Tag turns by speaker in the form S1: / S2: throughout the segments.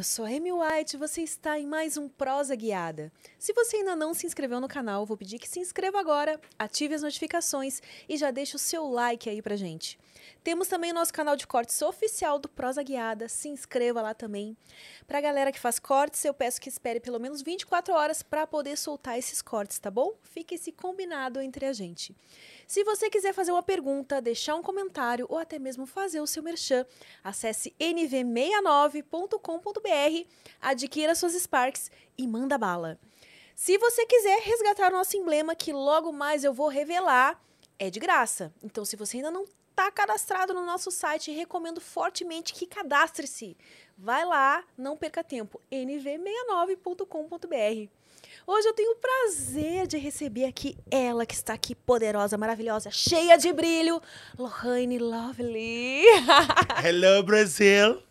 S1: Eu sou a Amy White você está em mais um Prosa Guiada. Se você ainda não se inscreveu no canal, vou pedir que se inscreva agora, ative as notificações e já deixe o seu like aí pra gente. Temos também o nosso canal de cortes oficial do Prosa Guiada, se inscreva lá também. Pra galera que faz cortes, eu peço que espere pelo menos 24 horas para poder soltar esses cortes, tá bom? Fique esse combinado entre a gente. Se você quiser fazer uma pergunta, deixar um comentário ou até mesmo fazer o seu merchan, acesse nv69.com.br, adquira suas Sparks e manda bala. Se você quiser resgatar o nosso emblema, que logo mais eu vou revelar, é de graça. Então, se você ainda não está cadastrado no nosso site, recomendo fortemente que cadastre-se. Vai lá, não perca tempo, nv69.com.br. Hoje eu tenho o prazer de receber aqui ela que está aqui poderosa, maravilhosa, cheia de brilho, Lohane Lovely.
S2: Hello, Brasil.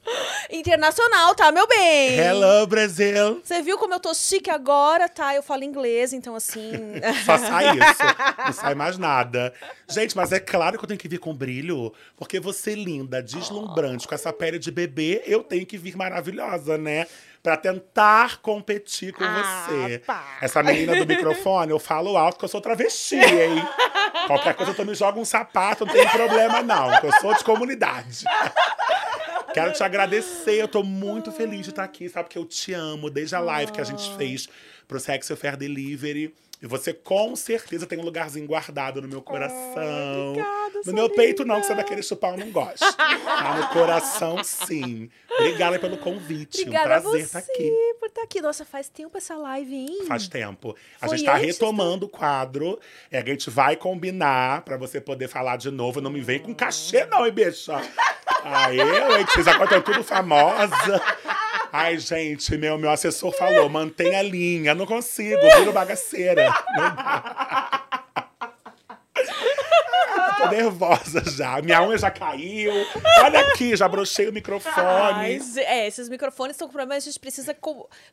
S1: Internacional, tá, meu bem?
S2: Hello, Brasil.
S1: Você viu como eu tô chique agora, tá? Eu falo inglês, então assim.
S2: Só sai isso. Não sai mais nada. Gente, mas é claro que eu tenho que vir com brilho, porque você linda, deslumbrante, com essa pele de bebê, eu tenho que vir maravilhosa, né? Pra tentar competir com
S1: Ah,
S2: você.
S1: pá.
S2: Essa menina do microfone, eu falo alto que eu sou travesti, hein? Qualquer coisa tu me joga um sapato, não tem problema não, que eu sou de comunidade. Quero te agradecer, eu tô muito feliz de estar aqui, sabe? Que eu te amo, desde a live que a gente fez pro Sexo Fair Delivery. E você com certeza tem um lugarzinho guardado no meu coração.
S1: obrigada,
S2: no meu peito, não, que você daquele chupar eu não gosto. Mas no coração, sim. Obrigada pelo convite.
S1: Obrigada
S2: um prazer
S1: a
S2: estar aqui.
S1: por estar aqui. Nossa, faz tempo essa live, hein?
S2: Faz tempo. A
S1: Foi
S2: gente tá
S1: antes
S2: retomando o quadro. É, a gente vai combinar pra você poder falar de novo. Não me vem com cachê, não, hein, bicha? Aí, eu, hein, vocês estão tudo famosa. Ai, gente, meu, meu assessor falou: mantenha a linha. Não consigo, viro bagaceira. Não dá. Tô nervosa já. Minha unha já caiu. Olha aqui, já brochei o microfone.
S1: Mas, é, esses microfones estão com problema, a gente precisa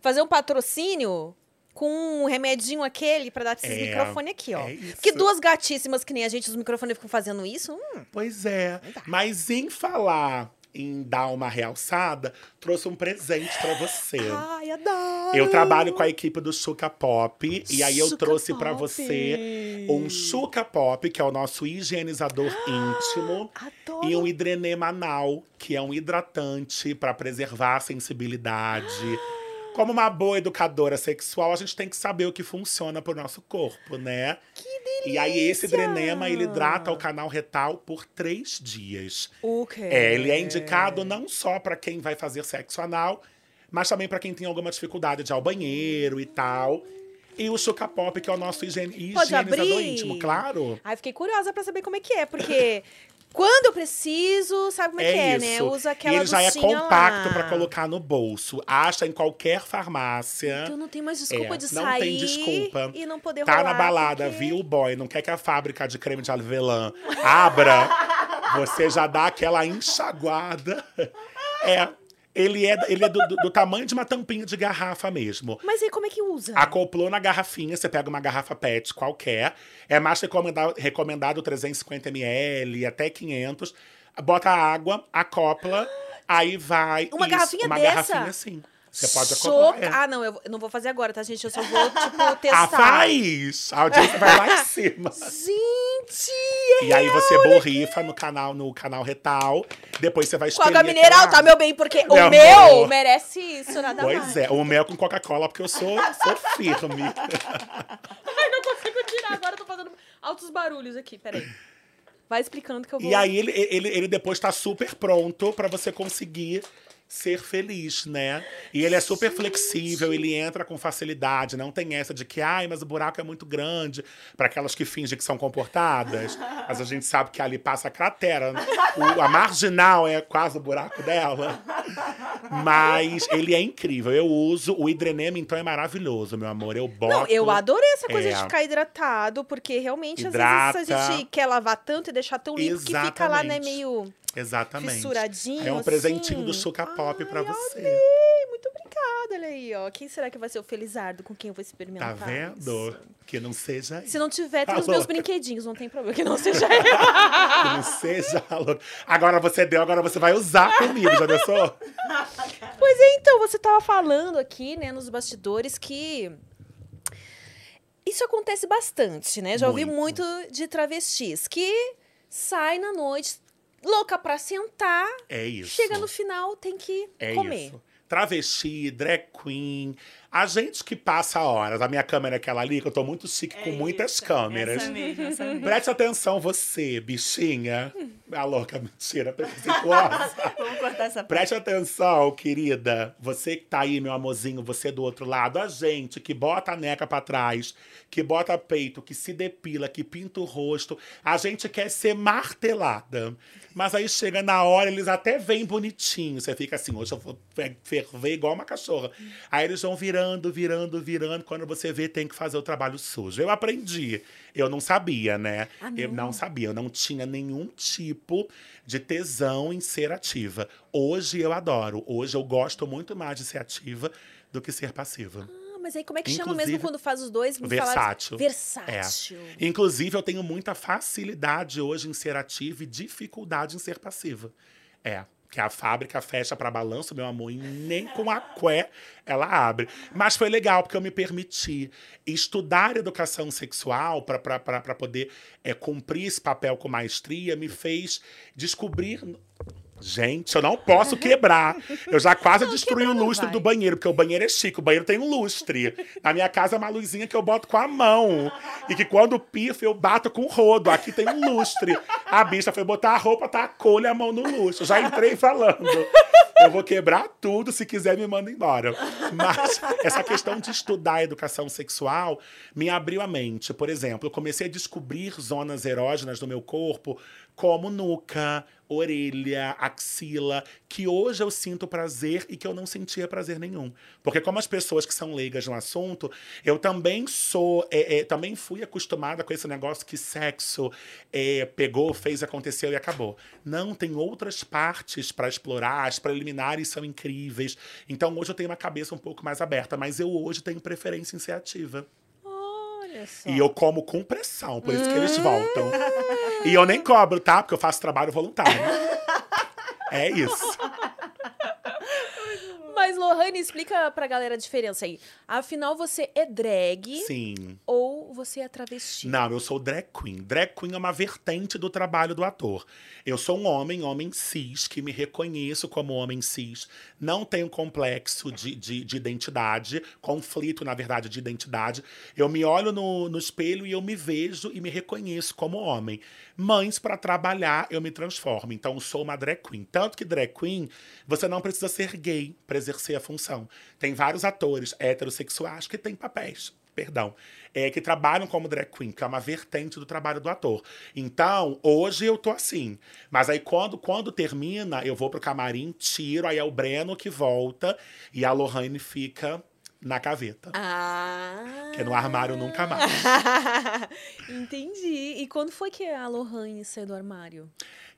S1: fazer um patrocínio com um remedinho aquele pra dar esses
S2: É,
S1: microfones aqui, ó.
S2: é isso.
S1: Porque duas gatíssimas que nem a gente, os microfones ficam fazendo isso. hum,
S2: Pois é. Mas em falar em dar uma realçada, trouxe um presente pra você.
S1: Ai, adoro!
S2: Eu trabalho com a equipe do Chuca Pop e aí eu
S1: Chuca
S2: trouxe pra
S1: Pop.
S2: você um Chuca Pop, que é o nosso higienizador íntimo,
S1: Adoro!
S2: e um hidrenema anal, que é um hidratante pra preservar a sensibilidade. Como uma boa educadora sexual, a gente tem que saber o que funciona pro nosso corpo, né?
S1: Que delícia!
S2: E aí esse hidrenema, ele hidrata o canal retal por três dias.
S1: O quê?
S2: É, ele é indicado não só pra quem vai fazer sexo anal, mas também pra quem tem alguma dificuldade de ir ao banheiro e tal. E o Chuca Pop, que é o nosso higiene- higienizador íntimo, claro.
S1: Ai, fiquei curiosa pra saber como é que é, porque quando eu preciso, sabe como é, que é, né? Usa aquela
S2: e ele já é compacto pra colocar no bolso. Acha em qualquer farmácia.
S1: Então não tem mais desculpa
S2: É,
S1: de
S2: não
S1: sair
S2: tem desculpa.
S1: e não poder
S2: Tá na balada,
S1: porque-
S2: viu, boy? Não quer que a fábrica de creme de avelã abra. você já dá aquela enxaguada. É, ele é, ele é do, do- do tamanho de uma tampinha de garrafa mesmo.
S1: Mas aí como é que usa?
S2: Acoplou na garrafinha, você pega uma garrafa PET qualquer. É mais recomendado, recomendado 350ml, até 500. Bota água, acopla, aí vai.
S1: Uma garrafinha
S2: uma
S1: dessa?
S2: garrafinha sim. Você pode acoplar. é.
S1: Ah, não, eu não vou fazer agora, tá, gente? Eu só vou, tipo,
S2: Ah,
S1: testar.
S2: faz! A audiência vai lá em cima.
S1: Gente!
S2: E aí você borrifa no canal, no canal retal. Depois você vai
S1: Com
S2: expelir
S1: água mineral,
S2: aquela-
S1: tá, meu bem? Porque o
S2: Meu
S1: meu
S2: amor.
S1: merece isso, nada mais.
S2: Pois é, o mel com Coca-Cola, porque eu sou, sou firme.
S1: Ai, não consigo tirar agora, eu tô fazendo altos barulhos aqui, peraí. Vai explicando que eu vou...
S2: E aí ele, ele, ele depois tá super pronto pra você conseguir ser feliz, né? E ele é super flexível, ele entra com facilidade, não tem essa de que, ai, mas o buraco é muito grande, Pra aquelas que fingem que são comportadas. Mas a gente sabe que ali passa a cratera. né? O- a marginal é quase o buraco dela. Mas ele é incrível. Eu uso. O hidrenema, então, é maravilhoso, meu amor. Eu boto.
S1: Não, eu adorei essa coisa
S2: É.
S1: de ficar hidratado, porque realmente
S2: Hidrata.
S1: às vezes a gente quer lavar tanto e deixar tão limpo que fica lá, né,
S2: Exatamente.
S1: meio
S2: Exatamente.
S1: fissuradinho.
S2: É um
S1: assim.
S2: presentinho do Chuca Pop pra
S1: Ai,
S2: você.
S1: amei, muito obrigada, olha aí, ó. Quem será que vai ser o Felizardo com quem eu vou
S2: Tá
S1: experimentar?
S2: vendo?
S1: isso?
S2: Que não seja.
S1: Se não tiver, tem
S2: Tá
S1: os meus brinquedinhos, não tem problema, que não seja eu.
S2: Que não seja. louca. Agora você deu, agora você vai usar comigo, já pensou?
S1: Pois é, então, você tava falando aqui, né, nos bastidores que isso acontece bastante, né? Já ouvi
S2: Muito.
S1: muito de travestis que sai na noite louca pra sentar,
S2: É isso.
S1: chega no final tem que
S2: É
S1: comer.
S2: isso. Travesti, drag queen, a gente que passa horas. A minha câmera é aquela ali, que eu tô muito chique com
S3: É
S2: muitas
S3: isso,
S2: câmeras.
S3: Essa mesmo, essa mesmo.
S2: Preste atenção, você, bichinha. A louca, mentira, preconceituosa.
S3: Vamos cortar essa parte.
S2: Preste atenção, querida. Você que tá aí, meu amorzinho, você do outro lado. A gente que bota a neca pra trás, que bota peito, que se depila, que pinta o rosto. A gente quer ser martelada. Mas aí chega na hora, eles até vêm bonitinho. Você fica assim, hoje eu vou fe- ferver igual uma cachorra. Aí eles vão virando, virando, virando. Quando você vê, tem que fazer o trabalho sujo. Eu aprendi. Eu não sabia, né?
S1: Ah,
S2: Eu
S1: não?
S2: não sabia. Eu não tinha nenhum tipo de tesão em ser ativa. Hoje eu adoro. Hoje eu gosto muito mais de ser ativa do que ser passiva.
S1: Ah, mas aí como é que chama
S2: Inclusive,
S1: mesmo quando faz os dois? Falaram-
S2: Versátil.
S1: Versátil.
S2: É. Inclusive, eu tenho muita facilidade hoje em ser ativa e dificuldade em ser passiva. É. Que a fábrica fecha para balanço, meu amor, e nem com a cué ela abre. Mas foi legal, porque eu me permiti estudar educação sexual para poder é, cumprir esse papel com maestria, me fez descobrir. Gente, eu não posso quebrar. Eu já quase destruí o
S1: não
S2: lustre do banheiro, porque o banheiro é chique, o banheiro tem um lustre. Na minha casa é uma luzinha que eu boto com a mão. E que quando pifo, eu bato com o rodo. Aqui tem um lustre. A bicha foi botar a roupa, tacou-lhe a mão no lustre. Já entrei falando. Eu vou quebrar tudo, se quiser me manda embora. Mas essa questão de estudar a educação sexual me abriu a mente. Por exemplo, eu comecei a descobrir zonas erógenas do meu corpo, como nuca, orelha, axila, que hoje eu sinto prazer e que eu não sentia prazer nenhum. Porque como as pessoas que são leigas no assunto, eu também sou, é, é, também fui acostumada com esse negócio que sexo é, pegou, fez, aconteceu e acabou. Não, tem outras partes para explorar, as preliminares são incríveis. Então hoje eu tenho uma cabeça um pouco mais aberta, mas eu hoje tenho preferência em ser ativa.
S1: Olha só.
S2: E eu como com pressão, por isso que eles voltam. E eu nem cobro, tá? Porque eu faço trabalho voluntário. É isso.
S1: Mas, Lohane, explica pra galera a diferença aí. Afinal, você é drag
S2: Sim.
S1: ou você é travesti?
S2: Não, eu sou drag queen. Drag queen é uma vertente do trabalho do ator. Eu sou um homem, homem cis, que me reconheço como homem cis. Não tenho complexo de, de, de identidade, conflito, na verdade, de identidade. Eu me olho no, no espelho e eu me vejo e me reconheço como homem. Mas, para trabalhar, eu me transformo. Então, eu sou uma drag queen. Tanto que drag queen, você não precisa ser gay para exercer a função. Tem vários atores heterossexuais que têm papéis perdão, é, que trabalham como drag queen, que é uma vertente do trabalho do ator. Então, hoje eu tô assim. Mas aí, quando, quando termina, eu vou pro camarim, tiro, aí é o Breno que volta e a Lohane fica na gaveta.
S1: Ah!
S2: Que no armário nunca mais.
S1: Entendi. E quando foi que a Lohane saiu do armário?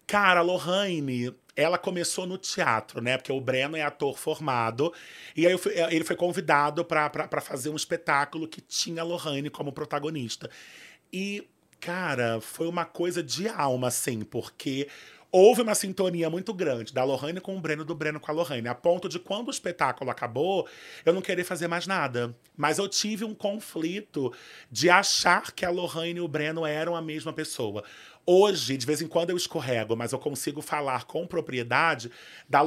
S2: Cara, a Lohane, ela começou no teatro, né? Porque o Breno é ator formado. E aí fui- ele foi convidado para fazer um espetáculo que tinha a Lohane como protagonista. E, cara, foi uma coisa de alma, assim, porque houve uma sintonia muito grande da Lohane com o Breno, do Breno com a Lohane, a ponto de quando o espetáculo acabou, eu não querer fazer mais nada. Mas eu tive um conflito de achar que a Lohane e o Breno eram a mesma pessoa. Hoje, de vez em quando eu escorrego, mas eu consigo falar com propriedade da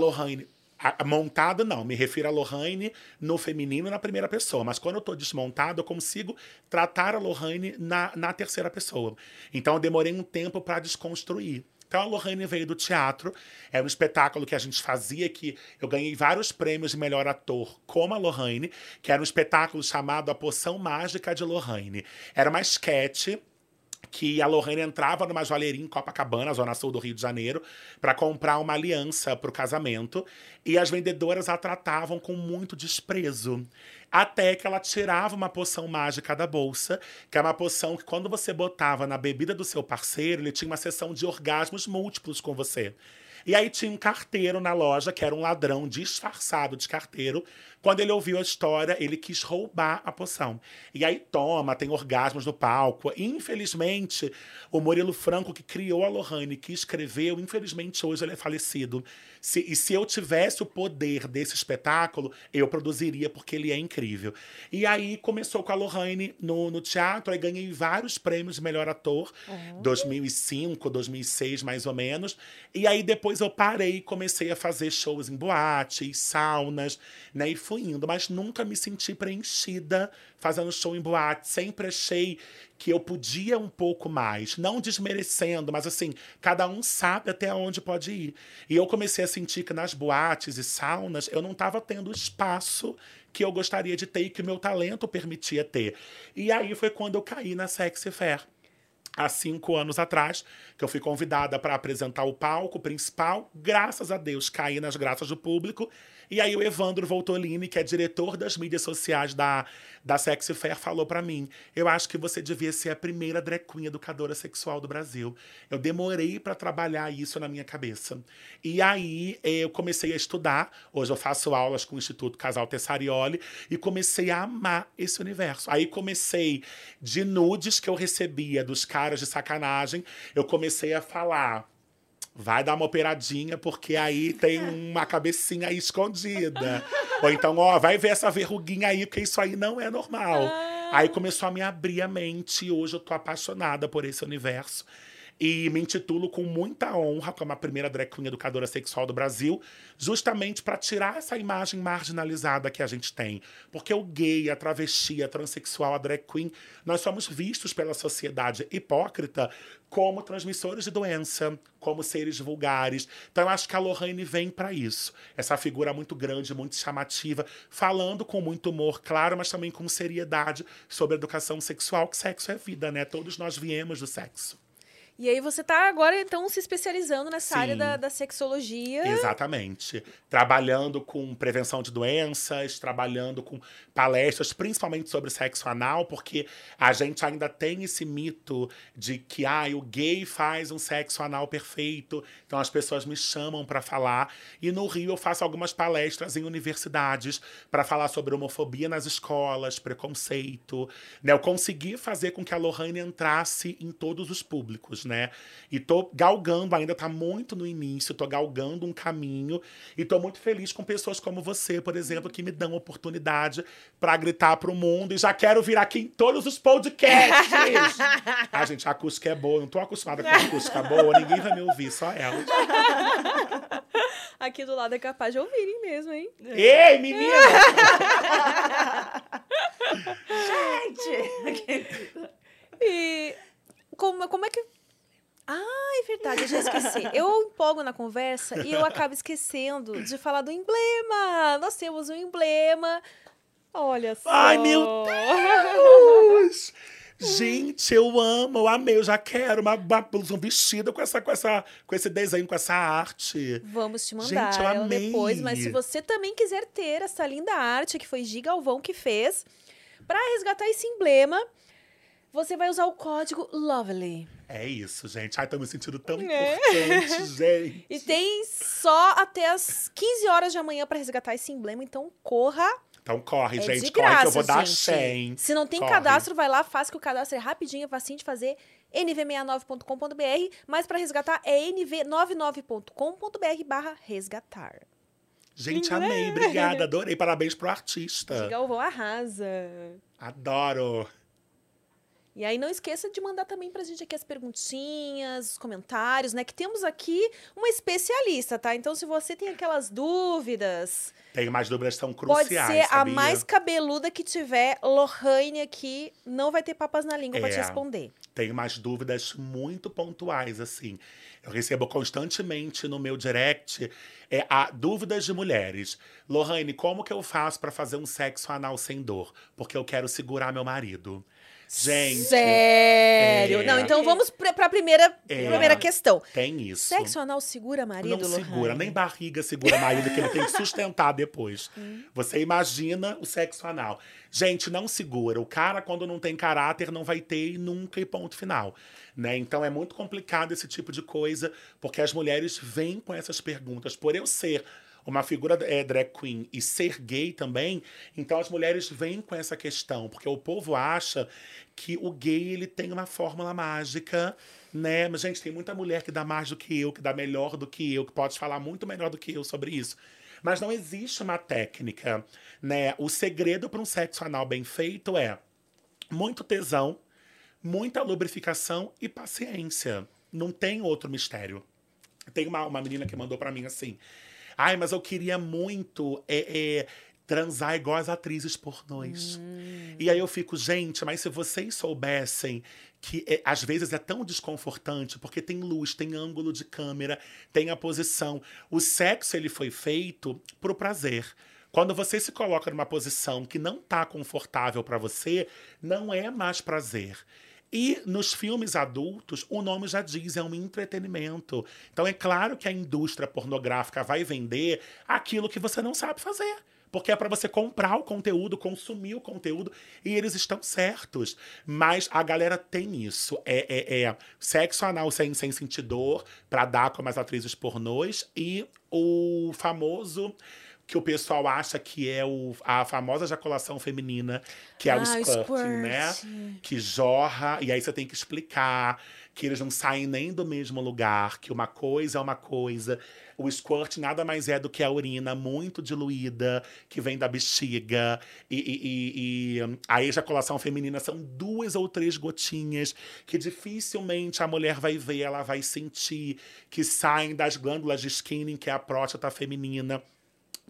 S2: a- Montada, não, me refiro a Lohane no feminino na primeira pessoa. Mas quando eu tô desmontado, eu consigo tratar a Lohane na, na terceira pessoa. Então eu demorei um tempo para desconstruir. Então a Lohane veio do teatro, era um espetáculo que a gente fazia que eu ganhei vários prêmios de melhor ator como a Lohane, que era um espetáculo chamado A Poção Mágica de Lohane. Era uma esquete que a Lohane entrava numa joalheria em Copacabana, zona sul do Rio de Janeiro, para comprar uma aliança para o casamento, e as vendedoras a tratavam com muito desprezo. Até que ela tirava uma poção mágica da bolsa, que é uma poção que quando você botava na bebida do seu parceiro, ele tinha uma sessão de orgasmos múltiplos com você. E aí tinha um carteiro na loja, que era um ladrão disfarçado de carteiro. Quando ele ouviu a história, ele quis roubar a poção. E aí toma, tem orgasmos no palco. Infelizmente, o Murilo Franco, que criou a Lohane, que escreveu, infelizmente hoje ele é falecido. Se, e se eu tivesse o poder desse espetáculo, eu produziria, porque ele é incrível. E aí começou com a Lohane no, no teatro, aí ganhei vários prêmios de melhor ator, uhum. 2005, 2006 mais ou menos. E aí depois eu parei e comecei a fazer shows em boates, saunas, né? E fui indo, mas nunca me senti preenchida fazendo show em boate. Sempre achei que eu podia um pouco mais, não desmerecendo, mas assim, cada um sabe até onde pode ir. E eu comecei a sentir que nas boates e saunas eu não estava tendo espaço que eu gostaria de ter e que o meu talento permitia ter. E aí foi quando eu caí na Sexy Fair há cinco anos atrás, que eu fui convidada para apresentar o palco principal. Graças a Deus, caí nas graças do público e aí o Evandro Voltolini, que é diretor das mídias sociais da, da Sexy Fair, falou para mim: "Eu acho que você devia ser a primeira drag queen educadora sexual do Brasil". Eu demorei para trabalhar isso na minha cabeça. E aí eu comecei a estudar. Hoje eu faço aulas com o Instituto Casal Tessarioli e comecei a amar esse universo. Aí comecei de nudes que eu recebia dos caras de sacanagem, eu comecei a falar vai dar uma operadinha, porque aí tem uma cabecinha aí escondida. Ou então, ó, vai ver essa verruguinha aí, porque isso aí não é normal. Ah. Aí começou a me abrir a mente e hoje eu tô apaixonada por esse universo. E me intitulo com muita honra como a primeira drag queen educadora sexual do Brasil, justamente para tirar essa imagem marginalizada que a gente tem. Porque o gay, a travesti, a transexual, a drag queen, nós somos vistos pela sociedade hipócrita como transmissores de doença, como seres vulgares. Então eu acho que a Lohane vem para isso. Essa figura muito grande, muito chamativa, falando com muito humor, claro, mas também com seriedade sobre educação sexual, que sexo é vida, né? Todos nós viemos do sexo.
S1: E aí você está agora, então, se especializando nessa Sim. área da, da sexologia.
S2: Exatamente. Trabalhando com prevenção de doenças, trabalhando com palestras, principalmente sobre sexo anal, porque a gente ainda tem esse mito de que ah, o gay faz um sexo anal perfeito. Então as pessoas me chamam para falar. E no Rio eu faço algumas palestras em universidades para falar sobre homofobia nas escolas, preconceito. Né? Eu consegui fazer com que a Lohane entrasse em todos os públicos, né? E tô galgando, ainda tá muito no início, tô galgando um caminho e tô muito feliz com pessoas como você, por exemplo, que me dão oportunidade para gritar pro mundo e já quero vir aqui em todos os podcasts. ah, gente, a acústica é boa, não tô acostumada com a acústica boa, ninguém vai me ouvir, só ela.
S1: Aqui do lado é capaz de ouvirem mesmo, hein?
S2: Ei, menina!
S1: Gente! e como, como é que ah, é verdade, eu já esqueci. Eu empolgo na conversa e eu acabo esquecendo de falar do emblema. Nós temos um emblema. Olha só.
S2: Ai, meu Deus! Gente, eu amo, eu amei, eu já quero uma, uma blusa, um vestido com, essa, com, essa, com esse desenho, com essa arte.
S1: Vamos te mandar Gente, eu amei. depois, mas se você também quiser ter essa linda arte que foi Gigalvão que fez, para resgatar esse emblema, você vai usar o código LOVELY.
S2: É isso, gente. Ai, tô me sentindo tão é. importante, gente.
S1: E tem só até as 15 horas de amanhã para resgatar esse emblema, então corra.
S2: Então corre, é gente. Graça, corre que eu vou dar 100.
S1: Se não tem corre. cadastro, vai lá, faz que o cadastro é rapidinho, é facinho de fazer. nv69.com.br, mas para resgatar é nv99.com.br barra resgatar.
S2: Gente, amei, obrigada, adorei. Parabéns pro artista.
S1: Galvão arrasa.
S2: Adoro.
S1: E aí não esqueça de mandar também pra gente aqui as perguntinhas, os comentários, né? Que temos aqui uma especialista, tá? Então, se você tem aquelas dúvidas.
S2: Tem mais dúvidas tão cruciais.
S1: Pode ser sabia? a mais cabeluda que tiver, Lohane aqui não vai ter papas na língua é, pra te responder.
S2: Tenho mais dúvidas muito pontuais, assim. Eu recebo constantemente no meu direct é, a, dúvidas de mulheres. Lohane, como que eu faço para fazer um sexo anal sem dor? Porque eu quero segurar meu marido. Gente.
S1: Sério?
S2: é.
S1: Não, então vamos pra, pra primeira,
S2: É.
S1: primeira questão.
S2: Tem isso.
S1: Sexo anal segura marido,
S2: não segura, nem barriga segura marido que ele tem que sustentar depois.
S1: Hum.
S2: Você imagina o sexo anal. Gente, não segura. O cara, quando não tem caráter, não vai ter nunca e ponto final. Né? Então é muito complicado esse tipo de coisa, porque as mulheres vêm com essas perguntas. Por eu ser uma figura é, drag queen e ser gay também, então as mulheres vêm com essa questão, porque o povo acha que o gay ele tem uma fórmula mágica, né? Mas, gente, tem muita mulher que dá mais do que eu, que dá melhor do que eu, que pode falar muito melhor do que eu sobre isso. Mas não existe uma técnica, né? O segredo para um sexo anal bem feito é muito tesão, muita lubrificação e paciência. Não tem outro mistério. Tem uma, uma menina que mandou pra mim assim: Ai, mas eu queria muito é, é, transar igual as atrizes pornôs. E aí eu fico, gente, mas se vocês soubessem que é, às vezes é tão desconfortante, porque tem luz, tem ângulo de câmera, tem a posição. O sexo ele foi feito pro prazer. Quando você se coloca numa posição que não tá confortável pra você, não é mais prazer. E nos filmes adultos, o nome já diz, é um entretenimento. Então é claro que a indústria pornográfica vai vender aquilo que você não sabe fazer. Porque é para você comprar o conteúdo, consumir o conteúdo, e eles estão certos. Mas a galera tem isso. É, é, é sexo anal sem, sem sentir dor, pra dar como as atrizes pornôs, e o famoso que o pessoal acha que é o, a famosa ejaculação feminina, que é
S1: Ah,
S2: o squirting,
S1: squirt.
S2: né? Que jorra, e aí você tem que explicar que eles não saem nem do mesmo lugar, que uma coisa é uma coisa. O squirt nada mais é do que a urina muito diluída, que vem da bexiga. E, e- e- e, a ejaculação feminina são duas ou três gotinhas que dificilmente a mulher vai ver, ela vai sentir, que saem das glândulas de skinning, que é a próstata feminina.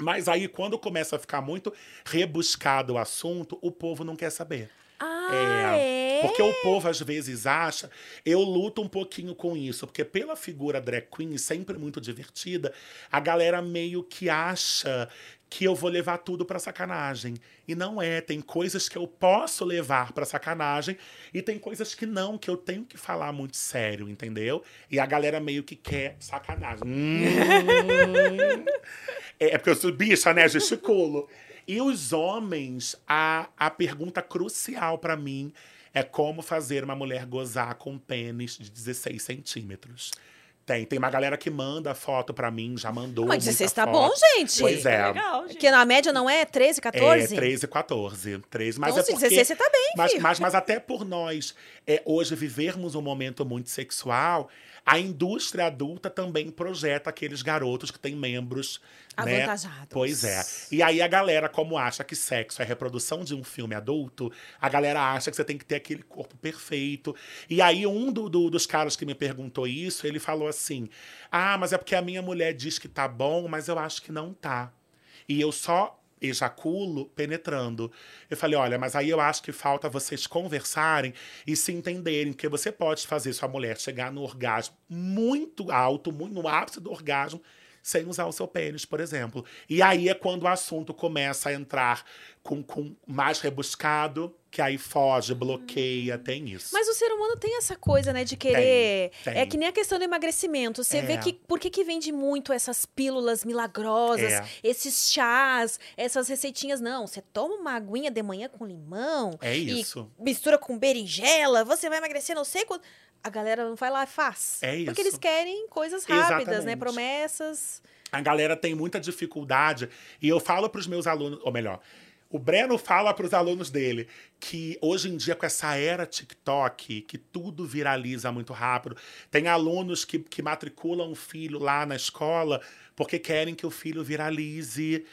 S2: Mas aí, quando começa a ficar muito rebuscado o assunto, o povo não quer saber.
S1: Ah, é?
S2: Porque o povo às vezes acha. Eu luto um pouquinho com isso, porque pela figura drag queen, sempre muito divertida, a galera meio que acha que eu vou levar tudo pra sacanagem. E não é. Tem coisas que eu posso levar pra sacanagem e tem coisas que não, que eu tenho que falar muito sério, entendeu? E a galera meio que quer sacanagem. Hum. É, é porque eu sou bicha, né? Gesticulo. E os homens, a, a pergunta crucial pra mim é como fazer uma mulher gozar com um pênis de 16 centímetros. Tem, tem uma galera que manda foto pra mim, já mandou.
S1: Mas
S2: muita
S1: 16 tá
S2: foto.
S1: bom, gente.
S2: Pois é.
S3: Legal, gente.
S1: Porque na média não é 13, 14?
S2: É, 13, 14. 13, mas
S1: então,
S2: é
S1: se
S2: porque...
S1: 16 você tá bem,
S2: Mas, mas, mas até por nós é, hoje vivermos um momento muito sexual, a indústria adulta também projeta aqueles garotos que têm membros né?
S1: Avantajados.
S2: Pois é. E aí a galera, como acha que sexo é reprodução de um filme adulto, a galera acha que você tem que ter aquele corpo perfeito. E aí um do- do- dos caras que me perguntou isso, ele falou assim: Ah, mas é porque a minha mulher diz que tá bom, mas eu acho que não tá. E eu só ejaculo penetrando. Eu falei, olha, mas aí eu acho que falta vocês conversarem e se entenderem, porque você pode fazer sua mulher chegar no orgasmo muito alto, muito no ápice do orgasmo, sem usar o seu pênis, por exemplo. E aí é quando o assunto começa a entrar com, com mais rebuscado, que aí foge, bloqueia, tem isso.
S1: Mas o ser humano tem essa coisa, né, de querer.
S2: Tem,
S1: É
S2: tem.
S1: que nem a questão do emagrecimento. Você
S2: É.
S1: vê que por que, que vende muito essas pílulas milagrosas,
S2: É.
S1: esses chás, essas receitinhas? Não, você toma uma aguinha de manhã com limão.
S2: É
S1: e
S2: isso.
S1: mistura com berinjela, você vai emagrecer não sei quanto. A galera não vai lá e faz.
S2: É
S1: Porque
S2: isso.
S1: eles querem coisas rápidas, né?
S2: Exatamente.
S1: Promessas.
S2: A galera tem muita dificuldade. E eu falo para os meus alunos, ou melhor, o Breno fala para os alunos dele que hoje em dia, com essa era TikTok, que tudo viraliza muito rápido, tem alunos que, que matriculam um filho lá na escola porque querem que o filho viralize.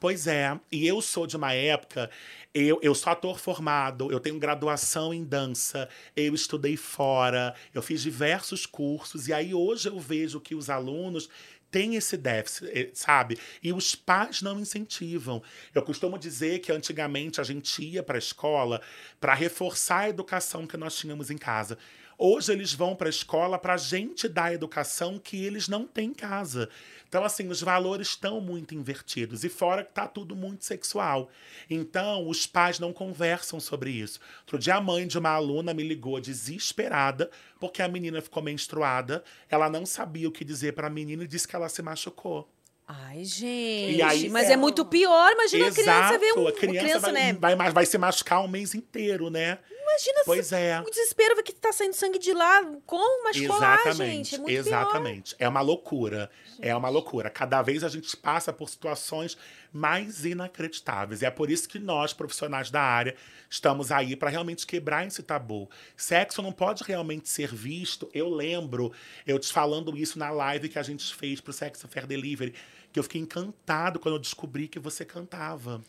S2: Pois é, e eu sou de uma época, eu, eu sou ator formado, eu tenho graduação em dança, eu estudei fora, eu fiz diversos cursos, e aí hoje eu vejo que os alunos tem esse déficit, eh, sabe? E os pais não incentivam. Eu costumo dizer que antigamente a gente ia para a escola para reforçar a educação que nós tínhamos em casa. Hoje eles vão para a escola para a gente dar a educação que eles não têm em casa. Então, assim, os valores estão muito invertidos. E fora que tá tudo muito sexual. Então, os pais não conversam sobre isso. Outro dia, a mãe de uma aluna me ligou desesperada porque a menina ficou menstruada. Ela não sabia o que dizer para a menina e disse que ela se machucou.
S1: Ai, gente.
S2: aí,
S1: mas
S2: é-
S1: é, muito pior. Imagina a criança ver um.
S2: a criança,
S1: criança,
S2: vai,
S1: né?
S2: vai, vai, vai se machucar um mês inteiro, né?
S1: Imagina
S2: Pois é.
S1: o desespero que tá saindo sangue de lá. Como machucou lá, gente? É muito pior.
S2: exatamente. É uma loucura. É uma loucura. Cada vez a gente passa por situações mais inacreditáveis. E é por isso que nós, profissionais da área, estamos aí para realmente quebrar esse tabu. Sexo não pode realmente ser visto. Eu lembro, eu te falando isso na live que a gente fez pro Sex Fair Delivery, que eu fiquei encantado quando eu descobri que você cantava.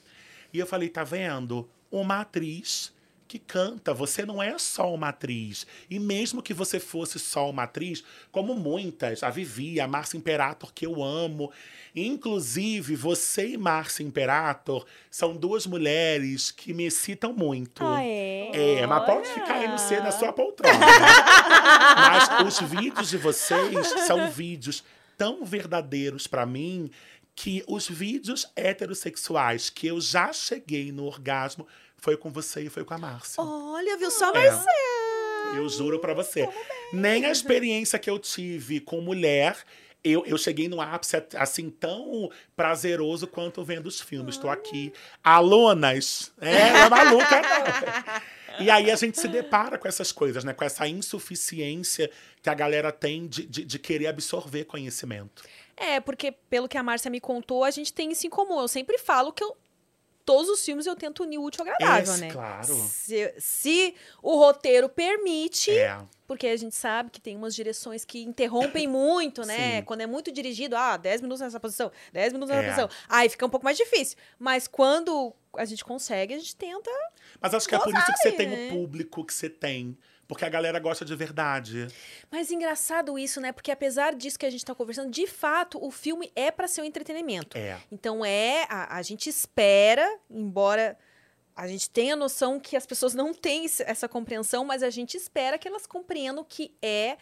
S2: E eu falei, tá vendo? Uma atriz que canta. Você não é só uma atriz. E mesmo que você fosse só uma atriz, como muitas, a Vivi, a Márcia Imperator, que eu amo. Inclusive, você e Márcia Imperator são duas mulheres que me excitam muito.
S1: Ah, é?
S2: É, mas pode ficar aí no C na sua poltrona. mas os vídeos de vocês são vídeos tão verdadeiros pra mim que os vídeos heterossexuais que eu já cheguei no orgasmo foi com você e foi com a Márcia.
S1: Olha, viu só,
S2: É.
S1: Marcelo?
S2: Eu juro pra você. Nem a experiência que eu tive com mulher, eu, eu cheguei no ápice assim tão prazeroso quanto vendo os filmes. Estou aqui. Alunas, é, é maluca, não. E aí a gente se depara com essas coisas, né? Com essa insuficiência que a galera tem de, de, de querer absorver conhecimento.
S1: É, porque pelo que a Márcia me contou, a gente tem isso em comum. Eu sempre falo que eu. Todos os filmes eu tento unir o útil ao agradável, né?
S2: claro.
S1: Se, se o roteiro permite,
S2: É.
S1: porque a gente sabe que tem umas direções que interrompem muito, né?
S2: Sim.
S1: Quando é muito dirigido, ah, 10 minutos nessa posição, 10 minutos nessa
S2: É.
S1: posição. Aí fica um pouco mais difícil. Mas quando a gente consegue, a gente tenta.
S2: Mas acho que é por isso que você tem
S1: né?
S2: o público que você tem. Porque a galera gosta de verdade.
S1: Mas engraçado isso, né? Porque apesar disso que a gente tá conversando, de fato, o filme é para ser um entretenimento.
S2: É.
S1: Então é, a, a gente espera, embora a gente tenha noção que as pessoas não têm essa compreensão, mas a gente espera que elas compreendam que é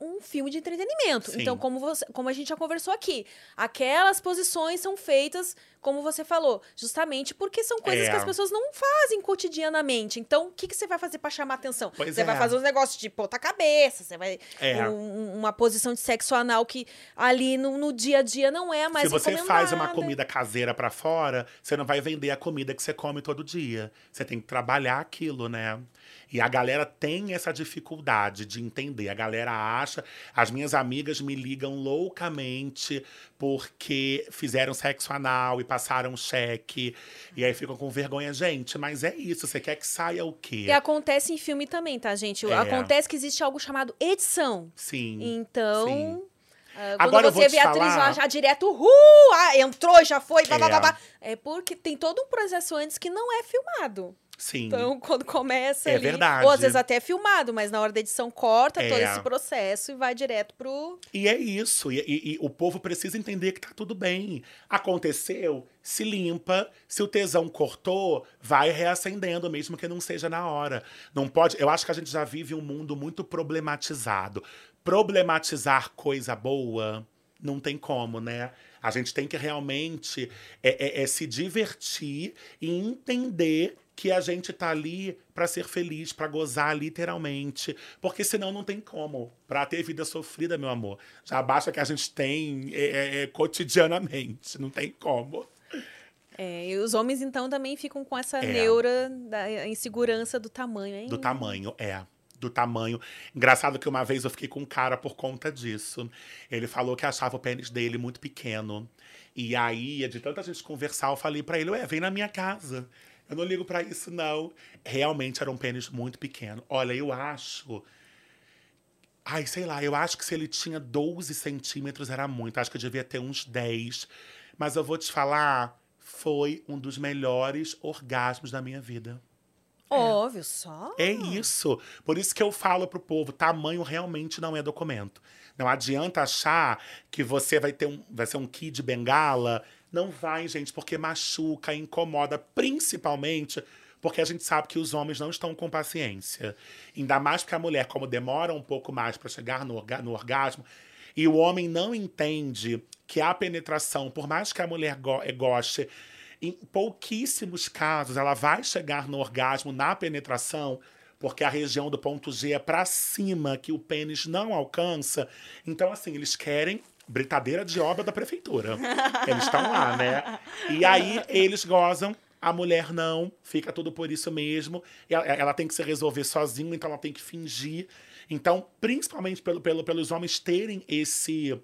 S1: um filme de entretenimento.
S2: Sim.
S1: Então, como, você, como a gente já conversou aqui, aquelas posições são feitas, como você falou, justamente porque são coisas
S2: É.
S1: que as pessoas não fazem cotidianamente. Então, o que, que você vai fazer para chamar atenção?
S2: Pois
S1: você
S2: é.
S1: vai fazer uns negócios de ponta cabeça, você vai
S2: É.
S1: um- uma posição de sexo anal que ali no, no dia a dia não é mais
S2: Se você faz uma comida caseira pra fora, você não vai vender a comida que você come todo dia. Você tem que trabalhar aquilo, né? E a galera tem essa dificuldade de entender. A galera acha. As minhas amigas me ligam loucamente porque fizeram sexo anal e passaram cheque. E aí ficam com vergonha. Gente, mas é isso. Você quer que saia o quê?
S1: E acontece em filme também, tá, gente?
S2: É.
S1: Acontece que existe algo chamado edição.
S2: Sim.
S1: Então.
S2: Sim.
S1: ah,
S2: Agora
S1: você vê a atriz lá já direto, uh, ah, entrou, já foi, blá, blá,
S2: É.
S1: blá, blá. É porque tem todo um processo antes que não é filmado.
S2: Sim.
S1: Então, quando começa
S2: É
S1: ali,
S2: verdade.
S1: ou às vezes até é filmado, mas na hora da edição corta todo
S2: É.
S1: esse processo e vai direto pro...
S2: E é isso. E, e- e o povo precisa entender que tá tudo bem. Aconteceu, se limpa. Se o tesão cortou, vai reacendendo, mesmo que não seja na hora. Não pode. Eu acho que a gente já vive um mundo muito problematizado. Problematizar coisa boa. Não tem como, né? A gente tem que realmente é, é- é se divertir e entender que a gente tá ali pra ser feliz, pra gozar literalmente, porque senão não tem como. Pra ter vida sofrida, meu amor, já basta que a gente tem é, é, é, cotidianamente, não tem como.
S1: É, e os homens, então, também ficam com essa
S2: É.
S1: neura da insegurança do tamanho, hein?
S2: Do tamanho, é. Do tamanho. Engraçado que uma vez eu fiquei com um cara por conta disso. Ele falou que achava o pênis dele muito pequeno. E aí, de tanta gente conversar, eu falei pra ele: Ué, vem na minha casa. Eu não ligo pra isso, não. Realmente era um pênis muito pequeno. Olha, eu acho. Ai, sei lá, eu acho que se ele tinha 12 centímetros era muito. Acho que eu devia ter uns 10. Mas eu vou te falar, foi um dos melhores orgasmos da minha vida.
S1: Óbvio, só.
S2: É isso. Por isso que eu falo pro povo, tamanho realmente não é documento. Não adianta achar que você vai ter um, vai ser um kid bengala. Não vai, gente, porque machuca, incomoda, principalmente porque a gente sabe que os homens não estão com paciência. Ainda mais porque a mulher, como demora um pouco mais para chegar no, orga no orgasmo, e o homem não entende que a penetração, por mais que a mulher go goste, em pouquíssimos casos ela vai chegar no orgasmo na penetração porque a região do ponto G é para cima, que o pênis não alcança. Então, assim, eles querem britadeira de obra da prefeitura. Eles estão lá, né? E aí eles gozam, a mulher não, fica tudo por isso mesmo. Ela, ela tem que se resolver sozinha, então ela tem que fingir. Então, principalmente pelo, pelo, pelos homens terem esse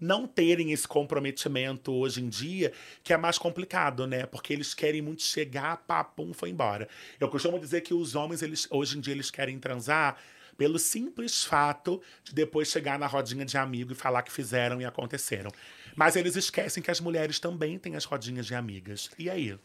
S2: não terem esse comprometimento hoje em dia, que é mais complicado, né? Porque eles querem muito chegar, papum, foi embora. Eu costumo dizer que os homens, eles, hoje em dia, eles querem transar pelo simples fato de depois chegar na rodinha de amigo e falar que fizeram e aconteceram. Mas eles esquecem que as mulheres também têm as rodinhas de amigas. E aí?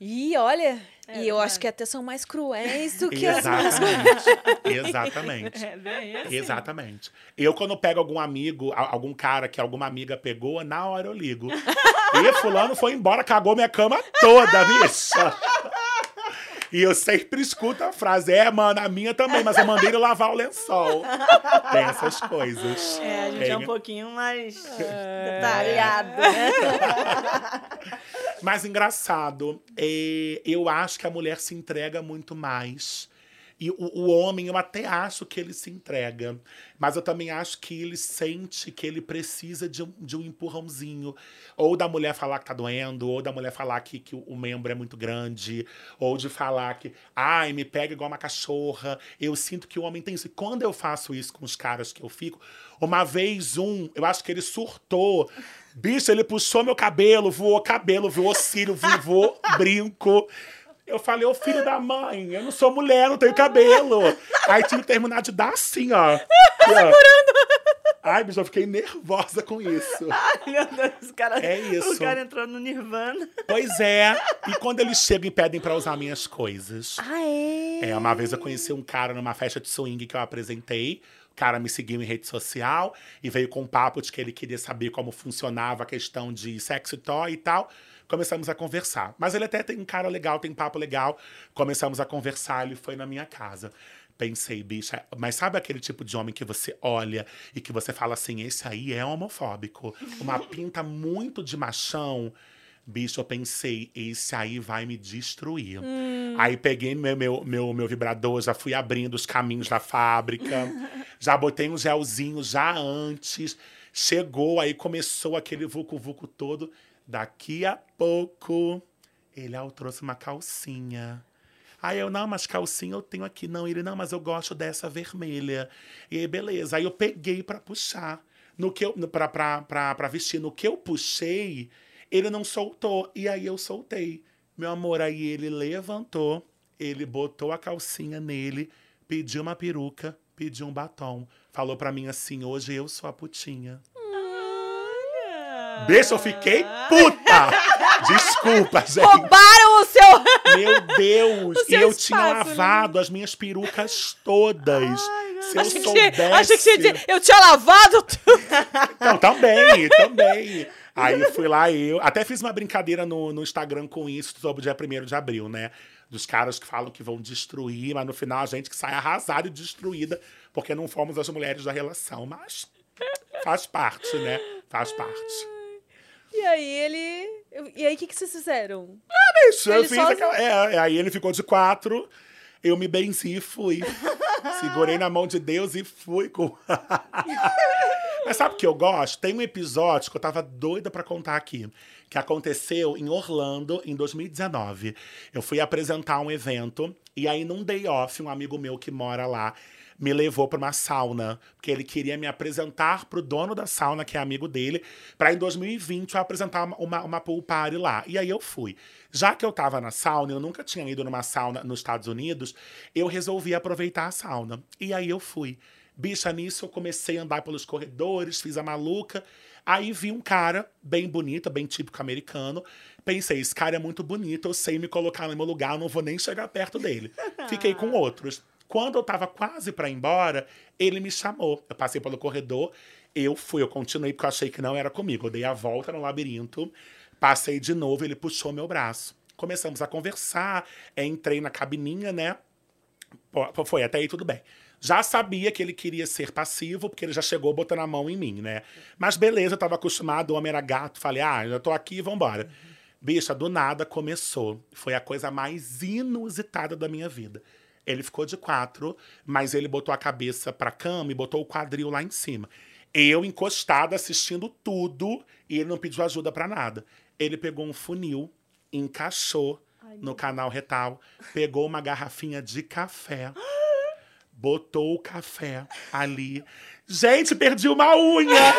S1: E olha, é, e eu acho que até são mais cruéis do que
S2: Exatamente. as Exatamente. É bem assim. Exatamente. Eu, quando pego algum amigo, algum cara que alguma amiga pegou, na hora eu ligo. E fulano foi embora, cagou minha cama toda, bicha. E eu sempre escuto a frase, é, mano, a minha também, mas eu mandei ele lavar o lençol. Tem essas coisas.
S3: É, a gente Tem... é um pouquinho mais é... detalhado. Né?
S2: mas engraçado, é, eu acho que a mulher se entrega muito mais e o, o, homem, eu até acho que ele se entrega, mas eu também acho que ele sente que ele precisa de um, de um empurrãozinho. Ou da mulher falar que tá doendo, ou da mulher falar que, que o membro é muito grande, ou de falar que, ai, me pega igual uma cachorra. Eu sinto que o homem tem isso. E quando eu faço isso com os caras que eu fico, uma vez um, eu acho que ele surtou. Bicho, ele puxou meu cabelo, voou cabelo, voou cílio, voou brinco. Eu falei, ô filho da mãe, eu não sou mulher, não tenho cabelo. Aí tive que terminar de dar assim, ó.
S1: Segurando.
S2: Ai, bicho, eu fiquei nervosa com isso.
S3: Ai, meu Deus, o cara,
S2: é isso.
S3: o cara entrou no Nirvana.
S2: Pois é. E quando eles chegam e pedem pra usar minhas coisas.
S1: Ah, é?
S2: É, uma vez eu conheci um cara numa festa de swing que eu apresentei. O cara me seguiu em rede social e veio com um papo de que ele queria saber como funcionava a questão de sexo toy e tal começamos a conversar. Mas ele até tem um cara legal, tem papo legal. Começamos a conversar, ele foi na minha casa. Pensei, bicha, mas sabe aquele tipo de homem que você olha e que você fala assim: esse aí é homofóbico? Uma pinta muito de machão. Bicho, eu pensei, esse aí vai me destruir. Hum. Aí peguei meu, meu, meu, meu vibrador, já fui abrindo os caminhos da fábrica, já botei um gelzinho já antes. Chegou, aí começou aquele vucu-vucu todo. Daqui a pouco, ele ah, trouxe uma calcinha. Aí eu, não, mas calcinha eu tenho aqui. Não, ele, não, mas eu gosto dessa vermelha. E aí, beleza. Aí eu peguei para puxar. No que eu, pra, pra, pra, pra vestir. No que eu puxei, ele não soltou. E aí eu soltei. Meu amor, aí ele levantou, ele botou a calcinha nele, pediu uma peruca, pediu um batom. Falou para mim assim: hoje eu sou a putinha. Deixa, eu fiquei puta! Desculpa, gente.
S1: Roubaram o seu.
S2: Meu Deus! e eu tinha lavado as minhas perucas todas. Ai, Se eu achei soubesse. Que, achei que você
S1: eu tinha lavado tudo.
S2: Então, também, também. Aí fui lá eu. Até fiz uma brincadeira no, no Instagram com isso sobre o dia 1 de abril, né? Dos caras que falam que vão destruir, mas no final a gente que sai arrasada e destruída, porque não fomos as mulheres da relação. Mas faz parte, né? Faz parte.
S1: E aí ele. E aí o que, que vocês fizeram?
S2: Ah, bicho, eu fiz aquela... é, aí ele ficou de quatro. Eu me benzi e fui. Segurei na mão de Deus e fui com. Mas sabe o que eu gosto? Tem um episódio que eu tava doida para contar aqui, que aconteceu em Orlando em 2019. Eu fui apresentar um evento e aí num day off, um amigo meu que mora lá, me levou para uma sauna, porque ele queria me apresentar para o dono da sauna, que é amigo dele, para em 2020 eu apresentar uma, uma pool party lá. E aí eu fui. Já que eu estava na sauna, eu nunca tinha ido numa sauna nos Estados Unidos, eu resolvi aproveitar a sauna. E aí eu fui. Bicha, nisso eu comecei a andar pelos corredores, fiz a maluca. Aí vi um cara bem bonito, bem típico americano. Pensei, esse cara é muito bonito, eu sei me colocar no meu lugar, eu não vou nem chegar perto dele. Fiquei com outros. Quando eu tava quase para ir embora, ele me chamou. Eu passei pelo corredor, eu fui, eu continuei porque eu achei que não era comigo. Eu dei a volta no labirinto, passei de novo, ele puxou meu braço. Começamos a conversar, é, entrei na cabininha, né? Foi, até aí tudo bem. Já sabia que ele queria ser passivo, porque ele já chegou botando a mão em mim, né? Mas beleza, eu tava acostumado, o homem era gato, falei, ah, já tô aqui, vambora. Bicha, do nada começou. Foi a coisa mais inusitada da minha vida. Ele ficou de quatro, mas ele botou a cabeça pra cama e botou o quadril lá em cima. Eu encostado assistindo tudo e ele não pediu ajuda pra nada. Ele pegou um funil, encaixou no canal retal, pegou uma garrafinha de café, botou o café ali. Gente, perdi uma unha!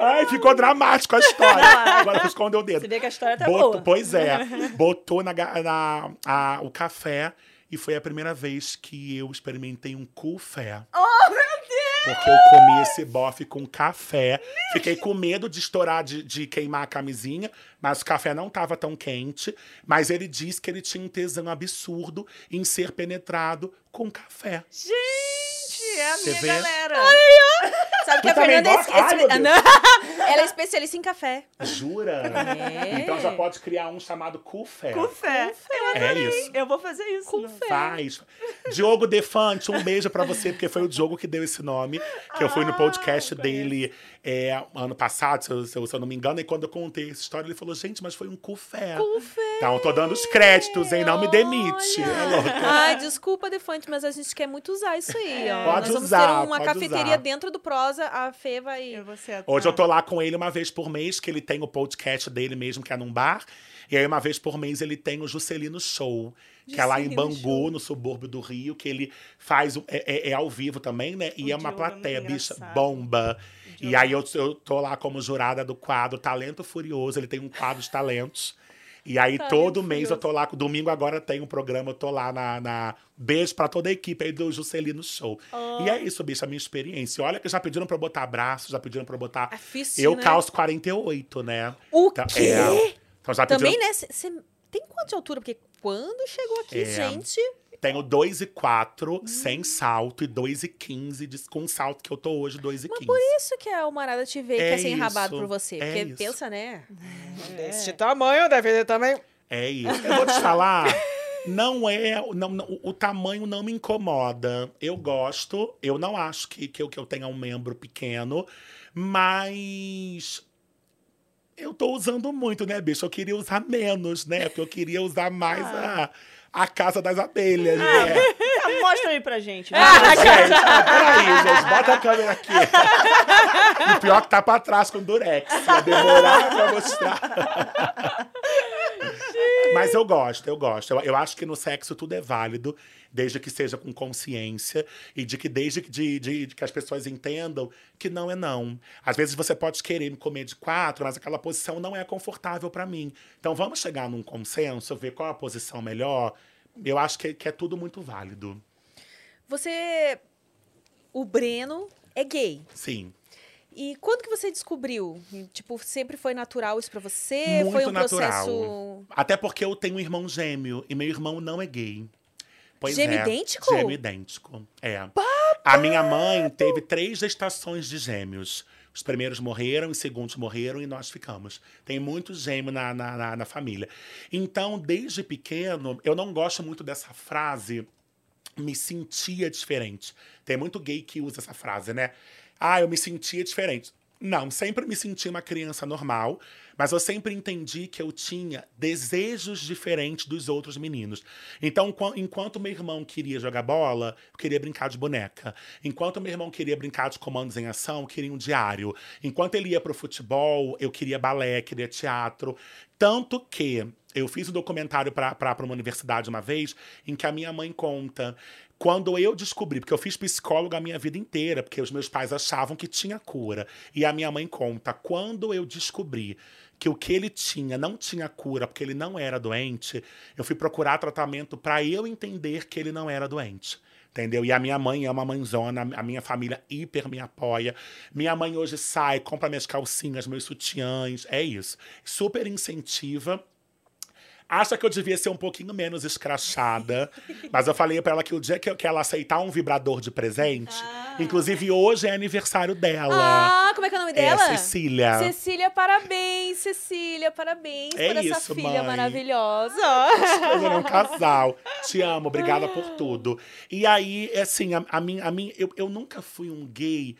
S2: Ai, ficou dramático a história. Agora vou esconder o dedo.
S3: Você vê que a história tá
S2: Botou-
S3: boa.
S2: Pois é. Botou na, na- a- o café e foi a primeira vez que eu experimentei um cufé.
S3: Oh, meu Deus!
S2: Porque eu comi esse bofe com café. Fiquei com medo de estourar, de, de queimar a camisinha, mas o café não estava tão quente. Mas ele disse que ele tinha um tesão absurdo em ser penetrado com café.
S3: Gente, é a
S2: Você
S3: minha
S2: vê?
S3: galera.
S1: Sabe que
S2: Tu
S1: a Fernanda é,
S2: gosta? Ai, meu Deus.
S1: não. Ela é especialista em café.
S2: Jura?
S1: É.
S2: Então já pode criar um chamado cufé.
S3: Com fé. Eu
S2: É
S3: adorei.
S2: isso.
S3: Eu vou fazer isso.
S1: Com
S3: não.
S1: fé.
S2: Faz. Diogo Defante, um beijo pra você, porque foi o Diogo que deu esse nome. Que eu fui no
S3: Ah,
S2: podcast dele é, ano passado, se eu, se eu- não me engano. E quando eu contei essa história, ele falou: gente, mas foi um cufé.
S1: Cufé.
S2: Então, eu tô dando os créditos, hein? Não me demite. É louco.
S1: Ai, desculpa, Defante, mas a gente quer muito usar isso aí, ó.
S2: Pode
S1: Nós vamos
S2: usar,
S1: ter uma
S2: pode
S1: cafeteria
S2: usar.
S1: dentro do Prosa, a Fê vai...
S3: Eu vou ser
S2: Hoje eu tô lá com ele uma vez por mês, que ele tem o podcast dele mesmo, que é num bar. E aí, uma vez por mês, ele tem o Juscelino Show, que é lá em
S1: Juscelino
S2: Bangu,
S1: Show.
S2: no subúrbio do Rio, que ele faz. É, é- é ao vivo também, né? E
S3: O
S2: é uma
S3: Diogo é
S2: plateia, bicha,
S3: engraçado.
S2: bomba. E aí eu, eu tô lá como jurada do quadro Talento Furioso. Ele tem um quadro de talentos. E aí,
S1: Talento
S2: todo mês eu tô lá. Domingo agora tem um programa, eu tô lá na. na... Beijo pra toda a equipe aí do Juscelino Show. E é isso, bicho, a minha experiência. Olha que já pediram pra eu botar abraço, já pediram pra eu botar.
S1: É difícil,
S2: Eu
S1: né?
S2: calço 48, né?
S1: O
S2: Então,
S1: quê?
S2: é. Então já pediram.
S1: Também, né? Tem quanto de altura? Porque quando chegou aqui,
S2: É.
S1: gente...
S2: Tenho 2 e 4
S1: Hum.
S2: sem salto e 2 e 15 de- com salto que eu tô hoje, 2 e 15.
S1: Por isso que a Almarada te vê e
S2: É
S1: quer ser enrabado
S2: isso,
S1: por você.
S2: é
S1: Porque
S2: isso.
S1: pensa, né?
S4: Desse tamanho, deve ter também.
S2: É isso. Eu vou te falar, não é. Não, não- o, tamanho não me incomoda. Eu gosto, eu não acho que, que, eu, que eu tenha um membro pequeno, mas. Eu tô usando muito, né, bicho? Eu queria usar menos, né? Porque eu queria usar mais a, a casa das abelhas, né?
S3: Ah, mostra aí pra gente. vai.
S2: Ah, gente, ah, peraí, gente, bota a câmera aqui. o pior que tá pra trás com durex. Vai demorar pra mostrar. Mas eu gosto, eu gosto. Eu, eu acho que no sexo tudo é válido, desde que seja com consciência e de que desde que, de, de- de que as pessoas entendam que não é não. Às vezes você pode querer me comer de quatro, mas aquela posição não é confortável pra mim. Então vamos chegar num consenso, ver qual a posição melhor. Eu acho que, que é tudo muito válido.
S1: Você... O Breno é gay.
S2: Sim.
S1: E quando que você descobriu? Tipo, sempre foi natural isso pra você?
S2: Muito
S1: foi um
S2: natural.
S1: processo...
S2: Até porque eu tenho um irmão gêmeo e meu irmão não é gay. Pois
S1: Gêmeo
S2: é.
S1: idêntico?
S2: Gêmeo idêntico. É. A minha mãe teve três gestações de gêmeos. Os primeiros morreram, os segundos morreram e nós ficamos. Tem muito gêmeo na, na, na- na família. Então, desde pequeno, eu não gosto muito dessa frase me sentia diferente. Tem muito gay que usa essa frase, né? Ah, eu me sentia diferente. Não, sempre me senti uma criança normal, mas eu sempre entendi que eu tinha desejos diferentes dos outros meninos. Então, enqu- enquanto meu irmão queria jogar bola, eu queria brincar de boneca. Enquanto meu irmão queria brincar de comandos em ação, eu queria um diário. Enquanto ele ia pro futebol, eu queria balé, queria teatro. Tanto que eu fiz um documentário para uma universidade uma vez, em que a minha mãe conta. Quando eu descobri, porque eu fiz psicólogo a minha vida inteira, porque os meus pais achavam que tinha cura. E a minha mãe conta, quando eu descobri que o que ele tinha não tinha cura, porque ele não era doente, eu fui procurar tratamento para eu entender que ele não era doente. Entendeu? E a minha mãe é uma mãezona, a minha família hiper me apoia. Minha mãe hoje sai, compra minhas calcinhas, meus sutiãs, é isso. Super incentiva. Acha que eu devia ser um pouquinho menos escrachada. mas eu falei pra ela que o dia que, que ela aceitar um vibrador de presente, inclusive hoje é aniversário dela.
S1: Ah, como é que é o nome dela?
S2: É Cecília.
S1: Cecília, parabéns, Cecília, parabéns
S2: É
S1: por essa
S2: isso,
S1: filha
S2: mãe.
S1: maravilhosa.
S2: Escolheram um casal. Te amo, obrigada por tudo. E aí, assim, a, a mim, a mim eu, eu nunca fui um gay.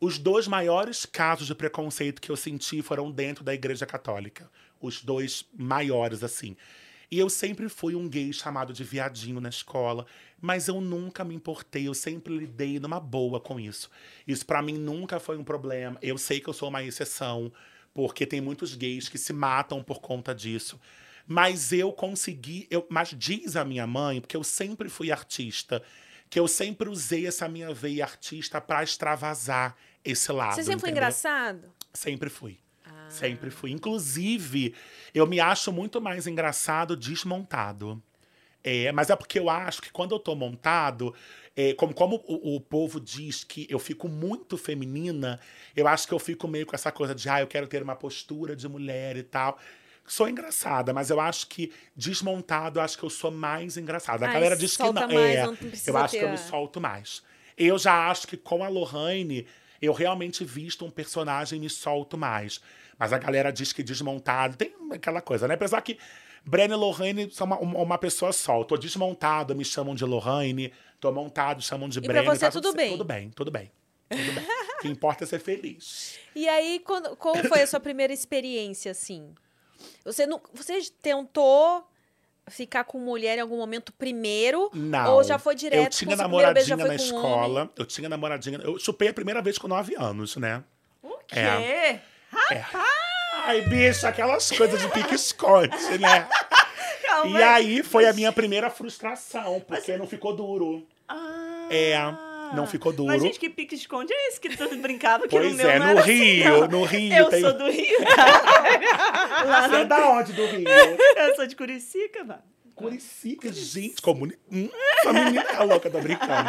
S2: Os dois maiores casos de preconceito que eu senti foram dentro da Igreja Católica. Os dois maiores, assim. E eu sempre fui um gay chamado de viadinho na escola, mas eu nunca me importei, eu sempre lidei numa boa com isso. Isso pra mim nunca foi um problema. Eu sei que eu sou uma exceção, porque tem muitos gays que se matam por conta disso. Mas eu consegui, eu, mas diz a minha mãe, porque eu sempre fui artista, que eu sempre usei essa minha veia artista pra extravasar esse lado.
S1: Você sempre foi
S2: entendeu?
S1: engraçado?
S2: Sempre fui. Sempre fui. Inclusive, eu me acho muito mais engraçado desmontado. É, mas é porque eu acho que quando eu tô montado, é, como, como o, o povo diz que eu fico muito feminina, eu acho que eu fico meio com essa coisa de, ah, eu quero ter uma postura de mulher e tal. Sou engraçada, mas eu acho que desmontado, eu acho que eu sou mais engraçada. A
S1: Ai,
S2: galera diz que não.
S1: mais,
S2: é,
S1: não
S2: eu acho
S1: ter
S2: que eu me solto mais. Eu já acho que com a Lohane, eu realmente visto um personagem e me solto mais. Mas a galera diz que desmontado, tem aquela coisa, né? Apesar que Brenna e Lohane são uma, uma, pessoa só. Tô desmontado, me chamam de Lohane. Tô montado, chamam de
S1: pra
S2: Brenna.
S1: você
S2: tá
S1: tudo
S2: certo.
S1: bem?
S2: Tudo bem, tudo bem. Tudo bem. o que importa é ser feliz.
S1: E aí, quando, qual foi a sua primeira experiência, assim? Você, não, você tentou ficar com mulher em algum momento primeiro?
S2: Não.
S1: Ou já foi direto?
S2: Eu tinha namoradinha na
S1: homem?
S2: escola. Eu tinha namoradinha. Eu chupei a primeira vez com nove anos, né?
S3: O quê?
S2: É. Ai, bicho, aquelas coisas de pique-esconde, né?
S3: Calma
S2: E aí foi a minha primeira frustração, porque não ficou duro.
S3: Ah.
S2: É, não ficou duro.
S3: Mas, gente, que pique-esconde é esse que tu brincava? Que
S2: Pois
S3: no meu
S2: é, no
S3: assim,
S2: Rio,
S3: não.
S2: no Rio.
S3: Eu
S2: tem...
S3: sou do Rio. Lá
S2: Você é da onde do Rio?
S3: Eu sou de Curicica,
S2: Curicica, gente, comuni... hum, essa menina é louca, tô brincando.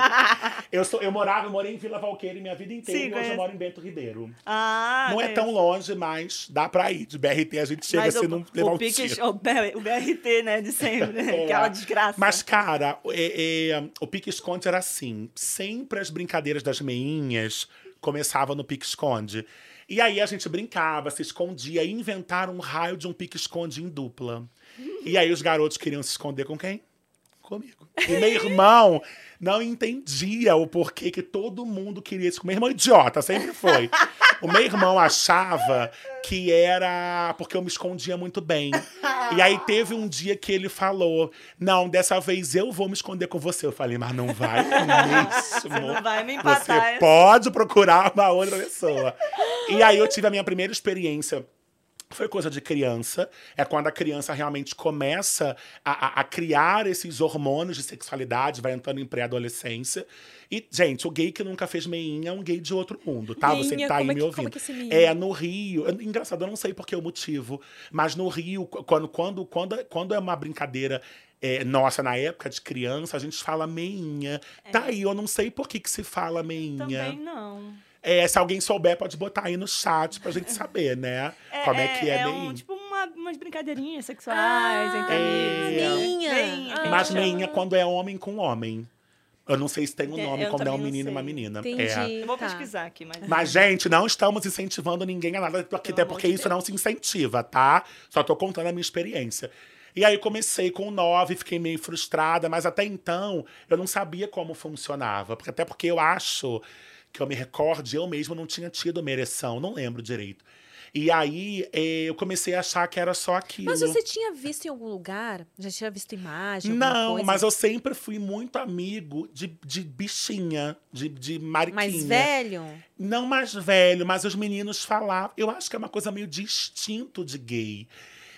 S2: Eu, sou, eu morava, eu morei em Vila Valqueira minha vida inteira
S3: Sim,
S2: e hoje eu moro em Bento Ribeiro.
S3: Ah,
S2: não é
S3: conheço.
S2: tão longe, mas dá pra ir. De BRT a gente chega
S3: Mas
S2: se
S3: o,
S2: não levar
S3: o,
S2: um
S3: pique,
S2: tiro.
S3: o, o BRT, né, de sempre.
S2: É.
S3: Aquela desgraça.
S2: Mas, cara, é- é, o pique-esconde era assim. Sempre as brincadeiras das meinhas começavam no pique-esconde. E aí a gente brincava, se escondia e inventaram um raio de um pique-esconde em dupla. E aí os garotos queriam se esconder com quem? Comigo. E meu irmão não entendia o porquê que todo mundo queria isso. Meu irmão é idiota, sempre foi. O meu irmão achava que era porque eu me escondia muito bem. E aí teve um dia que ele falou: Não, dessa vez eu vou me esconder com você. Eu falei, mas não vai mesmo.
S3: Você não vai me
S2: Você
S3: empatar. essa-
S2: pode procurar uma outra pessoa. E aí eu tive a minha primeira experiência. Foi coisa de criança. É quando a criança realmente começa a, a- a criar esses hormônios de sexualidade, vai entrando em pré-adolescência. E, gente, o gay que nunca fez meinha é um gay de outro mundo, tá? Você que
S1: Meinha,
S2: tá aí
S1: é
S2: me
S1: que-
S2: ouvindo.
S1: como é é meinha?
S2: É, no Rio. Engraçado, eu não sei por que o motivo, mas no Rio, qu- quando, quando, quando, quando é uma brincadeira é, nossa, na época de criança, a gente fala meinha. Tá aí, eu não sei por que, que se fala meinha.
S3: Também não.
S2: É, se alguém souber, pode botar aí no chat pra gente saber, né? Como é que é,
S3: é um, tipo uma, umas brincadeirinhas sexuais, entre amigos.
S2: É.
S1: Meinha.
S3: Meinha.
S1: Ah.
S2: Mas
S3: chama-
S2: meinha quando é homem com homem. Eu não sei se tem um
S3: É,
S2: nome
S3: eu
S2: quando é um menino e uma menina.
S1: Entendi.
S2: É.
S3: Eu vou
S1: Tá.
S3: pesquisar aqui, mas.
S2: Mas, gente, não estamos incentivando ninguém a nada, porque, até porque
S3: de
S2: isso não se incentiva, tá? Só tô contando a minha experiência. E aí comecei com nove, fiquei meio frustrada, mas até então eu não sabia como funcionava. Porque, até porque eu acho que eu me recorde, eu mesmo não tinha tido uma ereção, não lembro direito. E aí eh, eu comecei a achar que era só aquilo.
S1: Mas você tinha visto em algum lugar? Já tinha visto imagem?
S2: Não,
S1: coisa?
S2: mas eu sempre fui muito amigo de, de bichinha, de, de mariquinha.
S1: Mais velho?
S2: Não mais velho, mas os meninos falavam. Eu acho que é uma coisa meio distinto de gay.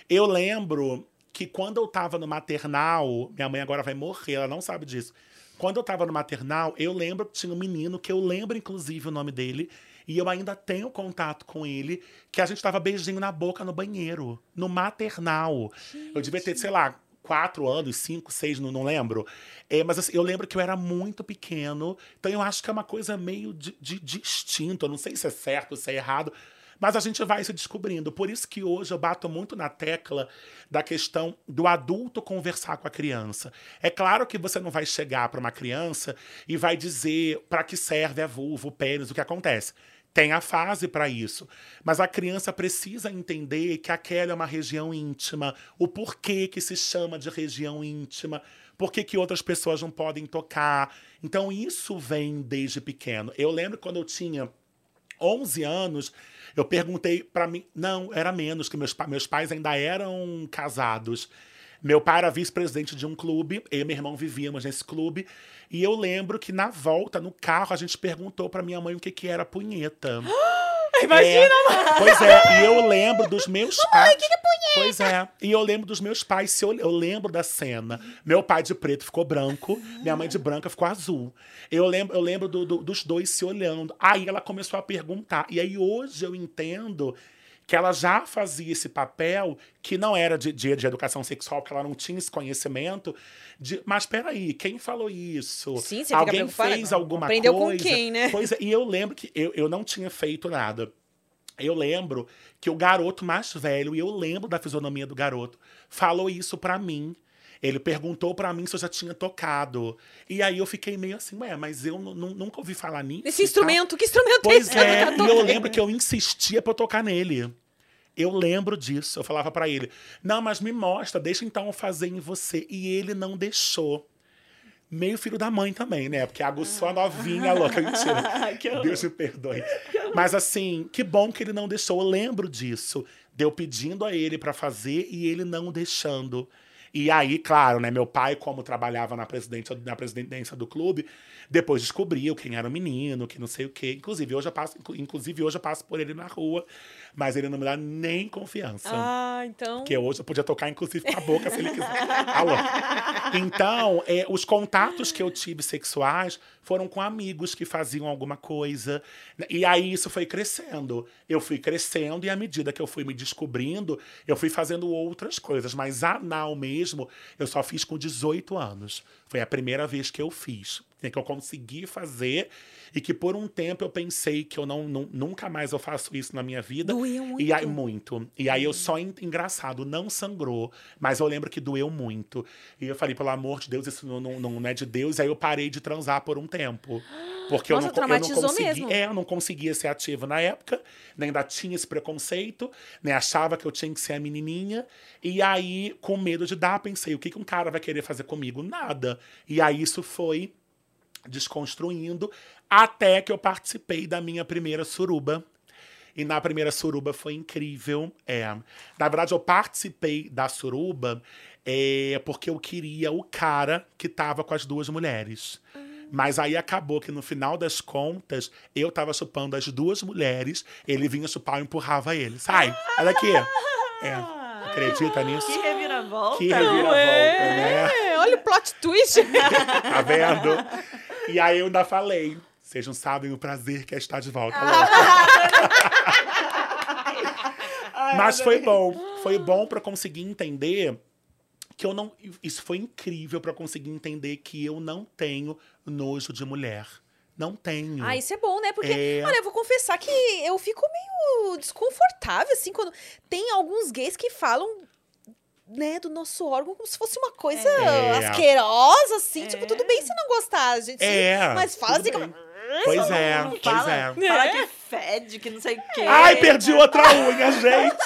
S2: Eu lembro que quando eu tava no maternal, minha mãe agora vai morrer, ela não sabe disso. Quando eu tava no maternal, eu lembro que tinha um menino, que eu lembro inclusive o nome dele, e eu ainda tenho contato com ele, que a gente tava beijinho na boca no banheiro, no maternal. Eu devia ter, sei lá, quatro anos, cinco, seis, não, não lembro. É, mas assim, eu lembro que eu era muito pequeno, então eu acho que é uma coisa meio de, de, distinto. Eu não sei se é certo, se é errado. Mas a gente vai se descobrindo. Por isso que hoje eu bato muito na tecla da questão do adulto conversar com a criança. É claro que você não vai chegar para uma criança e vai dizer para que serve a vulva, o pênis, o que acontece. Tem a fase para isso. Mas a criança precisa entender que aquela é uma região íntima, o porquê que se chama de região íntima, por que, que outras pessoas não podem tocar. Então, isso vem desde pequeno. Eu lembro quando eu tinha 11 anos, eu perguntei para mim. Não, era menos, que meus, meus pais ainda eram casados. Meu pai era vice-presidente de um clube, eu e meu irmão vivíamos nesse clube. E eu lembro que na volta, no carro, a gente perguntou para minha mãe o que, que era punheta.
S4: Imagina,
S2: é, Pois é, e eu lembro dos meus pais. que? Pois é, e eu lembro dos meus pais, se eu, eu lembro da cena. Meu pai de preto ficou branco, minha mãe de branca ficou azul. Eu lembro, eu lembro do, do, dos dois se olhando. Aí ela começou a perguntar. E aí hoje eu entendo que ela já fazia esse papel, que não era de, de, de educação sexual, que ela não tinha esse conhecimento. De, mas peraí, quem falou isso?
S1: Sim, você
S2: Alguém fez alguma
S1: Aprendeu
S2: coisa?
S1: com quem, né?
S2: Pois é, e eu lembro que eu, eu não tinha feito nada. Eu lembro que o garoto mais velho, e eu lembro da fisionomia do garoto, falou isso para mim. Ele perguntou para mim se eu já tinha tocado. E aí eu fiquei meio assim, ué, mas eu nunca ouvi falar nisso.
S1: Esse instrumento, que instrumento
S2: pois
S1: é esse?
S2: é, e eu lembro que eu insistia pra eu tocar nele. Eu lembro disso. Eu falava para ele: Não, mas me mostra, deixa então eu fazer em você. E ele não deixou. Meio filho da mãe também, né? Porque aguçou a novinha louca. Mentira. Deus me perdoe. Mas assim, que bom que ele não deixou. Eu lembro disso. Deu pedindo a ele para fazer e ele não deixando. E aí, claro, né, meu pai, como trabalhava na presidência, na presidência do clube, depois descobriu quem era o menino, que não sei o quê. Inclusive, hoje eu passo, inclusive, hoje eu passo por ele na rua, mas ele não me dá nem confiança.
S1: Ah, então.
S2: Porque hoje eu podia tocar, inclusive, com a boca se ele quiser. Alô. Então, é, os contatos que eu tive sexuais foram com amigos que faziam alguma coisa. E aí isso foi crescendo. Eu fui crescendo e à medida que eu fui me descobrindo, eu fui fazendo outras coisas. Mas anal mesmo, eu só fiz com 18 anos. Foi a primeira vez que eu fiz. Que eu consegui fazer e que por um tempo eu pensei que eu não, não nunca mais eu faço isso na minha vida.
S1: Doeu muito.
S2: E aí, muito. E aí eu só, engraçado, não sangrou, mas eu lembro que doeu muito. E eu falei, pelo amor de Deus, isso não, não, não é de Deus. E aí eu parei de transar por um tempo. Porque
S1: Nossa,
S2: eu, não, eu não consegui.
S1: mesmo.
S2: É, eu não conseguia ser ativo na época, né, ainda tinha esse preconceito, né? Achava que eu tinha que ser a menininha. E aí, com medo de dar, pensei, o que, que um cara vai querer fazer comigo? Nada. E aí isso foi desconstruindo até que eu participei da minha primeira suruba. E na primeira suruba foi incrível. É. Na verdade, eu participei da suruba é, porque eu queria o cara que tava com as duas mulheres. Mas aí acabou que no final das contas, eu tava chupando as duas mulheres, ele vinha chupar e empurrava ele. Sai, olha aqui. É, acredita nisso?
S3: Que reviravolta.
S2: Que reviravolta, né?
S1: Plot twist.
S2: Tá vendo? E aí eu ainda falei. Vocês não sabem o prazer que é estar de volta. Mas foi bom. Foi bom para conseguir entender que eu não. Isso foi incrível para conseguir entender que eu não tenho nojo de mulher. Não tenho.
S1: Ah, isso é bom, né? Porque,
S2: É.
S1: olha, eu vou confessar que eu fico meio desconfortável, assim, quando tem alguns gays que falam. Né, do nosso órgão como se fosse uma coisa
S2: É.
S1: asquerosa, assim.
S3: É.
S1: Tipo, tudo bem se não gostar, gente.
S2: É,
S1: Mas fala
S2: tudo
S1: assim
S2: bem.
S1: como.
S2: Pois é, pois
S3: fala,
S2: é.
S3: fala que fede, que não sei o quê.
S2: Ai, perdi outra unha, gente.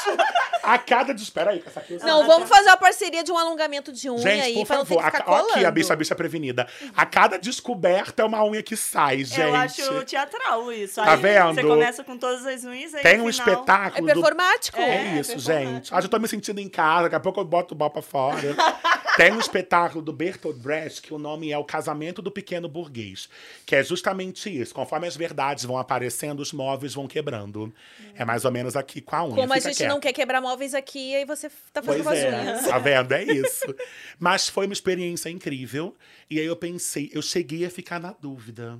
S2: A cada. de- Espera aí, essa aqui
S1: Não, vamos fazer uma parceria de um alongamento de unha
S2: Gente,
S1: aí,
S2: por
S1: pra não ter
S2: favor,
S1: que
S2: a,
S1: ficar
S2: ó aqui a bicha, a bicha prevenida. A cada descoberta é uma unha que sai, gente.
S3: Eu acho teatral isso.
S2: Tá
S3: aí
S2: vendo?
S3: Você começa com todas as unhas aí
S2: Tem um
S3: final-
S1: É
S2: espetáculo. do-
S1: performático.
S2: É,
S3: É,
S2: isso,
S3: performático.
S2: gente. Ah, já tô me sentindo em casa, daqui a pouco eu boto o bal pra fora. Tem um espetáculo do Bertolt Brecht que o nome é O Casamento do Pequeno Burguês, que é justamente isso. Conforme as verdades vão aparecendo, os móveis vão quebrando. É mais ou menos aqui com a unha.
S1: Como a gente
S2: quieta.
S1: não quer quebrar móveis aqui, aí você tá fazendo
S2: Pois é,
S1: unhas.
S2: tá vendo? É isso. Mas foi uma experiência incrível. E aí eu pensei, eu cheguei a ficar na dúvida.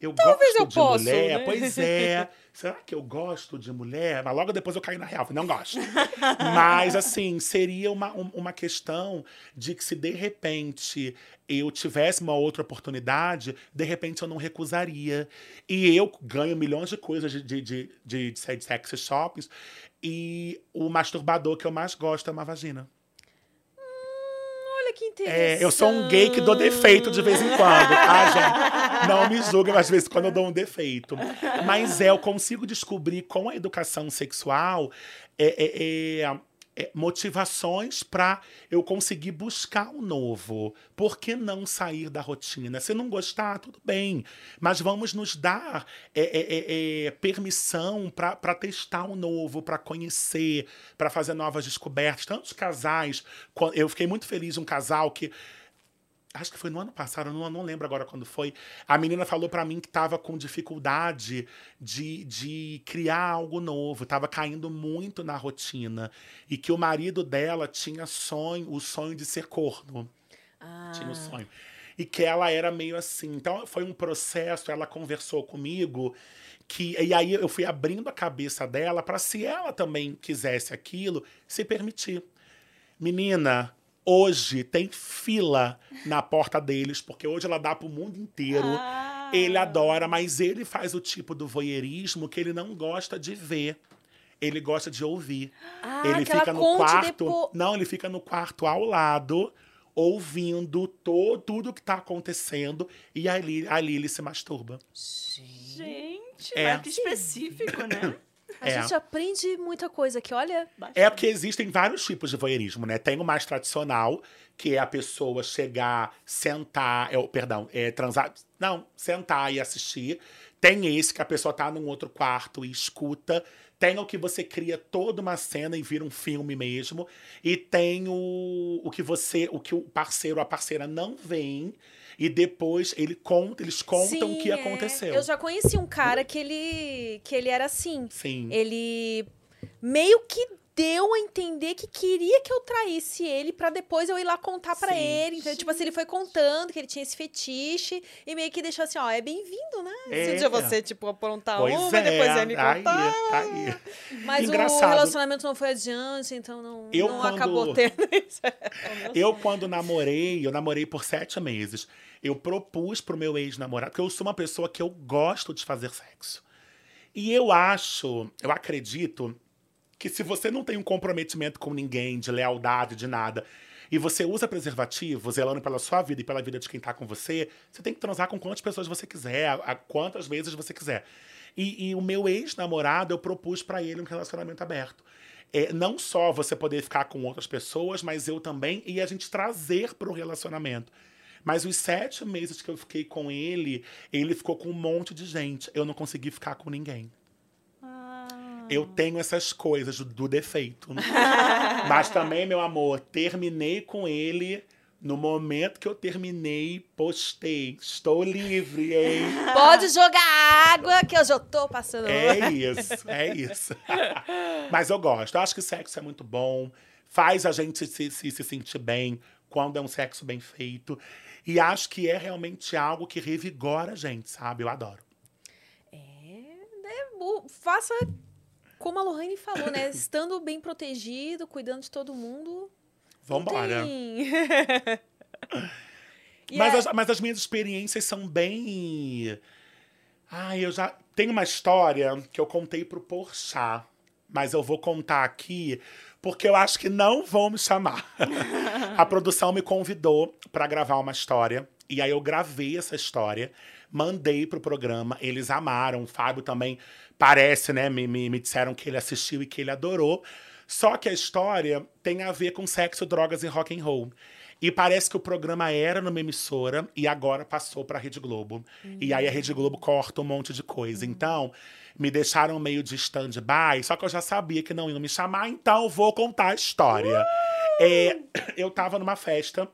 S2: eu
S4: Talvez
S2: gosto
S4: eu
S2: de
S4: possa,
S2: mulher.
S4: né?
S2: Pois é. Será que eu gosto de mulher? Mas logo depois eu caí na real. falei, Não gosto. Mas, assim, seria uma, um- uma questão de que se de repente eu tivesse uma outra oportunidade, de repente eu não recusaria. E eu ganho milhões de coisas de, de, de, de, de sex shoppings. E o masturbador que eu mais gosto é uma vagina.
S1: Que interessante.
S2: É, eu sou um gay que dou defeito de vez em quando, tá, gente? Não me julguem, mas de vez em quando eu dou um defeito. Mas é, eu consigo descobrir com a educação sexual é, é, é, motivações para eu conseguir buscar o novo. Por que não sair da rotina? Se não gostar, tudo bem. Mas vamos nos dar é, é, é, é, permissão para testar o novo, para conhecer, para fazer novas descobertas. Tantos casais. Eu fiquei muito feliz um casal que acho que foi no ano passado, eu não, não lembro agora quando foi. A menina falou pra mim que tava com dificuldade de, de criar algo novo, tava caindo muito na rotina. E que o marido dela tinha sonho, o sonho de ser corno.
S1: Ah,
S2: Tinha o sonho. E que ela era meio assim. Então foi um processo, ela conversou comigo. Que, e aí eu fui abrindo a cabeça dela para se ela também quisesse aquilo, se permitir. Menina, hoje tem fila na porta deles, porque hoje ela dá pro mundo inteiro.
S3: Ah.
S2: Ele adora, mas ele faz o tipo do voyeurismo que ele não gosta de ver. Ele gosta de ouvir.
S1: Ah,
S2: ele fica no quarto.
S1: depo-
S2: Não, ele fica no quarto ao lado, ouvindo to, tudo que tá acontecendo, e ali, ali ele se masturba.
S3: Gente,
S2: É.
S3: mas que específico, né?
S1: A
S2: É.
S1: gente aprende muita coisa aqui, olha.
S2: É porque existem vários tipos de voyeurismo, né? Tem o mais tradicional, que é a pessoa chegar, sentar, é, perdão, é, transar, não, sentar e assistir. Tem esse que a pessoa tá num outro quarto e escuta. Tem o que você cria toda uma cena e vira um filme mesmo. E tem o, o que você, o que o parceiro ou a parceira não vem e depois ele conta, eles contam o
S1: Sim,
S2: que
S1: é.
S2: aconteceu.
S1: Eu já conheci um cara que ele, que ele era assim.
S2: Sim.
S1: Ele meio que deu a entender que queria que eu traísse ele pra depois eu ir lá contar pra
S2: Sim.
S1: ele. Então, tipo assim, ele foi contando que ele tinha esse fetiche e meio que deixou assim, ó, é bem-vindo, né?
S4: Se
S2: É.
S4: um dia você, tipo, aprontar
S2: Pois
S4: uma,
S2: é,
S4: depois ia me
S2: aí,
S4: contar.
S2: tá aí.
S1: Mas o
S2: Engraçado.
S1: relacionamento não foi adiante, então não,
S2: Eu,
S1: não
S2: quando-
S1: acabou tendo isso.
S2: Eu, quando namorei, eu namorei por sete meses. Eu propus pro meu ex-namorado, porque eu sou uma pessoa que eu gosto de fazer sexo. E eu acho, eu acredito, que se você não tem um comprometimento com ninguém, de lealdade, de nada, e você usa preservativo, zelando pela sua vida e pela vida de quem tá com você, você tem que transar com quantas pessoas você quiser, a, quantas vezes você quiser. E, e o meu ex-namorado, eu propus pra ele um relacionamento aberto. É, não só você poder ficar com outras pessoas, mas eu também, e a gente trazer pro relacionamento. Mas os sete meses que eu fiquei com ele, ele ficou com um monte de gente. Eu não consegui ficar com ninguém. Eu tenho essas coisas do, defeito. Mas também, meu amor, terminei com ele. No momento que eu terminei, postei. Estou livre, hein?
S1: Pode jogar água, que eu já tô passando.
S2: É isso, é isso. Mas eu gosto. Eu acho que sexo é muito bom. Faz a gente se, se, se sentir bem quando é um sexo bem feito. E acho que é realmente algo que revigora a gente, sabe? Eu adoro.
S1: O- Faça como a Lohane falou, né? Estando bem protegido, cuidando de todo mundo.
S2: Vambora. Mas,
S1: é-
S2: as, mas as minhas experiências são bem. Ai, eu já. Tem uma história que eu contei pro Porchat, mas eu vou contar aqui porque eu acho que não vão me chamar. A produção me convidou pra gravar uma história. E aí eu gravei essa história, mandei pro programa, eles amaram. O Fábio também parece, né? Me, me, me disseram que ele assistiu e que ele adorou. Só que a história tem a ver com sexo, drogas e rock and roll. E parece que o programa era numa emissora e agora passou pra Rede Globo. E aí a Rede Globo corta um monte de coisa. Então, me deixaram meio de stand-by, só que eu já sabia que não iam me chamar, então vou contar a história. É, eu tava numa festa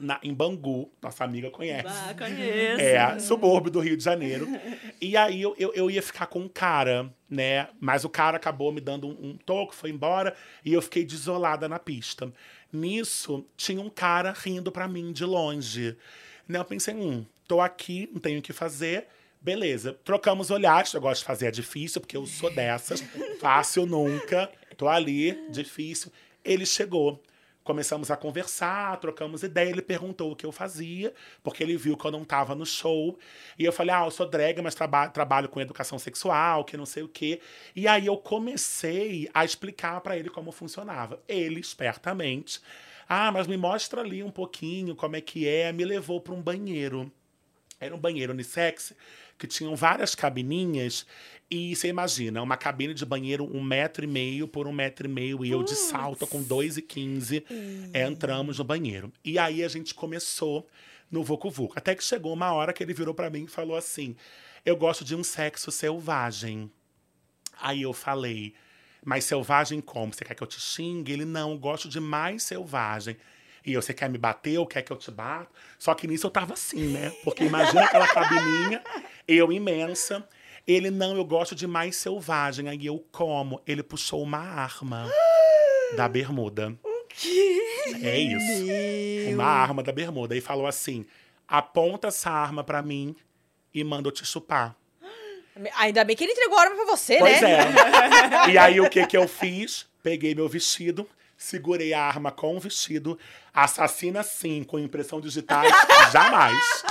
S2: na- em Bangu, nossa amiga conhece.
S3: Ah, conheço.
S2: É, subúrbio do Rio de Janeiro. E aí eu, eu, eu ia ficar com um cara, né? Mas o cara acabou me dando um, um toque, foi embora, e eu fiquei desolada na pista. Nisso, tinha um cara rindo pra mim de longe. Né, eu pensei, hum, tô aqui, não tenho o que fazer, Beleza, trocamos olhares. Eu gosto de fazer, é difícil, porque eu sou dessas. Fácil nunca. Tô ali, difícil. Ele chegou. Começamos a conversar, trocamos ideia. Ele perguntou o que eu fazia, porque ele viu que eu não estava no show. E eu falei: Ah, eu sou drag, mas traba trabalho com educação sexual, que não sei o quê. E aí eu comecei a explicar para ele como funcionava. Ele, espertamente, ah, mas me mostra ali um pouquinho como é que é. Me levou para um banheiro. Era um banheiro unissex que tinham várias cabininhas. E você imagina, uma cabine de banheiro um metro e meio por um metro e meio. E eu de salto com dois e quinze entramos no banheiro. E aí a gente começou no Vucu Vucu. Até que chegou uma hora que ele virou para mim e falou assim: Eu gosto de um sexo selvagem. Aí eu falei, mas selvagem como? Você quer que eu te xingue? Ele, não, eu gosto de mais selvagem. E eu, você quer me bater ou quer que eu te bato? Só que nisso eu tava assim, né? Porque imagina aquela cabininha, eu imensa. Ele, não, eu gosto de mais selvagem. Aí eu como. Ele puxou uma arma da bermuda.
S3: O quê?
S2: É isso. Uma arma da bermuda. E falou assim: aponta essa arma pra mim e manda eu te chupar.
S1: Ainda bem que ele entregou a arma pra você,
S2: Pois
S1: né?
S2: é. E aí o que que eu fiz? Peguei meu vestido, segurei a arma com o vestido. Assassina sim, com impressão digitais, jamais.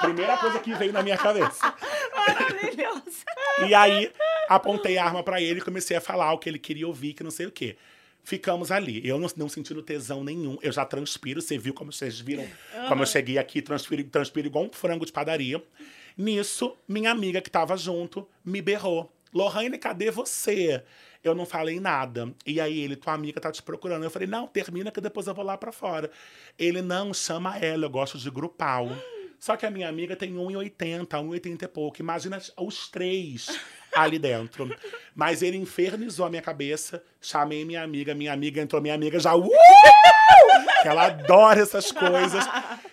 S2: Primeira coisa que veio na minha cabeça.
S3: Maravilhoso.
S2: E aí apontei a arma pra ele e comecei a falar o que ele queria ouvir, que não sei o quê. Ficamos ali. Eu não, não sentindo tesão nenhum. Eu já transpiro. Você viu como vocês viram? Como eu cheguei aqui, transpiro, transpiro igual um frango de padaria. Nisso, minha amiga que tava junto me berrou. Lohane, cadê você? Eu não falei nada. E aí ele, tua amiga tá te procurando. Eu falei, não, termina que depois eu vou lá pra fora. Ele, não, chama ela, eu gosto de grupal. Só que a minha amiga tem 1,80, 1,80 e pouco. Imagina os três ali dentro. Mas ele infernizou a minha cabeça. Chamei minha amiga, minha amiga entrou, minha amiga já. Uh! Ela adora essas coisas.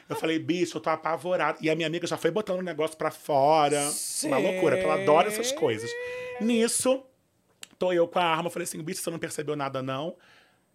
S2: Eu falei, bicho, eu tô apavorado. E a minha amiga já foi botando o negócio pra fora. Uma loucura, porque ela adora essas coisas. Nisso, tô eu com a arma. Falei assim, bicho, você não percebeu nada, não?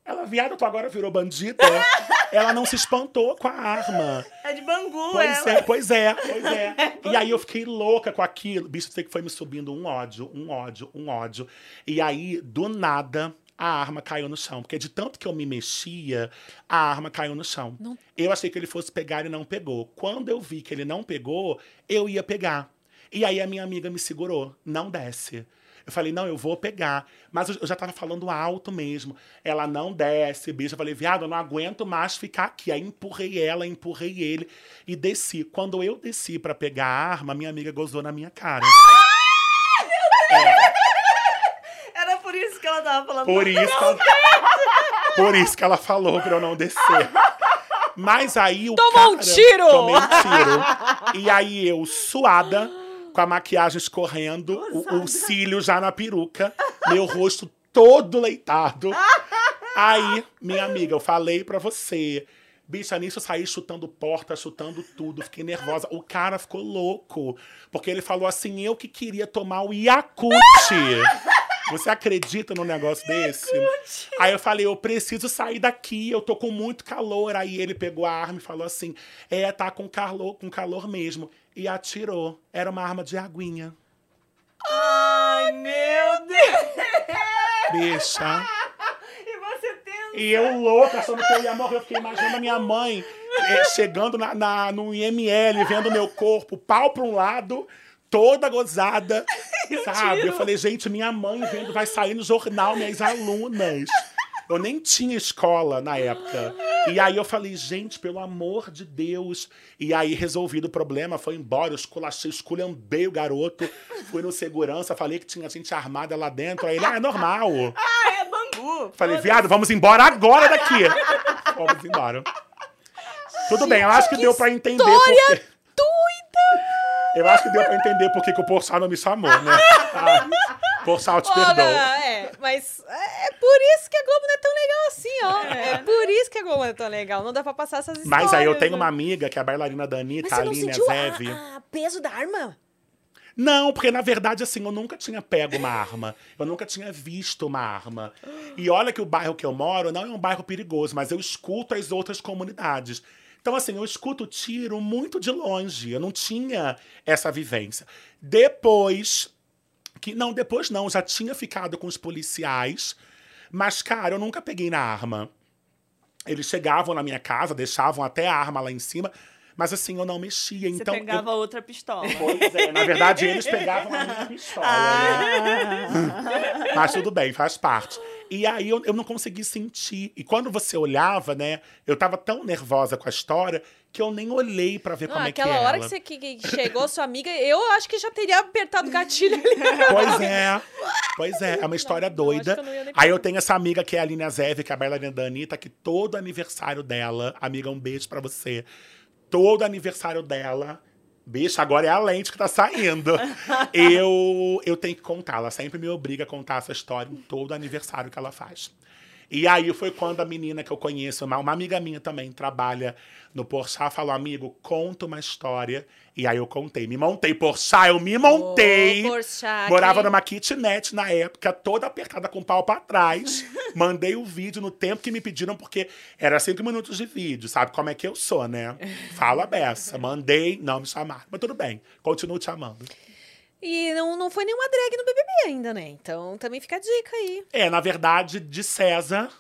S2: Ela, viado, tu agora virou bandida. ela não se espantou com a arma.
S3: É de Bangu,
S2: Pois
S3: ela.
S2: é, pois é, pois é. E aí eu fiquei louca com aquilo. Bicho, sei que foi me subindo um ódio, um ódio, um ódio. E aí, do nada, a arma caiu no chão. Porque de tanto que eu me mexia, a arma caiu no chão.
S1: Não-
S2: Eu achei que ele fosse pegar e não pegou. Quando eu vi que ele não pegou, eu ia pegar. E aí a minha amiga me segurou. Não desce. Eu falei, não, eu vou pegar. Mas eu eu já tava falando alto mesmo. Ela não desce, bicho. Eu falei, viado, eu não aguento mais ficar aqui. Aí empurrei ela, empurrei ele e desci. Quando eu desci pra pegar a arma, minha amiga gozou na minha cara.
S3: Era por isso que ela tava falando.
S2: Por isso, ela, por isso que ela falou pra eu não descer. Mas aí o
S1: Tomou um
S2: cara-
S1: tiro!
S2: Tomei um tiro. E aí eu, suada, com a maquiagem escorrendo, o, o cílio já na peruca, meu rosto todo leitado. Aí, minha amiga, eu falei pra você. Bicha, nisso eu saí chutando porta, chutando tudo, fiquei nervosa. O cara ficou louco, porque ele falou assim: eu que queria tomar o Yakult. Você acredita num negócio desse? Aí eu falei, eu preciso sair daqui, eu tô com muito calor. Aí ele pegou a arma e falou assim: é, tá com calor, com calor mesmo. E atirou. Era uma arma de aguinha.
S3: Ai, meu Deus.
S2: Bicha.
S3: E você tendo.
S2: E eu louca, achando que eu ia morrer. Eu fiquei imaginando a minha mãe eh, chegando na, na- no IML, vendo meu corpo, pau pra um lado, toda gozada. Sabe? Eu falei, gente, minha mãe vendo, vai sair no jornal, minhas alunas. Eu nem tinha escola na época. E aí eu falei, gente, pelo amor de Deus. E aí, resolvido o problema, foi embora, eu esculachei, esculhambei o garoto. Fui no segurança, falei que tinha gente armada lá dentro. Aí ele, ah, é normal.
S3: Ah, é Bangu.
S2: Falei, viado, vamos embora agora daqui. Vamos embora. Tudo bem, eu acho que, deu pra entender porque... Eu acho que deu pra entender porque que o Porçal não me chamou, né? Ah, Porçal, te perdoo.
S1: É, mas é por isso que a Globo não é tão legal assim, ó. É, por isso que a Globo não é tão legal. Não dá pra passar essas histórias.
S2: Mas aí eu tenho
S1: né?
S2: uma amiga, que é a bailarina da
S1: Mas
S2: Anitta,
S1: você não
S2: Aline
S1: sentiu
S2: Zev.
S1: a, a peso da arma?
S2: Não, porque na verdade, assim, eu nunca tinha pego uma arma. Eu nunca tinha visto uma arma. E olha que o bairro que eu moro não é um bairro perigoso, mas eu escuto as outras comunidades. Então, assim, eu escuto tiro muito de longe. Eu não tinha essa vivência. Depois. Que Não, depois não. Já tinha ficado com os policiais. Mas, cara, eu nunca peguei na arma. Eles chegavam na minha casa, deixavam até a arma lá em cima. Mas assim, eu não mexia.
S3: Você
S2: então, eu-
S3: pegava outra pistola.
S2: Pois é, na verdade, eles pegavam a minha pistola, né?
S3: Ah.
S2: Mas tudo bem, faz parte. E aí eu, eu não consegui sentir. E quando você olhava, né? Eu tava tão nervosa com a história que eu nem olhei pra ver
S1: Não,
S2: como é que
S1: aquela
S2: era.
S1: hora que, você, que, chegou sua amiga, eu acho que já teria apertado o gatilho ali.
S2: Pois é. Pois é, é uma história
S1: Não, eu
S2: doida.
S1: eu nem
S2: Aí eu tenho essa amiga que é a Aline Zev, que é a bailarina da Anitta, que todo aniversário dela, amiga, um beijo pra você. Todo aniversário dela, bicho, agora é a lente que tá saindo. eu, eu tenho que contar, ela sempre me obriga a contar essa história em todo aniversário que ela faz. E aí foi quando a menina que eu conheço, uma, uma amiga minha também, trabalha no Porchat, falou, amigo, conta uma história. E aí eu contei. Me montei, Porchat, eu me montei.
S1: Ô, Porchat,
S2: Morava numa kitnet na época, toda apertada com pau pra trás. Mandei o vídeo no tempo que me pediram, porque era cinco minutos de vídeo, sabe como é que eu sou, né? Fala beça. Mandei, não me chamaram. Mas tudo bem, continuo te amando.
S1: E não, não foi nenhuma drag no BBB ainda, né? Então também fica a dica aí.
S2: É, na verdade, de César,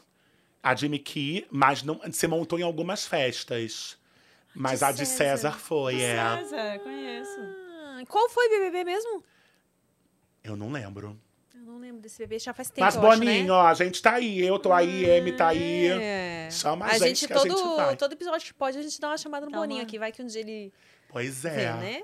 S2: a Jimmy Key, mas não, se montou em algumas festas. Mas
S1: De
S2: a de
S1: César.
S2: César foi, é.
S3: César, conheço.
S1: Ah, qual foi o BBB mesmo?
S2: Eu não lembro.
S1: Eu não lembro desse BBB, já faz tempo,
S2: Mas, Boninho,
S1: né?
S2: ó, a gente tá aí. Eu tô aí, Amy tá aí.
S1: É.
S2: Chama a,
S1: A
S2: gente,
S1: gente,
S2: que
S1: todo,
S2: a gente vai.
S1: todo episódio que pode, a gente dá uma chamada no
S3: Dá
S1: Boninho
S3: uma-
S1: aqui. Vai que um dia ele
S2: Pois
S1: vê,
S2: é.
S1: né?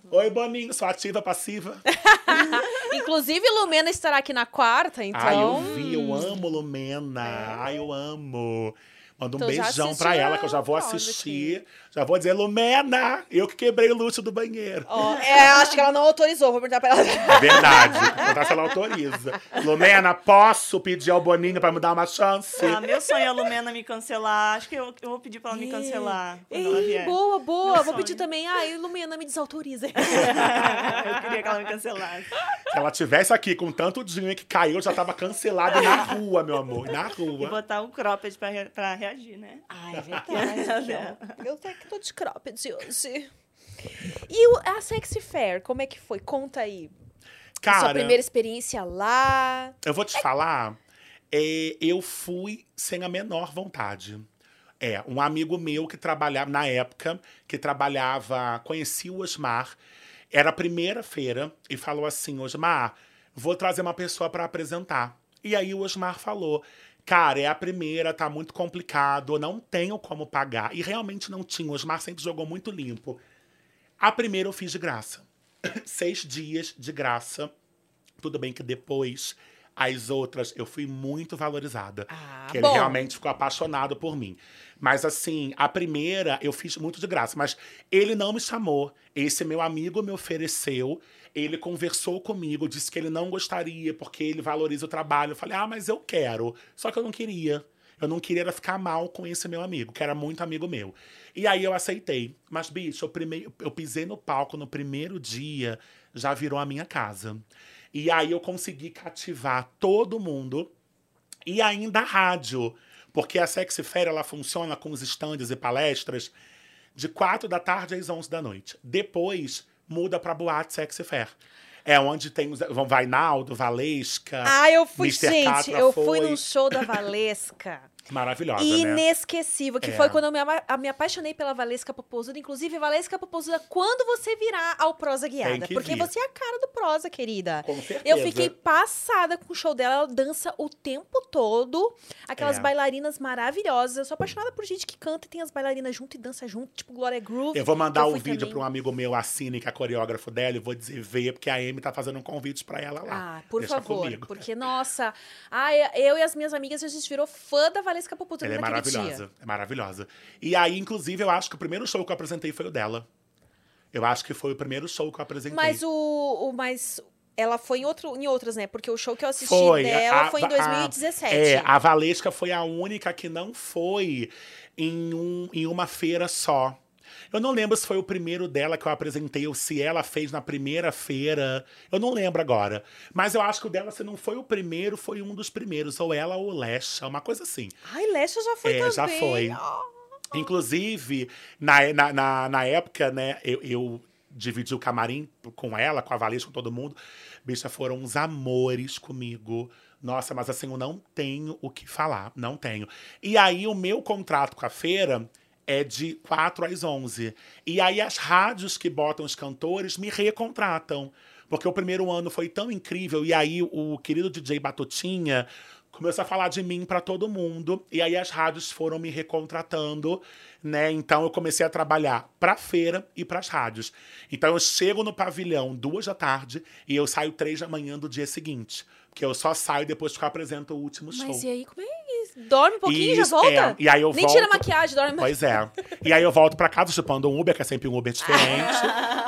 S2: Oi, Boninho, sou ativa, passiva?
S1: Inclusive, Lumena estará aqui na quarta, então...
S2: Ai, eu vi, eu amo Lumena. Ai, eu amo. Manda um beijão pra ela, que eu já vou assistir. Já vou dizer, Lumena, eu que quebrei o luxo do banheiro.
S1: Ó, é, acho que ela não autorizou, vou perguntar pra ela.
S2: É verdade. Vou perguntar se ela autoriza. Lumena, posso pedir ao Boninho pra me dar uma chance?
S3: Ah, meu sonho é a Lumena me cancelar. Acho que eu, eu vou pedir pra ela me cancelar quando ela
S1: Ei,
S3: vier.
S1: boa, boa.
S3: Meu
S1: Vou pedir
S3: sonho.
S1: também. Ai, Lumena, me desautoriza.
S3: eu queria que ela me cancelasse.
S2: Se ela tivesse aqui com tanto dinheiro que caiu, eu já tava cancelada na rua, meu amor. Na
S3: E
S2: rua.
S3: botar um cropped pra, pra reagir, né?
S1: Ai, é verdade. ó. Eu até que tô de cropped hoje. E o- a Sexy Fair, como é que foi? Conta aí. Sua
S2: Cara,
S1: primeira experiência lá.
S2: eu vou te falar, é, eu fui sem a menor vontade. É, um amigo meu que trabalhava, na época, que trabalhava, conhecia o Osmar, era a primeira feira, e falou assim, Osmar, vou trazer uma pessoa para apresentar. E aí o Osmar falou, cara, é a primeira, tá muito complicado, não tenho como pagar. E realmente não tinha, o Osmar sempre jogou muito limpo. A primeira eu fiz de graça. Seis dias de graça. Tudo bem que depois, as outras, eu fui muito valorizada.
S1: Ah,
S2: que ele realmente ficou apaixonado por mim. Mas assim, a primeira eu fiz muito de graça. Mas ele não me chamou. Esse meu amigo me ofereceu. Ele conversou comigo, disse que ele não gostaria, porque ele valoriza o trabalho. Eu falei, ah, mas eu quero. Só que eu não queria. Eu não queria ficar mal com esse meu amigo, que era muito amigo meu. E aí eu aceitei. Mas, bicho, eu, primeiro, eu pisei no palco no primeiro dia, já virou a minha casa. E aí eu consegui cativar todo mundo e ainda a rádio. Porque a Sexy Fair, ela funciona com os estandes e palestras de 4 da tarde às 11 da noite. Depois, muda pra Boate Sexy Fair. É onde tem os... Vão Vainaldo, Valesca,
S1: Ah, eu fui,
S2: Mr.
S1: gente.
S2: Catra
S1: eu
S2: foi.
S1: fui num show da Valesca.
S2: Maravilhosa, né?
S1: Inesquecível, que
S2: É.
S1: foi quando eu me, ama- me apaixonei pela Valesca Popozuda. Inclusive, Valesca Popozuda, quando você virar ao Prosa Guiada.
S2: que
S1: Porque
S2: vir.
S1: você é a cara do Prosa, querida.
S2: Com certeza.
S1: Eu fiquei passada com o show dela. Ela dança o tempo todo. Aquelas
S2: É.
S1: bailarinas maravilhosas. Eu sou apaixonada por gente que canta e tem as bailarinas junto e dança junto, tipo Glória Groove.
S2: Eu vou mandar o
S1: fui
S2: vídeo para um amigo meu, a Cine, que é coreógrafo dela, e vou dizer, vê, porque a Amy tá fazendo um convite para ela lá.
S1: Ah, por
S2: Deixa
S1: favor.
S2: comigo.
S1: Porque, nossa, ai, eu e as minhas amigas, a gente virou fã da Valesca Popozuda
S2: Ela é maravilhosa,
S1: dia.
S2: é maravilhosa. E aí, inclusive, eu acho que o primeiro show que eu apresentei foi o dela. Eu acho que foi o primeiro show que eu apresentei.
S1: Mas o, o mais ela foi em, outro, em outras, né? Porque o show que eu assisti
S2: Foi,
S1: dela
S2: a-
S1: foi em
S2: a-
S1: 2017.
S2: É, a Valesca foi a única que não foi em, um, em uma feira só. Eu não lembro se foi o primeiro dela que eu apresentei ou se ela fez na primeira feira. Eu não lembro agora. Mas eu acho que o dela, se não foi o primeiro, foi um dos primeiros. Ou ela ou Lesha, uma coisa assim.
S1: Ai, Lesha já foi
S2: É,
S1: também.
S2: já foi.
S1: Ah,
S2: Inclusive, na, na, na, na época, né, eu, eu dividi o camarim com ela, com a Valência, com todo mundo. Bicha, foram uns amores comigo. Nossa, mas assim, eu não tenho o que falar. Não tenho. E aí, o meu contrato com a feira é de 4 às 11. E aí, as rádios que botam os cantores me recontratam. Porque o primeiro ano foi tão incrível. E aí, o querido DJ Batutinha começou a falar de mim para todo mundo. E aí, as rádios foram me recontratando né? Então eu comecei a trabalhar para feira e para as rádios. Então eu chego no pavilhão duas da tarde e eu saio três da manhã do dia seguinte. Porque eu só saio depois que eu apresento o último show.
S1: Mas e aí, como é? Dorme um pouquinho e já
S2: Isso,
S1: volta?
S2: é. E aí eu
S1: Nem
S2: volto-
S1: tira a maquiagem, dorme.
S2: Pois é. E aí eu volto pra casa chupando um Uber, que é sempre um Uber diferente.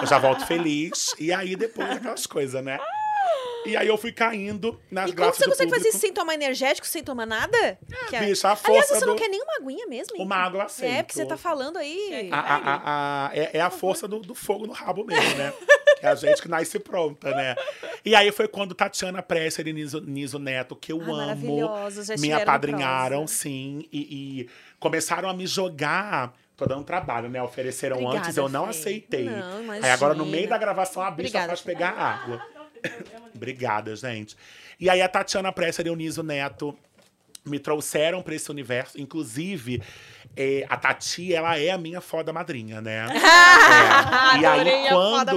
S2: eu já volto feliz. E aí depois aquelas coisas, né? E aí eu fui caindo nas
S1: E como
S2: graças
S1: você
S2: do
S1: consegue fazer isso sem tomar energético, sem tomar nada? Que é-
S2: bicha, a
S1: Aliás,
S2: força
S1: você não
S2: do-
S1: quer nem uma aguinha mesmo? hein?
S2: Uma água aceito.
S1: É, porque você tá falando aí.
S2: A- a- a- é, é a força do, do fogo no rabo mesmo, né? É a gente que nasce pronta, né? E aí foi quando Tatiana Presser e Niso, Niso Neto, que eu
S1: Ai,
S2: amo, me apadrinharam,
S1: Prosa.
S2: sim, e, e começaram a me jogar. Tô dando trabalho, né? Ofereceram
S1: Obrigada,
S2: antes, eu não
S1: Fê.
S2: aceitei.
S1: Não,
S2: aí agora, no meio da gravação, a bicha
S1: Obrigada,
S2: faz pegar água. Obrigada, gente. E aí a Tatiana Presser e o Niso Neto me trouxeram pra esse universo. Inclusive, eh, a Tati, ela é a minha foda madrinha, né? É. E aí, quando,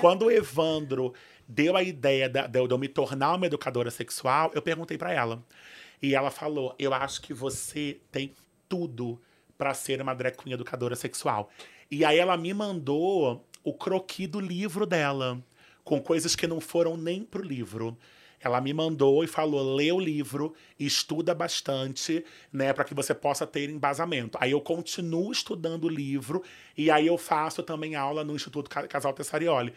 S2: quando o Evandro deu a ideia da- de eu me tornar uma educadora sexual, eu perguntei pra ela. E ela falou: Eu acho que você tem tudo pra ser uma drag queen educadora sexual. E aí ela me mandou o croqui do livro dela, com coisas que não foram nem pro livro. Ela me mandou e falou: lê o livro, estuda bastante, né, para que você possa ter embasamento. Aí eu continuo estudando o livro e aí eu faço também aula no Instituto Ca- Casal Tessarioli.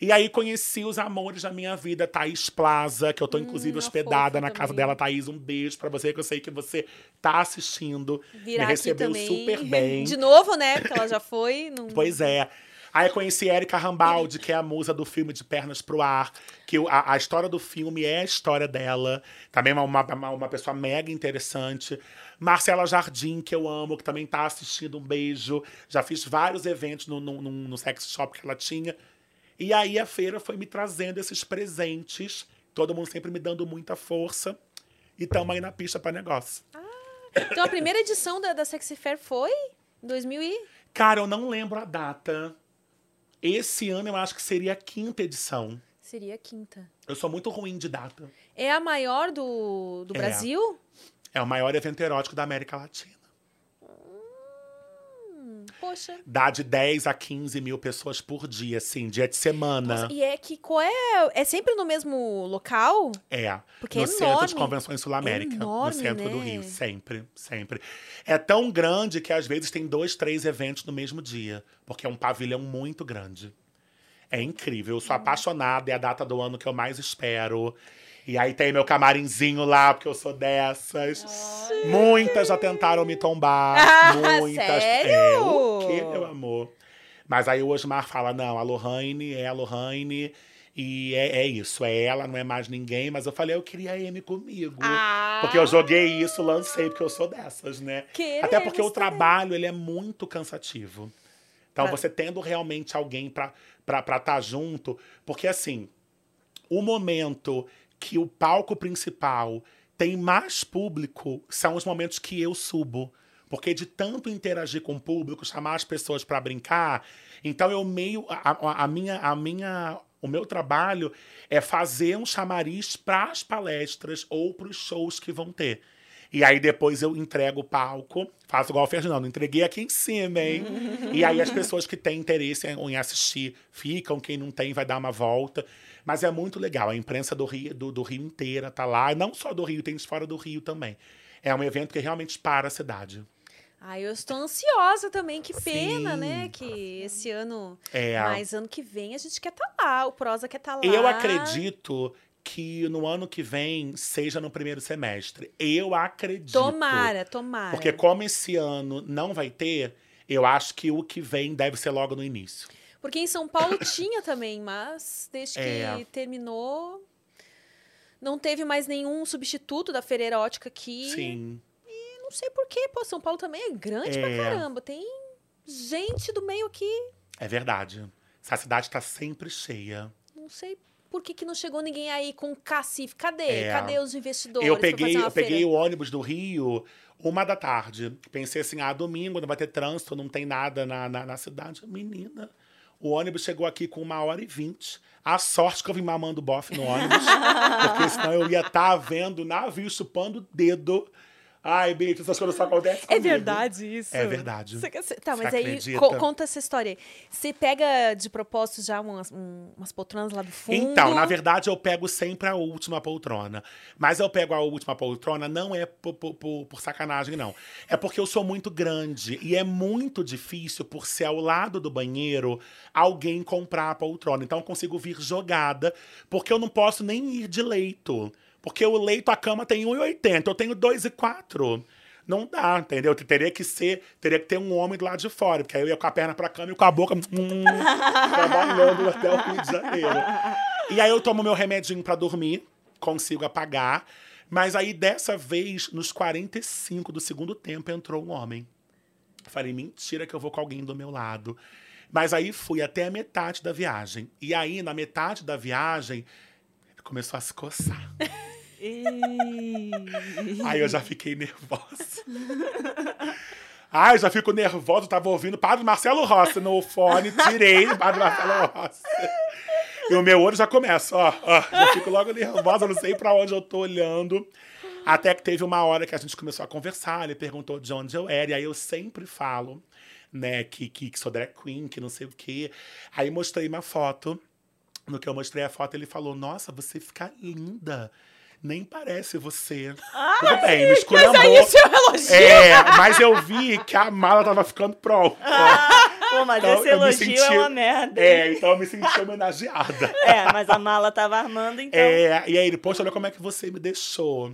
S2: E aí conheci os amores da minha vida, Thaís Plaza, que eu tô inclusive
S1: uma
S2: hospedada na casa
S1: também.
S2: dela. Thaís, um beijo pra você, que eu sei que você tá assistindo.
S1: Virar
S2: me recebeu super bem.
S1: De novo, né? Porque ela já foi. Não...
S2: Pois é. Aí eu conheci Erika Rambaldi, que é a musa do filme De Pernas pro Ar. Que a, a história do filme é a história dela. Também uma, uma, uma pessoa mega interessante. Marcela Jardim, que eu amo, que também tá assistindo. Um beijo. Já fiz vários eventos no, no, no, no sex shop que ela tinha. E aí a feira foi me trazendo esses presentes. Todo mundo sempre me dando muita força. E tamo aí na pista pra negócio.
S1: Então a primeira edição da, da Sexy Fair foi? em 2000 e...
S2: Cara, eu não lembro a data. Esse ano eu acho que seria a quinta edição.
S1: Seria a quinta.
S2: Eu sou muito ruim de data.
S1: É a maior do, do
S2: É.
S1: Brasil?
S2: É o maior evento erótico da América Latina.
S1: Poxa.
S2: Dá de 10 a 15 mil pessoas por dia, assim, dia de semana.
S1: E é que qual é? É sempre no mesmo local?
S2: É.
S1: Porque
S2: no
S1: é
S2: Centro
S1: enorme.
S2: de Convenções Sul-América.
S1: É
S2: no centro do
S1: né?
S2: Rio. Sempre, sempre. É tão grande que às vezes tem dois, três eventos no mesmo dia. Porque é um pavilhão muito grande. É incrível. Eu sou apaixonada. É a data do ano que eu mais espero. E aí tem meu camarinzinho lá, porque eu sou dessas. Muitas já tentaram me tombar.
S1: Ah,
S2: muitas.
S1: sério?
S2: É, o quê, meu amor? Mas aí o Osmar fala: não, a Lohane é a Lohane. E é, é isso, é ela, não é mais ninguém. Mas eu falei, eu queria a Amy comigo.
S1: Ah.
S2: Porque eu joguei isso, lancei, porque eu sou dessas, né?
S1: Queremos
S2: Até porque o
S1: também.
S2: trabalho, ele é muito cansativo. Então,
S1: Ah.
S2: você tendo realmente alguém pra estar tá junto. Porque, assim, o momento que o palco principal tem mais público são os momentos que eu subo. Porque de tanto interagir com o público, chamar as pessoas para brincar, então eu meio a, a- minha a minha o meu trabalho é fazer um chamariz para as palestras ou para os shows que vão ter. E aí depois eu entrego o palco, faço igual o Ferdinando, entreguei aqui em cima, hein? e aí as pessoas que têm interesse em assistir ficam, quem não tem vai dar uma volta. Mas é muito legal, a imprensa do Rio, do, do Rio inteira tá lá, não só do Rio, tem de fora do Rio também. É um evento que realmente para a cidade.
S1: Ai, eu estou ansiosa também. Que pena,
S2: Sim.
S1: né? Que esse ano.
S2: É.
S1: Mas ano que vem a gente quer estar lá. O Prosa quer estar lá.
S2: Eu acredito que no ano que vem seja no primeiro semestre. Eu acredito.
S1: Tomara, tomara.
S2: Porque como esse ano não vai ter, eu acho que o que vem deve ser logo no início.
S1: Porque em São Paulo tinha também, mas desde que
S2: É.
S1: terminou, não teve mais nenhum substituto da feira erótica aqui.
S2: Sim.
S1: Não sei porquê. Pô, São Paulo também é grande pra
S2: É.
S1: caramba. Tem gente do meio aqui.
S2: É verdade. Essa cidade tá sempre cheia.
S1: Não sei por que, que não chegou ninguém aí com cacife. Cadê?
S2: É.
S1: Cadê os investidores?
S2: Eu
S1: pra
S2: peguei, eu peguei
S1: feira?
S2: o ônibus do Rio uma da tarde. Pensei assim, ah, domingo não vai ter trânsito, não tem nada na, na, na cidade. Menina, o ônibus chegou aqui com uma hora e vinte. A sorte que eu vim mamando bofe no ônibus, porque senão eu ia estar vendo navio chupando o dedo. Ai, Beatriz, essas coisas só acontecem
S1: É
S2: comigo.
S1: verdade isso?
S2: É verdade.
S1: Você- você- tá,
S2: Você
S1: mas aí co- conta essa história aí. Você pega de propósito já umas, um- umas poltronas lá do fundo?
S2: Então, na verdade, eu pego sempre a última poltrona. Mas eu pego a última poltrona não é por- por- por sacanagem, não. É porque eu sou muito grande e é muito difícil, por ser ao lado do banheiro, alguém comprar a poltrona. Então, eu consigo vir jogada, porque eu não posso nem ir de leito. Porque o leito, a cama tem 1,80, eu tenho 2,4. Não dá, entendeu? Teria que ser, teria que ter um homem do lado de fora, porque aí eu ia com a perna pra cama e com a boca hum, trabalhando até o Rio de Janeiro. E aí eu tomo meu remedinho pra dormir, consigo apagar. Mas aí dessa vez, nos 45 do segundo tempo, entrou um homem. Falei, mentira que eu vou com alguém do meu lado. Mas aí fui até a metade da viagem. E aí, na metade da viagem, começou a se coçar. Aí eu já fiquei nervosa. Ai, já fico nervosa. Tava ouvindo Padre Marcelo Rossi no fone, tirei o Padre Marcelo Rossi. E o meu olho já começa, ó, ó. Já fico logo nervosa, não sei pra onde eu tô olhando. Até que teve uma hora que a gente começou a conversar, ele perguntou de onde eu era, e aí eu sempre falo, né, que, que, que sou drag queen, que não sei o quê. Aí mostrei uma foto. No que eu mostrei a foto, ele falou: Nossa, você fica linda. Nem parece você. Tudo bem, me esculhambou.
S1: Mas aí isso é elogio.
S2: É, mas eu vi que a mala tava ficando pronta.
S3: Pô, mas
S2: Então,
S3: esse elogio
S2: senti-
S3: é uma merda.
S2: É, então eu me senti homenageada.
S3: É, mas a mala tava armando, então.
S2: É, e aí ele, poxa, olha como é que você me deixou.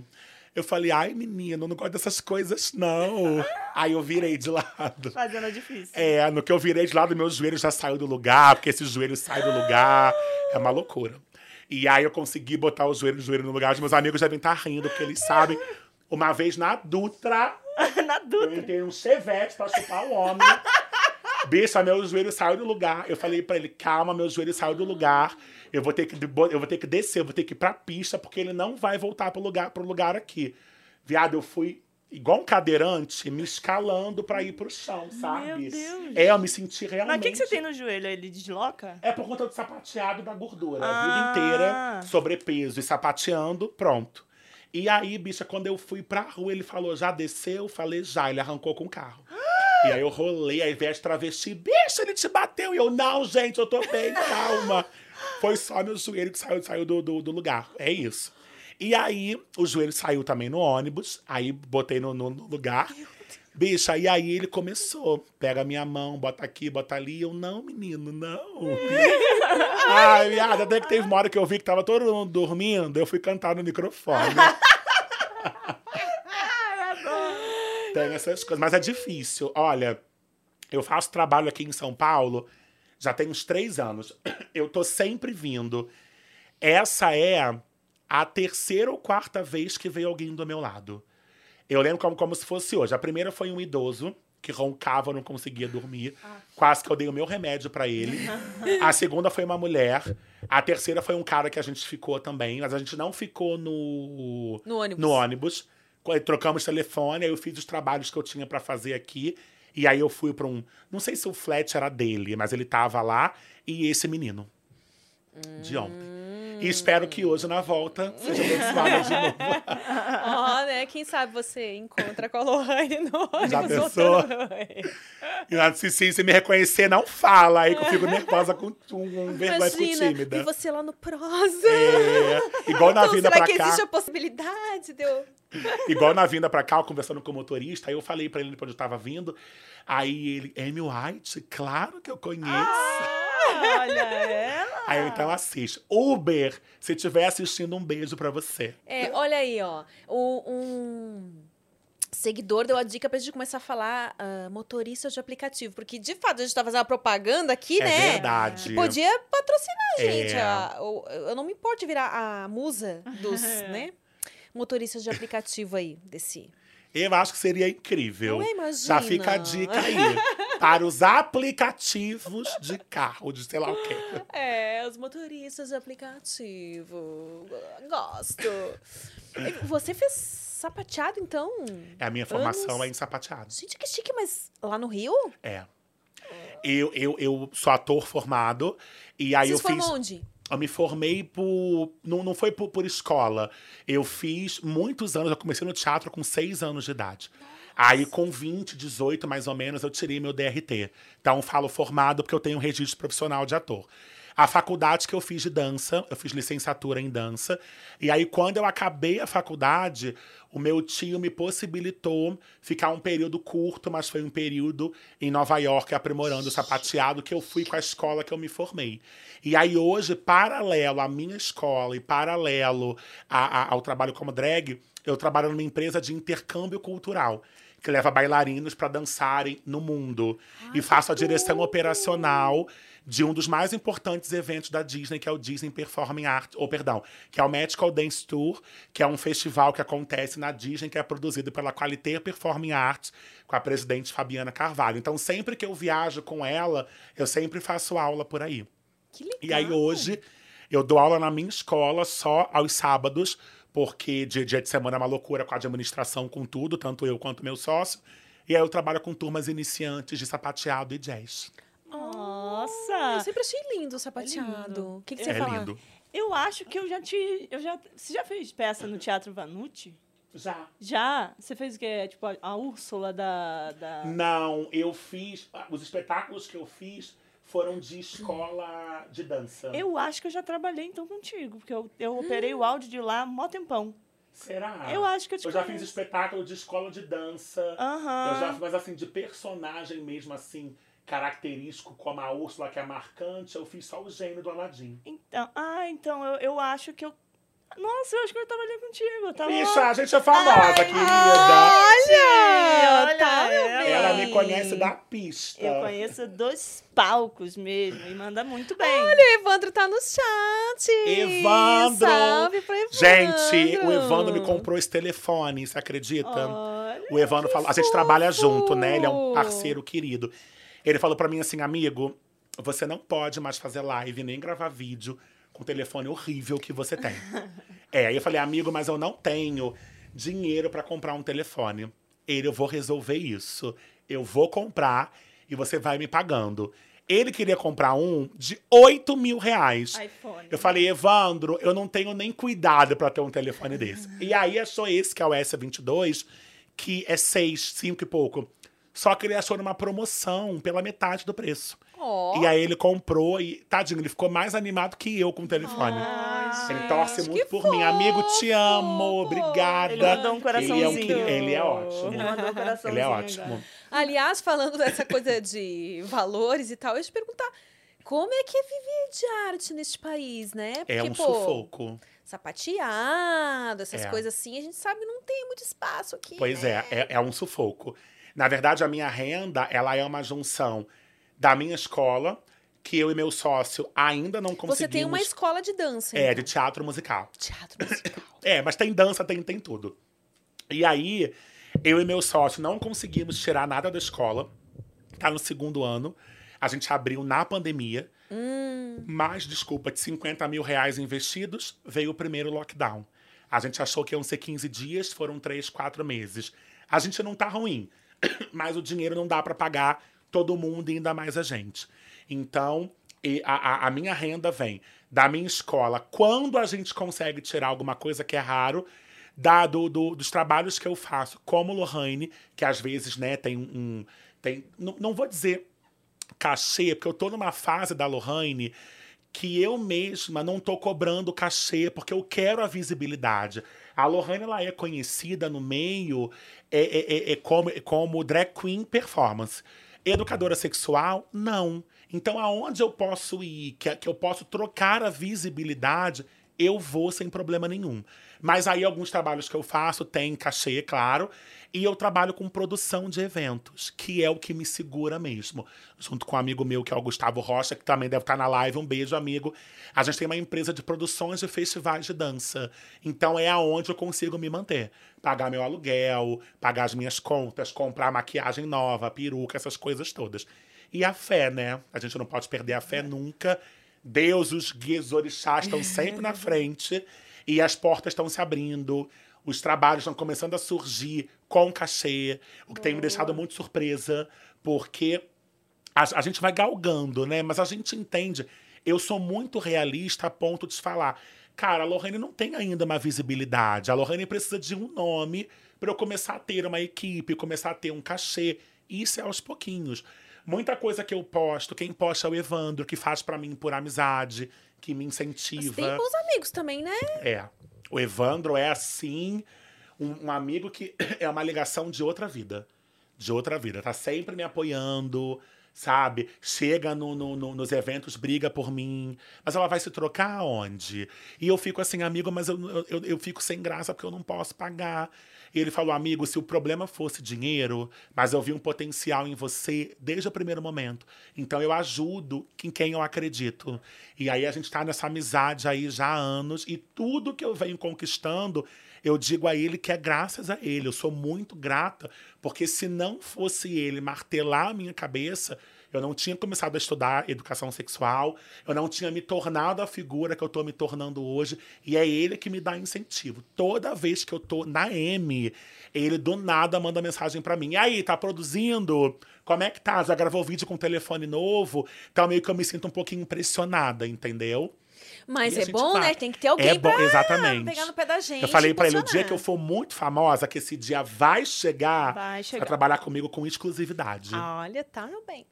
S2: Eu falei, ai, menino, eu não gosto dessas coisas, não. Aí eu virei de lado.
S3: Fazendo difícil.
S2: É, no que eu virei de lado, meu joelho já saiu do lugar, porque esse joelho sai do lugar. É uma loucura. E aí eu consegui botar o joelho, o joelho no lugar. Os meus amigos devem estar rindo, porque eles sabem. Uma vez na Dutra,
S3: Na
S2: eu
S3: Dutra.
S2: entrei num chevette pra chupar o homem. Bicha, meu joelho saiu do lugar. Eu falei pra ele, calma, meu joelho saiu do lugar. Eu vou ter que, eu vou ter que descer, eu vou ter que ir pra pista, porque ele não vai voltar pro lugar, pro lugar aqui. Viado, eu fui igual um cadeirante, me escalando pra ir pro chão, sabe?
S3: Deus.
S2: É, eu me senti realmente...
S3: Mas o que, que você tem no joelho? Ele desloca?
S2: É por conta do sapateado da gordura. A
S3: Ah.
S2: vida inteira, sobrepeso e sapateando, pronto. E aí, bicha, quando eu fui pra rua, ele falou, já desceu? Eu falei, já. Ele arrancou com o carro. E aí eu rolei, aí veio as travesti, bicho, ele te bateu. E eu, não, gente, eu tô bem, calma. Foi só meu joelho que saiu, saiu do, do, do lugar. É isso. E aí, o joelho saiu também no ônibus. Aí botei no, no- no lugar. Bicha, e aí ele começou. Pega a minha mão, bota aqui, bota ali. Eu, não, menino, não. Ai, viado, até que teve uma hora que eu vi que tava todo mundo dormindo, eu fui cantar no microfone. Tem essas coisas. Mas é difícil. Olha, eu faço trabalho aqui em São Paulo já tem uns três anos. Eu tô sempre vindo. Essa é a terceira ou quarta vez que veio alguém do meu lado. Eu lembro como, como se fosse hoje. A primeira foi um idoso que roncava, não conseguia dormir. Quase que eu dei o meu remédio pra ele. A segunda foi uma mulher. A terceira foi um cara que a gente ficou também, mas a gente não ficou no
S1: No ônibus.
S2: no ônibus. Trocamos telefone, aí eu fiz os trabalhos que eu tinha pra fazer aqui. E aí eu fui pra um. Não sei se o flat era dele, mas ele tava lá e esse menino. De ontem. E espero que hoje, na volta, seja abençoada de novo.
S1: Ó, né? Quem sabe você encontra com a Lohane no.
S2: Já pensou? E lá, se, se, se me reconhecer, não fala aí que eu fico nervosa com, com, com vergonha,
S1: Imagina,
S2: tímida.
S1: e você lá no prosa.
S2: É, igual na
S1: então,
S2: vinda
S1: será
S2: pra
S1: que
S2: cá.
S1: existe a possibilidade de eu...
S2: Igual na vinda pra cá, eu conversando com o motorista, aí eu falei pra ele onde eu tava vindo. Aí ele, Amy White, claro que eu conheço.
S3: Ah, olha ela.
S2: Aí eu então assiste. Uber, se estiver assistindo, um beijo pra você.
S1: É, olha aí, ó. O- um seguidor deu a dica pra gente começar a falar ah, motorista de aplicativo. Porque, de fato, a gente tá fazendo uma propaganda aqui,
S2: É
S1: né?
S2: verdade.
S1: Que podia patrocinar a gente.
S2: É.
S1: a- o- eu não me importo de virar a musa dos, né? Motoristas de aplicativo aí, desse.
S2: Eu acho que seria incrível.
S1: Ué, imagina.
S2: Já fica a dica aí. para os aplicativos de carro, de sei lá o quê.
S1: É, os motoristas de aplicativo. Gosto. Você fez sapateado, então?
S2: É, a minha formação
S1: Anos.
S2: é em sapateado.
S1: Gente, que chique, mas lá no Rio?
S2: É. Eu, eu, eu sou ator formado. E aí
S1: Vocês
S2: eu fiz.
S1: onde?
S2: Eu me formei por. Não, não foi por, por escola. Eu fiz muitos anos. Eu comecei no teatro com seis anos de idade. Aí, com 20, 18 mais ou menos, eu tirei meu DRT. Então, falo formado porque eu tenho um registro profissional de ator. A faculdade que eu fiz de dança, eu fiz licenciatura em dança. E aí, quando eu acabei a faculdade, o meu tio me possibilitou ficar um período curto, mas foi um período em Nova York aprimorando o sapateado que eu fui com a escola que eu me formei. E aí, hoje, paralelo à minha escola e paralelo a- a- ao trabalho como drag, eu trabalho numa empresa de intercâmbio cultural que leva bailarinos para dançarem no mundo. e faço a direção operacional de um dos mais importantes eventos da Disney, que é o Disney Performing Arts, ou perdão, que é o Magical Dance Tour, que é um festival que acontece na Disney, que é produzido pela Qualité Performing Arts, com a presidente Fabiana Carvalho. Então, sempre que eu viajo com ela, eu sempre faço aula por aí.
S1: Que legal.
S2: E aí hoje eu dou aula na minha escola só aos sábados, porque dia, dia de semana é uma loucura com a administração, com tudo, tanto eu quanto meu sócio. E aí eu trabalho com turmas iniciantes de sapateado e jazz.
S3: Nossa!
S1: Eu sempre achei lindo o sapateado.
S3: lindo.
S1: O que, que você
S2: é
S1: fala?
S2: lindo.
S3: Eu acho que eu já te. Eu já, você já fez peça no Teatro Vanucci?
S2: Já.
S3: Já? Você fez o quê? Tipo, a, a Úrsula da. da...
S2: Não, eu fiz. ah, Os espetáculos que eu fiz foram de escola de dança.
S3: Eu acho que eu já trabalhei então contigo, porque eu, eu operei o áudio de lá mó tempão.
S2: Será?
S3: Eu acho que eu te
S2: Eu já fiz
S3: conheço.
S2: espetáculo de escola de dança.
S3: Aham.
S2: Eu já, mas assim, de personagem mesmo, assim, característico, como a Úrsula, que é marcante, eu fiz só o gênio do Aladdin.
S3: Então, ah, então eu, eu acho que eu. Nossa, eu acho que eu trabalhei contigo. Tava
S2: Bicha,
S3: lá.
S2: a gente é famosa, querida.
S1: Olha!
S3: olha,
S1: tá, meu
S3: ela-
S1: bem.
S2: Ela me conhece da pista.
S3: Eu conheço dos palcos mesmo e manda muito bem.
S1: Olha, o Evandro tá no chat.
S2: Evandro!
S1: Salve pro Evandro.
S2: Gente, o Evandro me comprou esse telefone, você acredita?
S3: Olha,
S2: O Evandro
S3: que
S2: falou, a gente trabalha junto, né? Ele é um parceiro querido. Ele falou pra mim assim, amigo, você não pode mais fazer live nem gravar vídeo com o telefone horrível que você tem. é, aí eu falei, amigo, mas eu não tenho dinheiro pra comprar um telefone. Ele, eu vou resolver isso. Eu vou comprar e você vai me pagando. Ele queria comprar um de 8 mil reais.
S3: iPhone.
S2: Eu falei, Evandro, eu não tenho nem cuidado pra ter um telefone desse. E aí achou esse, que é o S22, que é 6, 5 e pouco. Só que ele achou numa promoção pela metade do preço.
S1: Ó.
S2: E aí ele comprou e, tadinho, ele ficou mais animado que eu com o telefone.
S1: Ai,
S2: ele torce muito por mim. Amigo, te
S1: fofo!
S2: amo, obrigada.
S3: Ele mandou um
S2: Ele é, um
S3: coraçãozinho.
S2: ele é ótimo.
S3: Ele mandou um coraçãozinho
S2: Ele é ótimo.
S1: Aliás, falando dessa coisa de valores e tal, eu ia te perguntar como é que é viver de arte neste país, né? Porque,
S2: É um
S1: pô,
S2: sufoco.
S1: sapateado, essas
S2: É.
S1: coisas assim, a gente sabe que não tem muito espaço aqui.
S2: Pois
S1: né?
S2: é, é, é um sufoco. Na verdade, a minha renda, ela é uma junção da minha escola, que eu e meu sócio ainda não conseguimos...
S1: Você tem uma escola de dança.
S2: É,
S1: então.
S2: de teatro musical.
S1: teatro musical.
S2: É, mas tem dança, tem, tem tudo. E aí, eu e meu sócio não conseguimos tirar nada da escola. Tá no segundo ano. A gente abriu na pandemia.
S1: Hum.
S2: Mas, desculpa, de 50 mil reais investidos, veio o primeiro lockdown. A gente achou que iam ser 15 dias, foram 3, 4 meses. A gente não tá ruim, mas o dinheiro não dá para pagar todo mundo e ainda mais a gente. Então, a, a- minha renda vem da minha escola. Quando a gente consegue tirar alguma coisa que é raro, da, do, do- dos trabalhos que eu faço, como Lohane, que às vezes né, tem um. tem, não, vou dizer cachê, porque eu tô numa fase da Lohane que eu mesma não tô cobrando cachê, porque eu quero a visibilidade. A Lohane, ela é conhecida no meio é, é- é- é como, é como drag queen performance. Educadora sexual, não. Então, aonde eu posso ir, que, que eu posso trocar a visibilidade, eu vou sem problema nenhum. Mas aí alguns trabalhos que eu faço tem cachê, claro, e eu trabalho com produção de eventos, que é o que me segura mesmo. Junto com um amigo meu, que é o Gustavo Rocha, que também deve estar na live. Um beijo, amigo. A gente tem uma empresa de produções de festivais de dança. Então é aonde eu consigo me manter. Pagar meu aluguel, pagar as minhas contas, comprar maquiagem nova, peruca, essas coisas todas. E a fé, né? A gente não pode perder a fé nunca. Deus, os guias, os orixás estão sempre na frente e as portas estão se abrindo. Os trabalhos estão começando a surgir com cachê, o que tem me deixado muito surpresa, porque a, a gente vai galgando, né? Mas a gente entende. Eu sou muito realista a ponto de falar, cara, a Lorraine não tem ainda uma visibilidade. A Lorraine precisa de um nome para eu começar a ter uma equipe, começar a ter um cachê. Isso é aos pouquinhos. Muita coisa que eu posto, quem posta é o Evandro, que faz para mim por amizade, que me incentiva.
S1: Mas tem bons amigos também, né?
S2: É. O Evandro é assim, um, um, amigo que é uma ligação de outra vida. De outra vida. Tá sempre me apoiando, sabe? Chega no, no, no, nos eventos, briga por mim. Mas ela vai se trocar aonde? E eu fico assim, amigo, mas eu, eu, eu fico sem graça porque eu não posso pagar. E ele falou, amigo, se o problema fosse dinheiro, mas eu vi um potencial em você desde o primeiro momento. Então eu ajudo em quem eu acredito. E aí a gente está nessa amizade aí já há anos. E tudo que eu venho conquistando, eu digo a ele que é graças a ele. Eu sou muito grata, porque se não fosse ele martelar a minha cabeça, eu não tinha começado a estudar educação sexual, eu não tinha me tornado a figura que eu estou me tornando hoje, e é ele que me dá incentivo. Toda vez que eu tô na M, ele do nada manda mensagem para mim. E aí, tá produzindo? Como é que tá? Já gravou vídeo com telefone novo? Então meio que eu me sinto um pouquinho impressionada, entendeu?
S1: Mas e é bom, vai. né? Tem que ter alguém é bom, pra
S2: exatamente.
S1: pegar no pé da gente.
S2: Eu falei para ele, o dia que eu for muito famosa, que esse dia vai chegar,
S1: vai chegar.
S2: a trabalhar comigo com exclusividade.
S1: Olha, tá, meu bem.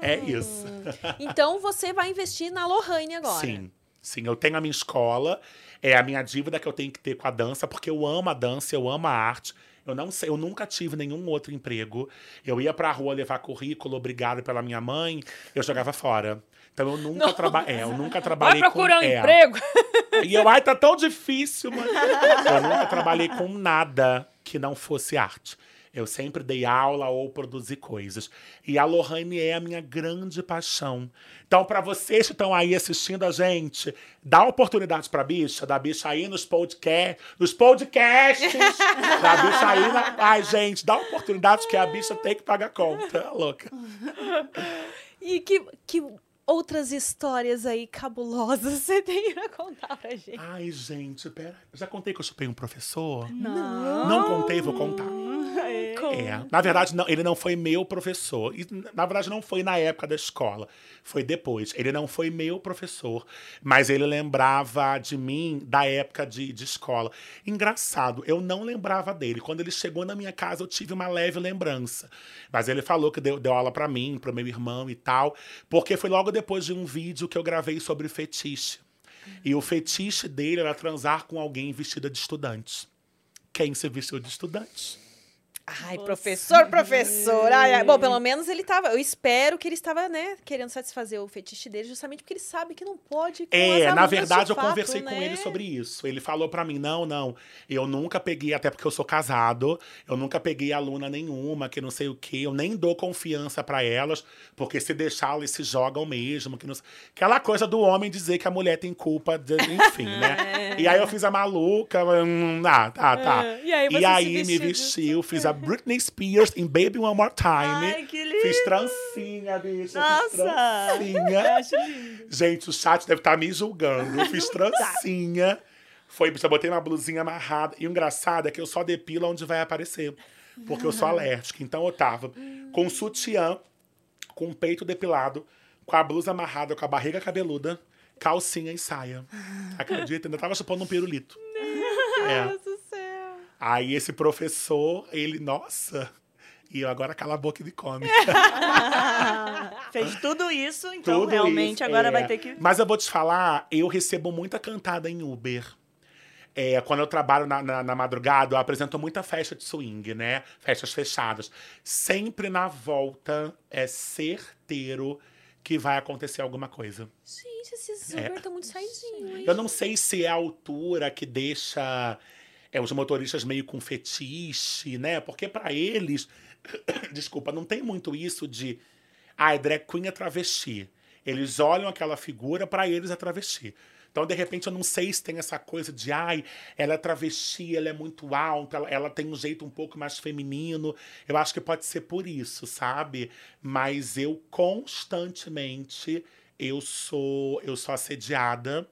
S2: É isso.
S1: Então você vai investir na Lohane agora.
S2: Sim. Sim, eu tenho a minha escola, é a minha dívida que eu tenho que ter com a dança, porque eu amo a dança, eu amo a arte. Eu não sei, eu nunca tive nenhum outro emprego. Eu ia pra rua levar currículo, obrigado pela minha mãe, eu jogava fora. Então eu nunca trabalhei. É, eu nunca trabalhei
S4: Vai procurar
S2: com.
S4: um
S2: é.
S4: emprego.
S2: E eu, ai, tá tão difícil, mano. Eu nunca trabalhei com nada que não fosse arte. Eu sempre dei aula ou produzi coisas. E a Lohane é a minha grande paixão. Então, para vocês que estão aí assistindo a gente, dá oportunidade pra bicha, da bicha aí nos podcasts, nos podcasts, da bicha aí na... Ai, gente, dá oportunidade que a bicha tem que pagar conta. Louca.
S1: E que, que outras histórias aí cabulosas você tem pra contar pra gente?
S2: Ai, gente, pera. Já contei que eu chupei um professor?
S1: Não.
S2: Não contei, vou contar. É. Na verdade, não, ele não foi meu professor. E, na verdade, não foi na época da escola. Foi depois. Ele não foi meu professor, mas ele lembrava de mim da época de, de escola. Engraçado, eu não lembrava dele. Quando ele chegou na minha casa, eu tive uma leve lembrança. Mas ele falou que deu, deu aula para mim, para meu irmão e tal, porque foi logo depois de um vídeo que eu gravei sobre fetiche. E o fetiche dele era transar com alguém vestida de estudante. Quem se vestiu de estudante?
S1: Ai, professor, professor. Ai, ai. Bom, pelo menos ele tava. Eu espero que ele estava, né, querendo satisfazer o fetiche dele, justamente porque ele sabe que não pode. Com
S2: É, na verdade,
S1: de
S2: eu
S1: fato,
S2: conversei com
S1: né?
S2: ele sobre isso. Ele falou pra mim: não, não, eu nunca peguei, até porque eu sou casado, eu nunca peguei aluna nenhuma, que não sei o quê, eu nem dou confiança pra elas, porque se deixar, elas se jogam mesmo. Que não... Aquela coisa do homem dizer que a mulher tem culpa, de- enfim, né? E aí eu fiz a maluca, hum, ah, tá, tá.
S1: É, e aí você se
S2: me
S1: vestiu,
S2: fiz a Britney Spears em Baby One More Time.
S3: Ai, que lindo!
S2: Fiz trancinha, bicha. Fiz
S3: Nossa!
S2: trancinha.
S3: Acho lindo.
S2: Gente, o chat deve estar me julgando. Fiz trancinha. Foi, bicha, botei uma blusinha amarrada. E o engraçado é que eu só depilo onde vai aparecer. Porque eu sou alérgica. Então eu tava com sutiã, com o peito depilado, com a blusa amarrada, com a barriga cabeluda, calcinha e saia. Acredita? Ainda tava chupando um pirulito. É. Aí esse professor, ele, nossa. E eu agora cala a boca e me come.
S3: Fez tudo isso, então
S2: Tudo
S3: realmente
S2: isso,
S3: agora
S2: é.
S3: vai ter que.
S2: Mas eu vou te falar, eu recebo muita cantada em Uber. É, quando eu trabalho na, na, na madrugada, eu apresento muita festa de swing, né? Festas fechadas. Sempre na volta é certeiro que vai acontecer alguma coisa.
S1: Gente, esse Uber tá muito saidinho, hein?
S2: Eu não sei se é a altura que deixa é, os motoristas meio com fetiche, né? Porque pra eles, desculpa, não tem muito isso de ah, drag queen é travesti. Eles olham aquela figura, pra eles é travesti. Então, de repente, eu não sei se tem essa coisa de, ai, ela é travesti, ela é muito alta, ela, ela tem um jeito um pouco mais feminino. Eu acho que pode ser por isso, sabe? Mas eu constantemente eu sou eu sou assediada.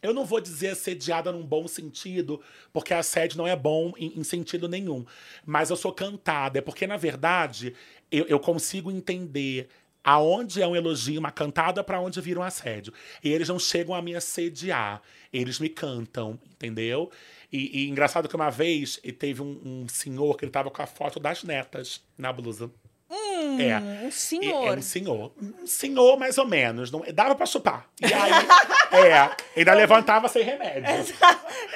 S2: Eu não vou dizer assediada num bom sentido, porque assédio não é bom em, em sentido nenhum. Mas eu sou cantada, é porque, na verdade, eu, eu consigo entender aonde é um elogio, uma cantada, para onde vira um assédio. E eles não chegam a me assediar, eles me cantam, entendeu? E, e engraçado que uma vez teve um, um senhor que ele tava com a foto das netas na blusa.
S1: Hum,
S2: É.
S1: um
S2: E-
S1: senhor.
S2: É um senhor. Um senhor, mais ou menos. Não, dava pra chupar. E aí, é, ainda levantava sem remédio.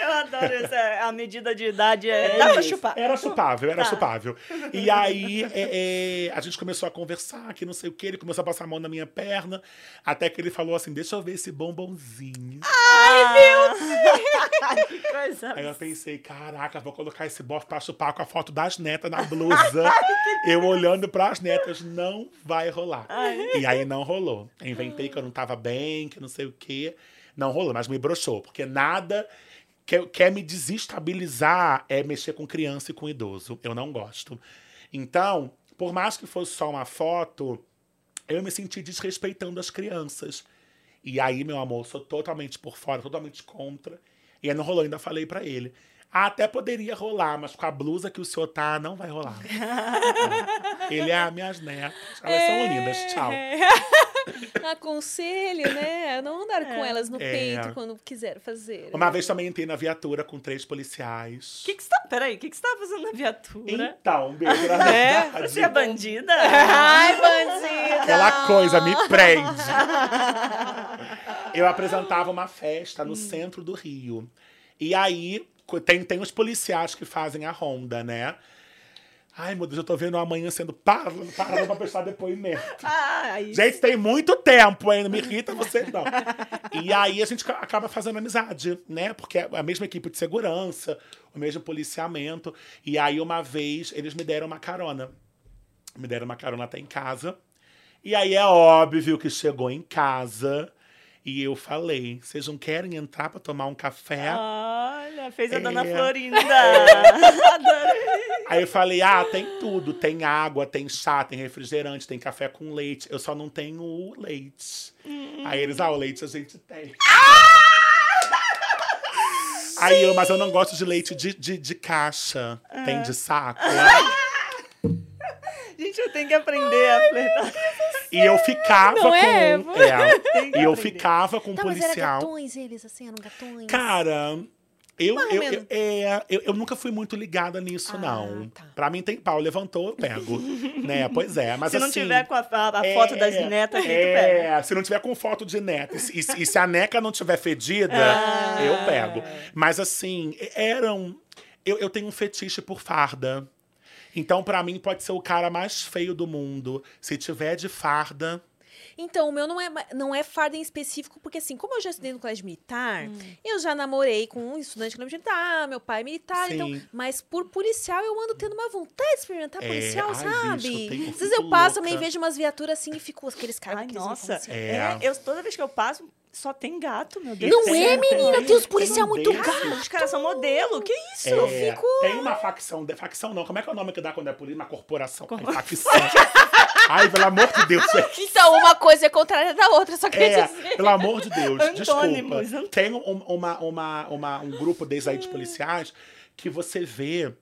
S3: Eu adoro essa. A medida de idade é. Dá pra
S2: isso.
S3: chupar.
S2: Era chupável, era
S3: Tá.
S2: chupável. E aí é, é, a gente começou a conversar, que não sei o que, ele começou a passar a mão na minha perna, até que ele falou assim: deixa eu ver esse bombonzinho.
S3: Ai, que coisa.
S2: Aí eu pensei, caraca, vou colocar esse bofe pra chupar com a foto das netas na blusa. eu olhando pras netas, não vai rolar. E aí não rolou. Eu inventei que eu não tava bem, que não sei o quê. Não rolou, mas me broxou. Porque nada que quer me desestabilizar é mexer com criança e com idoso. Eu não gosto. Então, por mais que fosse só uma foto, eu me senti desrespeitando as crianças. E aí, meu amor, sou totalmente por fora, totalmente contra. E aí não rolou, ainda falei pra ele. Ah, até poderia rolar, mas com a blusa que o senhor tá, não vai rolar. É. ele é ah, minhas netas. Elas são lindas, tchau.
S1: Aconselho, né? a Não andar com elas no
S2: É.
S1: peito quando quiser fazer.
S2: Uma vez também entrei na viatura com três policiais.
S3: O que, que você tá. Peraí, o que, que você tá fazendo na viatura?
S2: Então, beijo, na verdade.
S3: Você é bandida?
S1: Ai, bandida!
S2: Aquela coisa me prende. Eu apresentava uma festa
S1: Hum.
S2: no centro do Rio. E aí, tem, tem os policiais que fazem a ronda, né? Ai, meu Deus, eu tô vendo amanhã sendo parado, parado pra prestar depoimento.
S3: Ai,
S2: Gente, tem muito tempo ainda, me irrita vocês não. E aí a gente ca- acaba fazendo amizade, né? Porque é a mesma equipe de segurança, o mesmo policiamento. E aí uma vez eles me deram uma carona. Me deram uma carona até em casa. E aí é óbvio que chegou em casa e eu falei: vocês não querem entrar pra tomar um café?
S3: Olha, fez a
S2: É.
S3: dona Florinda. Adorei.
S2: Aí eu falei: ah, tem tudo. Tem água, tem chá, tem refrigerante, tem café com leite. Eu só não tenho o leite. Aí eles, ah, o leite a gente tem. Aí eu, mas eu não gosto de leite de, de, de caixa. Tem de saco.
S3: Gente, eu tenho que aprender a flertar.
S2: E eu ficava
S1: Não é?
S2: com. É,
S3: que
S2: e eu
S3: aprender.
S2: ficava com um
S1: Tá, mas era
S2: policial.
S1: gatões eles, assim, eram gatões?
S2: Cara, eu, eu, eu, é, eu, eu nunca fui muito ligada nisso,
S1: Ah,
S2: não.
S1: tá.
S2: Pra mim tem pau, levantou, eu pego. né? Pois é, mas
S3: Se não
S2: assim,
S3: tiver com a, a-
S2: é,
S3: foto das netas tu pega.
S2: É, se não tiver com foto de neta. E, se- e se- a neca não tiver fedida,
S3: Ah.
S2: eu pego. Mas assim, eram. Eu, eu tenho um fetiche por farda. Então, pra mim, pode ser o cara mais feio do mundo. Se tiver de farda.
S1: Então, o meu não é, não é farda em específico, porque assim, como eu já estudei no colégio militar,
S2: Hum.
S1: eu já namorei com um estudante de colégio militar, meu pai é militar,
S2: Sim.
S1: então, mas por policial eu ando tendo uma vontade de experimentar
S2: É,
S1: policial,
S2: ai,
S1: sabe?
S2: bicho, eu eu
S1: Às vezes eu passo também, vejo umas viaturas assim e fico aqueles caras
S3: Ai,
S1: com aqueles
S3: nossa.
S1: assim.
S2: É.
S3: É, eu, toda vez que eu passo, só tem gato, meu Deus.
S1: Não é, menina? Tem uns policial
S2: um
S1: muito
S2: desses.
S1: gato.
S3: Os caras são modelo. Que isso?
S1: eu
S2: É,
S1: fico-
S2: Tem uma facção, de, facção não, como é que é o nome que dá quando é polícia? Uma corporação. Ai, facção. Ai, pelo amor de Deus, gente.
S1: Então, uma coisa é contrária da outra, só queria
S2: É,
S1: dizer.
S2: pelo amor de Deus, desculpa.
S3: Antônimos.
S2: Tem um, uma, uma, uma- um grupo desses aí de policiais que você vê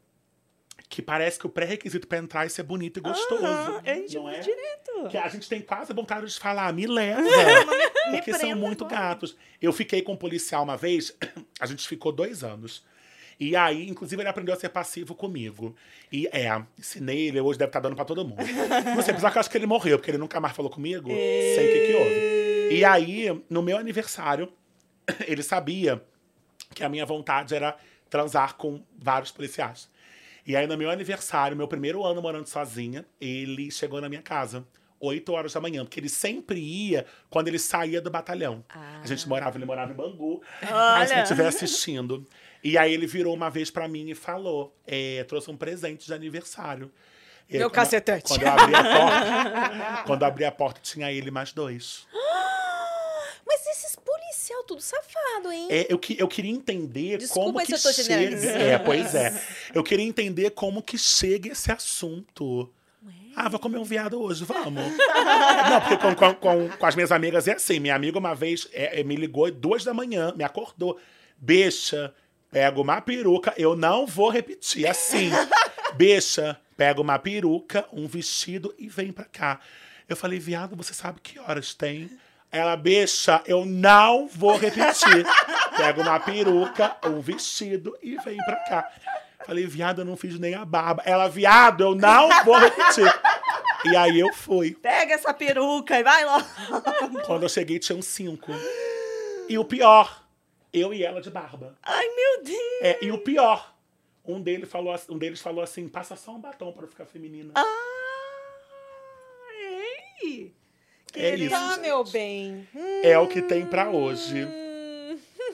S2: que parece que o pré-requisito pra entrar é ser bonito e gostoso.
S3: Aham, é
S2: não é?
S3: direito.
S2: Que a gente tem quase vontade de falar, me leva. porque são
S3: prenda
S2: muito
S3: agora.
S2: gatos. Eu fiquei com um policial uma vez, a gente ficou dois anos. E aí, inclusive, ele aprendeu a ser passivo comigo. E é, ensinei ele, hoje deve estar dando pra todo mundo. Não sei, apesar que eu acho que ele morreu, porque ele nunca mais falou comigo. Sei o que, que houve. E aí, no meu aniversário, ele sabia que a minha vontade era transar com vários policiais. E aí, no meu aniversário, meu primeiro ano morando sozinha, ele chegou na minha casa. 8 horas da manhã, porque ele sempre ia quando ele saía do batalhão.
S1: Ah.
S2: A gente morava, ele morava em Bangu.
S3: Olha.
S2: A gente estiver assistindo. E aí ele virou uma vez pra mim e falou: é, trouxe um presente de aniversário.
S4: Meu
S2: quando-
S4: cacetete.
S2: Quando eu abri a porta, quando eu abri a porta, tinha ele mais dois.
S1: Mas esses policial tudo safado, hein?
S2: É, eu, que- eu queria entender
S1: Desculpa
S2: como que
S1: eu tô
S2: chega. É, pois é. Eu queria entender como que chega esse assunto. Ah, vou comer um viado hoje, vamos. Não, porque com, com, com, com as minhas amigas é assim. Minha amiga uma vez é, é, me ligou duas da manhã, me acordou. Bicha, pega uma peruca, eu não vou repetir. Assim, bicha, pega uma peruca, um vestido e vem pra cá. Eu falei, viado, você sabe que horas tem? Ela, bicha, eu não vou repetir. Pega uma peruca, um vestido e vem pra cá. Falei, viado, eu não fiz nem a barba. Ela, viado, eu não vou repetir. E aí eu fui.
S3: Pega essa peruca e vai logo.
S2: Quando eu cheguei, tinham cinco. E o pior, eu e ela de barba.
S3: Ai, meu Deus.
S2: É, e o pior, um deles falou, um deles falou assim: passa só um batom pra eu ficar feminina.
S3: Ah, ei.
S2: É isso.
S4: Tá, meu bem.
S2: É o que tem pra hoje.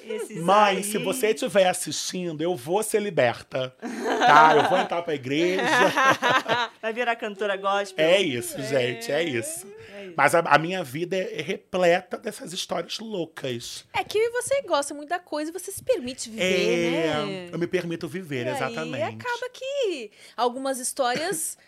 S3: Esses
S2: Mãe,
S3: aí.
S2: se você estiver assistindo, eu vou ser liberta. Tá? Eu vou entrar pra igreja.
S3: Vai virar cantora gospel.
S2: É isso, gente, é isso. Mas a, a minha vida é, é repleta dessas histórias loucas.
S1: É que você gosta muito da coisa e você se permite viver,
S2: É,
S1: né?
S2: eu me permito viver,
S1: E
S2: exatamente.
S1: Aí acaba que algumas histórias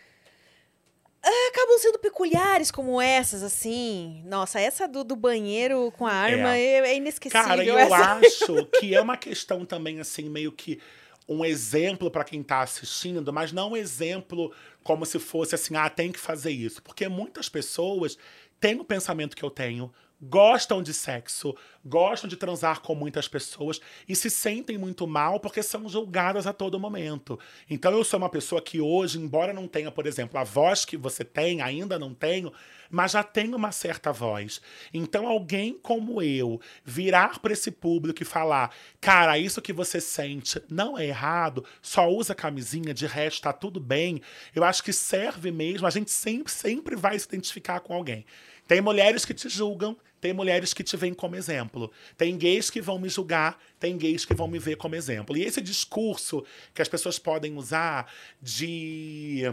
S1: acabam sendo peculiares como essas, assim. Nossa, essa do, do banheiro com a arma é, é inesquecível.
S2: Cara, eu
S1: essa.
S2: acho que é uma questão também, assim, meio que um exemplo pra quem tá assistindo, mas não um exemplo como se fosse assim, ah, tem que fazer isso. Porque muitas pessoas têm o pensamento que eu tenho, gostam de sexo, gostam de transar com muitas pessoas e se sentem muito mal porque são julgadas a todo momento. Então eu sou uma pessoa que hoje, embora não tenha, por exemplo, a voz que você tem, ainda não tenho, mas já tenho uma certa voz. Então alguém como eu virar para esse público e falar: "Cara, isso que você sente não é errado, só usa camisinha, de resto tá tudo bem". Eu acho que serve mesmo, a gente sempre sempre vai se identificar com alguém. Tem mulheres que te julgam, tem mulheres que te veem como exemplo. Tem gays que vão me julgar, tem gays que vão me ver como exemplo. E esse discurso que as pessoas podem usar de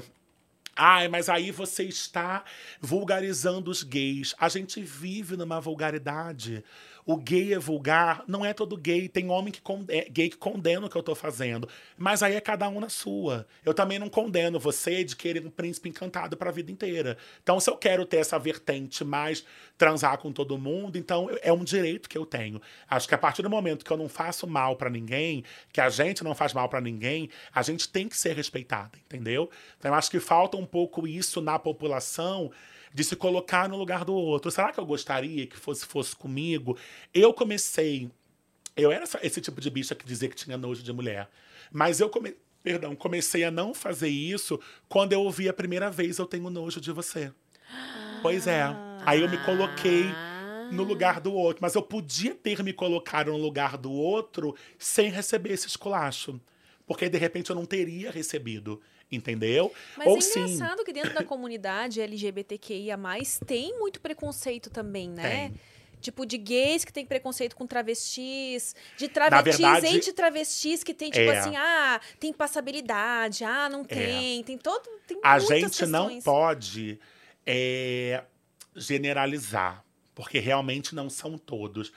S2: Ai, mas aí você está vulgarizando os gays. A gente vive numa vulgaridade. O gay é vulgar, não é todo gay. Tem homem que é gay que condena o que eu tô fazendo. Mas aí é cada um na sua. Eu também não condeno você de querer um príncipe encantado para a vida inteira. Então, se eu quero ter essa vertente mais transar com todo mundo, então é um direito que eu tenho. Acho que a partir do momento que eu não faço mal para ninguém, que a gente não faz mal para ninguém, a gente tem que ser respeitada, entendeu? Então, eu acho que falta um pouco isso na população de se colocar no lugar do outro. Será que eu gostaria que fosse fosse comigo? Eu comecei eu era esse tipo de bicha que dizia que tinha nojo de mulher. Mas eu come, perdão, comecei a não fazer isso quando eu ouvi a primeira vez eu tenho nojo de você. Pois é. Aí eu me coloquei no lugar do outro. Mas eu podia ter me colocado no lugar do outro sem receber esse esculacho. Porque de repente eu não teria recebido. Entendeu?
S1: Mas
S2: Ou
S1: é
S2: sim.
S1: engraçado que dentro da comunidade LGBTQIA+, tem muito preconceito também, né?
S2: Tem.
S1: Tipo, de gays que tem preconceito com travestis, de travestis
S2: verdade-
S1: entre travestis que tem, tipo
S2: É.
S1: assim, ah, tem passabilidade, ah, não tem, tem todo. Tem
S2: A gente não
S1: questões.
S2: pode é, generalizar, porque realmente não são todos.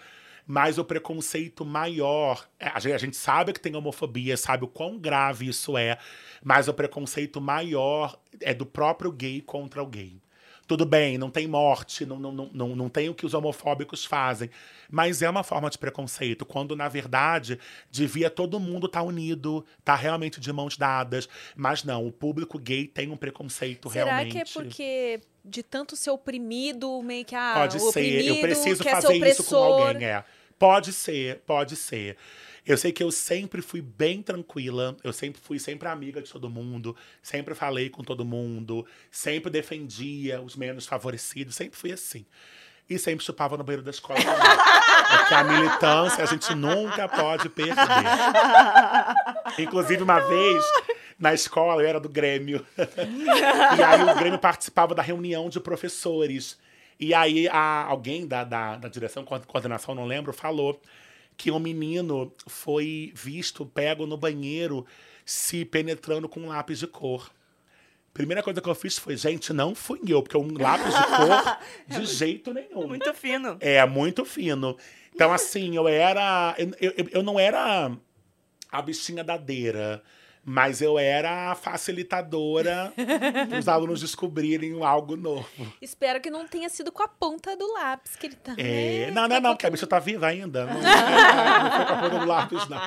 S2: Mas o preconceito maior. é, A gente, a gente sabe que tem homofobia, sabe o quão grave isso é, mas o preconceito maior é do próprio gay contra o gay. Tudo bem, não tem morte, não, não, não, não, tem o que os homofóbicos fazem. Mas é uma forma de preconceito, quando, na verdade, devia todo mundo estar unido, estar realmente de mãos dadas. Mas não, o público gay tem um preconceito
S1: Será
S2: realmente.
S1: que é porque de tanto ser oprimido, meio que ah,
S2: Pode ser,
S1: oprimido
S2: eu preciso fazer isso com alguém, é. Pode ser, pode ser. Eu sei que eu sempre fui bem tranquila, eu sempre fui sempre amiga de todo mundo, sempre falei com todo mundo, sempre defendia os menos favorecidos, sempre fui assim. E sempre chupava no banheiro da escola. Porque a militância a gente nunca pode perder. Inclusive, uma vez, Na escola eu era do Grêmio. e aí o Grêmio participava da reunião de professores. E aí a, alguém da, da, da direção, coordenação, não lembro, falou que um menino foi visto, pego no banheiro, se penetrando com um lápis de cor. Primeira coisa que eu fiz foi, gente, não fui eu, porque um lápis de cor, de jeito nenhum.
S3: Muito fino.
S2: É, muito fino. Então, assim, eu era. Eu, eu, eu não era a bichinha dadeira. Mas eu era a facilitadora para os alunos descobrirem algo novo.
S1: Espero que não tenha sido com a ponta do lápis que ele tá.
S2: É, né? não, não, não, porque a bicha tá viva ainda. Não, não foi com a ponta do lápis, não.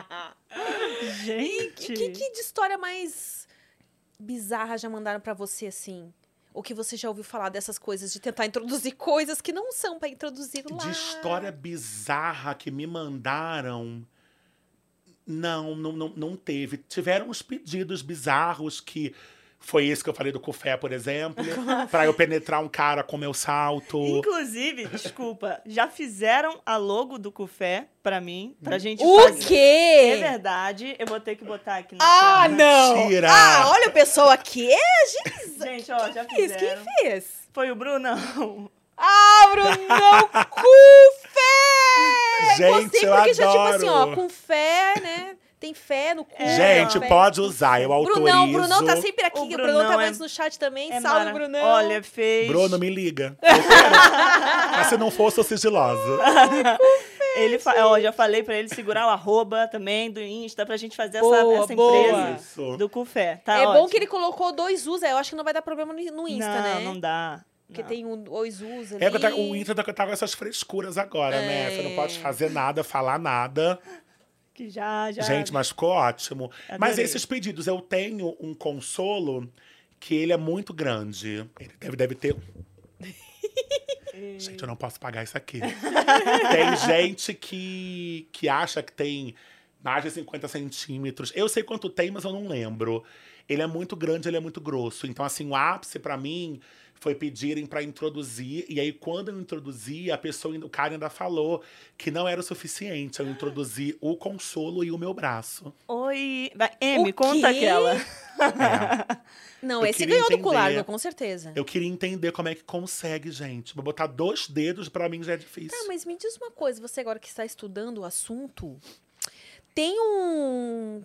S3: Gente.
S1: E que, que de história mais bizarra já mandaram para você assim? Ou que você já ouviu falar dessas coisas, de tentar introduzir coisas que não são para introduzir lá?
S2: De história bizarra que me mandaram. Não, não, não, não teve. Tiveram uns pedidos bizarros que. Foi esse que eu falei do Cufé, por exemplo. para eu penetrar um cara com meu salto.
S3: Inclusive, desculpa, já fizeram a logo do Cufé pra mim, pra gente
S1: O
S3: fazer.
S1: quê?
S3: É verdade, eu vou ter que botar aqui na
S1: Ah, não!
S2: Mentira!
S1: Ah, olha o pessoal aqui. É, gente.
S3: Gente, ó, já
S1: Quem fez? Quem
S3: fizeram.
S1: fez?
S3: Foi o Brunão.
S1: Ah, Brunão, com fé!
S2: Gente,
S1: Você,
S2: eu
S1: porque já, tipo assim, ó,
S2: adoro.
S1: com fé, né? Tem fé no cu.
S2: Gente, pode usar, eu autorizo.
S1: Brunão, Brunão tá sempre aqui.
S3: O
S1: O Brunão,
S3: Brunão
S1: tá
S3: é-
S1: antes no chat também.
S3: É
S1: Salve,
S3: mara-
S1: Brunão.
S3: Olha, fez.
S2: Bruno, me liga. Mas se não fosse, eu sigilosa.
S3: Ele fa... ó, já falei pra ele segurar o arroba também do Insta pra gente fazer
S1: Boa,
S3: essa, essa
S1: boa.
S3: empresa
S2: Isso.
S3: do Cufé. Tá
S1: é bom
S3: ótimo.
S1: que ele colocou dois us. Eu acho que não vai dar problema no Insta,
S3: não,
S1: né?
S3: Não dá.
S1: Porque
S3: não.
S1: tem um, dois us ali.
S2: É que tá- o Inter tá tá com essas frescuras agora, né? Você não pode fazer nada, falar nada.
S3: Que já, já.
S2: Gente, mas ficou ótimo. Mas
S3: Adorei.
S2: esses pedidos, eu tenho um consolo que ele é muito grande. Ele deve, deve ter. Gente, eu não posso pagar isso aqui. tem gente que, que acha que tem mais de 50 centímetros. Eu sei quanto tem, mas eu não lembro. Ele é muito grande, ele é muito grosso. Então, assim, o ápice pra mim foi pedirem pra introduzir. E aí, quando eu introduzi, a pessoa, o cara ainda falou que não era o suficiente. Eu introduzi o consolo e o meu braço.
S3: Oi. Vai, M, conta aquela.
S2: É.
S1: Não,
S2: Eu
S1: esse ganhou do
S2: entender.
S1: colar, com certeza.
S2: Eu queria entender como é que consegue, gente. Vou botar dois dedos, pra mim já é difícil.
S1: Tá, mas me diz uma coisa, você agora que está estudando o assunto, tem um.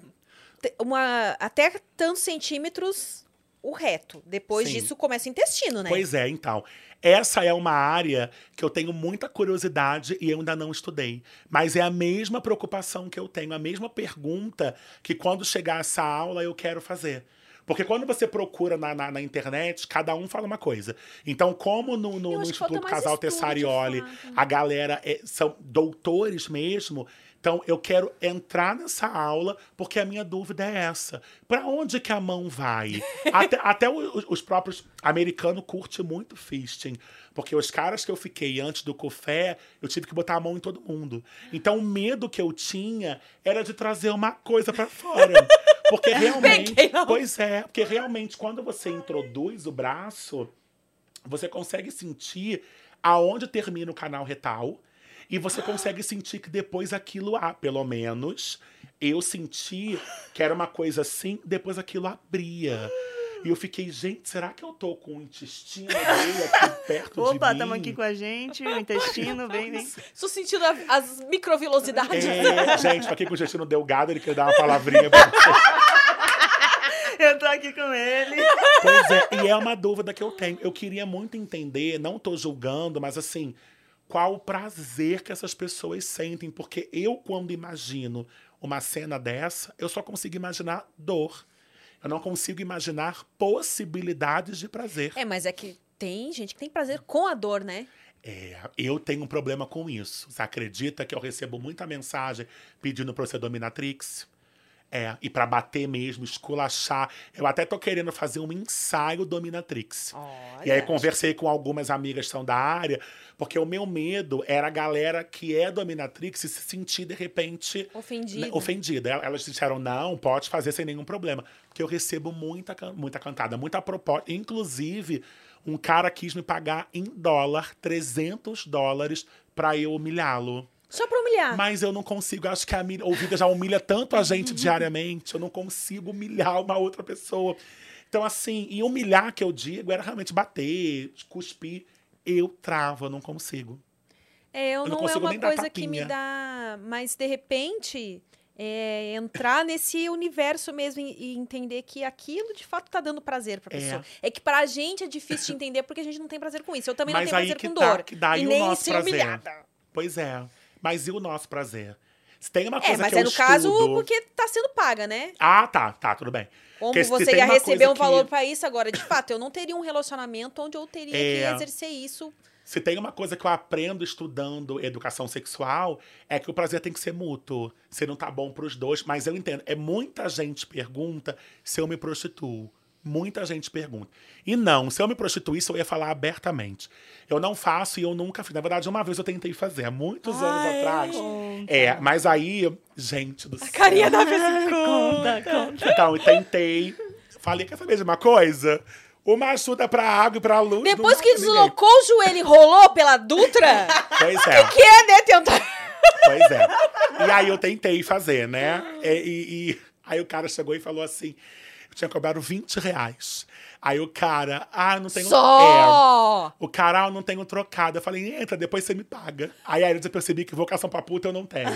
S1: Uma, até tantos centímetros o reto. Depois
S2: Sim.
S1: disso começa o intestino, né?
S2: Pois é, então. Essa é uma área que eu tenho muita curiosidade e eu ainda não estudei. Mas é a mesma preocupação que eu tenho, a mesma pergunta que quando chegar essa aula eu quero fazer. Porque quando você procura na, na, na internet, cada um fala uma coisa. Então, como no, no, no Instituto Casal Tessarioli, a galera é- são doutores mesmo, então eu quero entrar nessa aula porque a minha dúvida é essa. Para onde que a mão vai? até até o- os próprios americanos curtem muito fisting. Porque os caras que eu fiquei antes do café, eu tive que botar a mão em todo mundo. Então o medo que eu tinha era de trazer uma coisa para fora. Porque realmente. Pois é, porque realmente quando você introduz o braço, você consegue sentir aonde termina o canal retal e você consegue sentir que depois aquilo há, pelo menos eu senti que era uma coisa assim, depois aquilo abria. E eu fiquei, gente, será que eu tô com o intestino dele aqui perto de mim?
S3: Opa, estamos aqui com a gente, o intestino, vem, vem.
S1: Estou sentindo a- as microvilosidades.
S2: É, gente, aqui com o intestino delgado, ele quer dar uma palavrinha pra você.
S3: Eu tô aqui com ele.
S2: Pois é, e é uma dúvida que eu tenho. Eu queria muito entender, não tô julgando, mas assim, qual o prazer que essas pessoas sentem, porque eu, quando imagino uma cena dessa, eu só consigo imaginar dor. Eu não consigo imaginar possibilidades de prazer.
S1: É, mas é que tem gente que tem prazer com a dor, né?
S2: É, eu tenho um problema com isso. Você acredita que eu recebo muita mensagem pedindo pra eu ser dominatrix? É, e pra bater mesmo, esculachar. Eu até tô querendo fazer um ensaio dominatrix. E aí conversei com algumas amigas que são da área, porque o meu medo era a galera que é dominatrix se sentir, de repente,
S1: Ofendida.
S2: né, ofendida. El- Elas disseram, não, pode fazer sem nenhum problema. Porque eu recebo muita, muita cantada, muita proposta. Inclusive, um cara quis me pagar em dólar 300 dólares pra eu humilhá-lo.
S1: Só pra humilhar.
S2: Mas eu não consigo, acho que a ouvida já humilha tanto a gente diariamente, eu não consigo humilhar uma outra pessoa. Então, assim, e humilhar que eu digo era realmente bater, cuspir. Eu travo, eu não consigo.
S1: É, eu
S2: não
S1: não, é uma coisa que me dá. Mas de repente. é, entrar nesse universo mesmo e, entender que aquilo de fato tá dando prazer pra
S2: É.
S1: pessoa. É que pra gente é difícil de entender porque a gente não tem prazer com isso. Eu também
S2: Mas
S1: não tenho prazer com
S2: tá,
S1: dor.
S2: que daí
S1: e
S2: o
S1: nem
S2: nosso
S1: ser
S2: prazer.
S1: humilhada.
S2: Pois é. Mas e o nosso prazer? Se tem uma
S1: É,
S2: coisa
S1: mas
S2: que
S1: é no caso
S2: estudo-
S1: porque tá sendo paga, né?
S2: Ah, tá, tá, tudo bem.
S1: Como
S2: Porque
S1: você ia receber um valor
S2: que-
S1: pra isso agora, de fato, eu não teria um relacionamento onde eu teria
S2: É.
S1: que exercer isso.
S2: Se tem uma coisa que eu aprendo estudando educação sexual, é que o prazer tem que ser mútuo. Se não tá bom pros dois, mas eu entendo. É muita gente pergunta se eu me prostituo. Muita gente pergunta. E não, se eu me prostituísse, eu ia falar abertamente. Eu não faço e eu nunca fiz. Na verdade, uma vez eu tentei fazer, há muitos anos
S1: Ai,
S2: atrás. É, mas aí, gente do céu.
S1: Carinha da vez
S3: Conta, conta.
S2: Então, eu tentei. Falei, quer saber de uma coisa? Uma ajuda pra água e pra luz.
S1: Depois que
S2: mata ninguém.
S1: deslocou o joelho e rolou pela Dutra,
S2: Pois é.
S1: que é, né, tentar...
S2: Pois é. E aí eu tentei fazer, né? E, e- e aí o cara chegou e falou assim: tinha cobrado 20 reais. Aí o cara, ah, não tenho. É.
S1: Só!
S2: O cara, ah, não tenho trocado. Eu falei, entra, depois você me paga. Aí, aí eu percebi que vocação pra puta eu não tenho.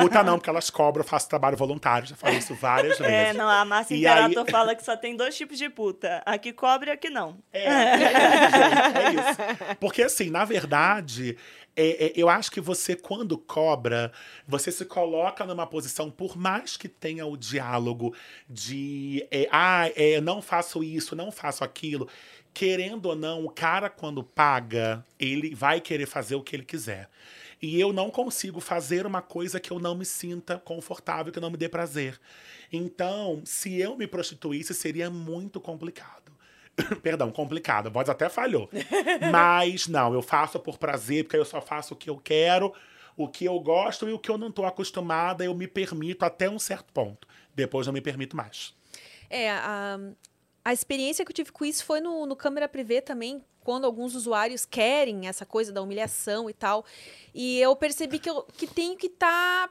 S2: Puta não, porque elas cobram, eu faço trabalho voluntário. Já falei isso várias vezes.
S3: É, não, a Márcia
S2: E
S3: Imperator
S2: aí-
S3: fala que só tem dois tipos de puta. A que cobra e a que não.
S2: É, é isso, é isso. Porque, assim, na verdade, é, é, eu acho que você, quando cobra, você se coloca numa posição, por mais que tenha o diálogo de, é, ah, é, não faço isso, não faço aquilo. Querendo ou não, o cara, quando paga, ele vai querer fazer o que ele quiser. E eu não consigo fazer uma coisa que eu não me sinta confortável, que não me dê prazer. Então, se eu me prostituísse, seria muito complicado. Perdão, complicado. A voz até falhou. Mas não, eu faço por prazer, porque eu só faço o que eu quero, o que eu gosto e o que eu não tô acostumada, eu me permito até um certo ponto. Depois eu me permito mais.
S1: É, a, a experiência que eu tive com isso foi no, no câmera privê também, quando alguns usuários querem essa coisa da humilhação e tal. E eu percebi que eu que tenho que estar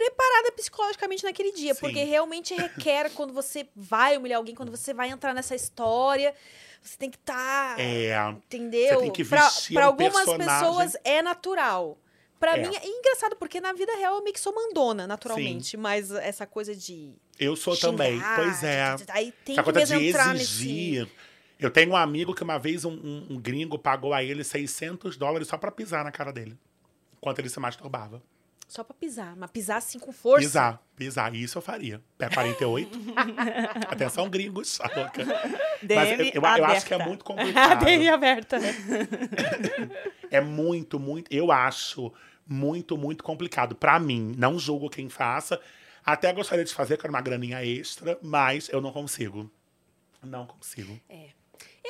S1: preparada psicologicamente naquele dia,
S2: Sim.
S1: porque realmente requer quando você vai humilhar alguém, quando você vai entrar nessa história, você tem que estar,
S2: É.
S1: entendeu?
S2: você um
S1: algumas
S2: personagem.
S1: pessoas é natural. Pra
S2: É.
S1: mim é engraçado porque na vida real eu meio que sou mandona, naturalmente, mas essa coisa de
S2: Eu sou também.
S1: xingar,
S2: Pois é.
S1: Aí tem
S2: Essa
S1: que
S2: coisa de exigir.
S1: nesse.
S2: Eu tenho um amigo que uma vez um, um- um gringo pagou a ele 600 dólares só pra pisar na cara dele. Enquanto ele se masturbava.
S1: Só pra pisar, mas pisar assim com força.
S2: Pisar, pisar. Isso eu faria. Pé 48. Atenção, gringos. Mas eu,
S3: DM
S2: eu- eu acho que é muito complicado.
S1: aberta.
S2: É muito, muito. Eu acho muito, muito complicado. Pra mim, não julgo quem faça. Até gostaria de fazer, quero uma graninha extra, mas eu não consigo. Não consigo.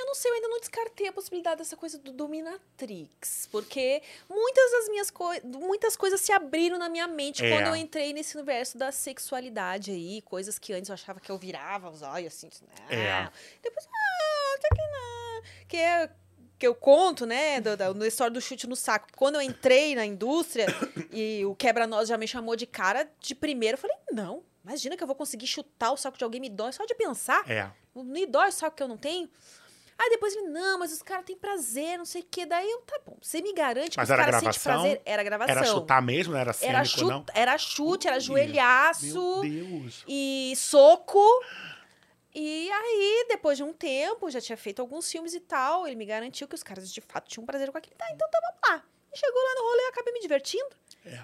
S1: Eu não sei, eu ainda não descartei a possibilidade dessa coisa do dominatrix, porque muitas das minhas coisas, muitas coisas se abriram na minha mente
S2: É.
S1: quando eu entrei nesse universo da sexualidade aí, coisas que antes eu achava que eu virava os olhos assim, não.
S2: É.
S1: Depois, ah, até que não. Que é que eu conto, né, do, da, no história do chute no saco. Quando eu entrei na indústria e o quebra-nós já me chamou de cara, de primeiro eu falei, não, imagina que eu vou conseguir chutar o saco de alguém, me dói só de pensar.
S2: É.
S1: Me dói o saco que eu não tenho. Aí depois ele, não, mas os caras têm prazer, não sei o quê. Daí eu, tá bom, você me garante
S2: Mas
S1: que os
S2: era
S1: caras sentem
S2: gravação?
S1: prazer. Era gravação.
S2: Era chutar mesmo, não era
S1: era,
S2: cênico,
S1: chute,
S2: não?
S1: era chute, era joelhaço
S2: Meu Deus.
S1: e soco. E aí, depois de um tempo, já tinha feito alguns filmes e tal, ele me garantiu que os caras de fato tinham prazer com aquilo. Tá, então tá, vamos lá. E chegou lá no rolê, eu acabei me divertindo.
S2: É.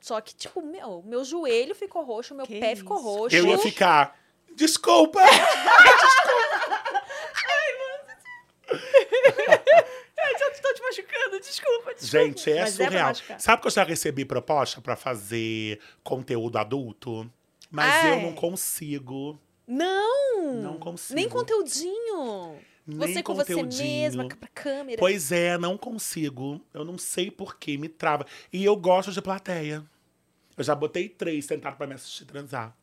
S1: Só que, tipo, meu, meu joelho ficou roxo, meu
S3: Que
S1: pé ficou
S3: isso.
S1: roxo.
S2: Eu ia ficar. Desculpa!
S3: Eu tô te machucando, desculpa, desculpa.
S2: Gente, é
S3: Mas pra
S2: surreal.
S3: machucar.
S2: Sabe que eu já recebi proposta pra fazer conteúdo adulto? Mas eu
S1: Ai.
S2: não consigo.
S1: Não!
S2: Não consigo.
S1: Nem conteúdinho.
S2: Nem
S1: você com você mesma, pra câmera.
S2: Pois é, não consigo. Eu não sei por que me trava. E eu gosto de plateia. Eu já botei três sentados pra me assistir transar.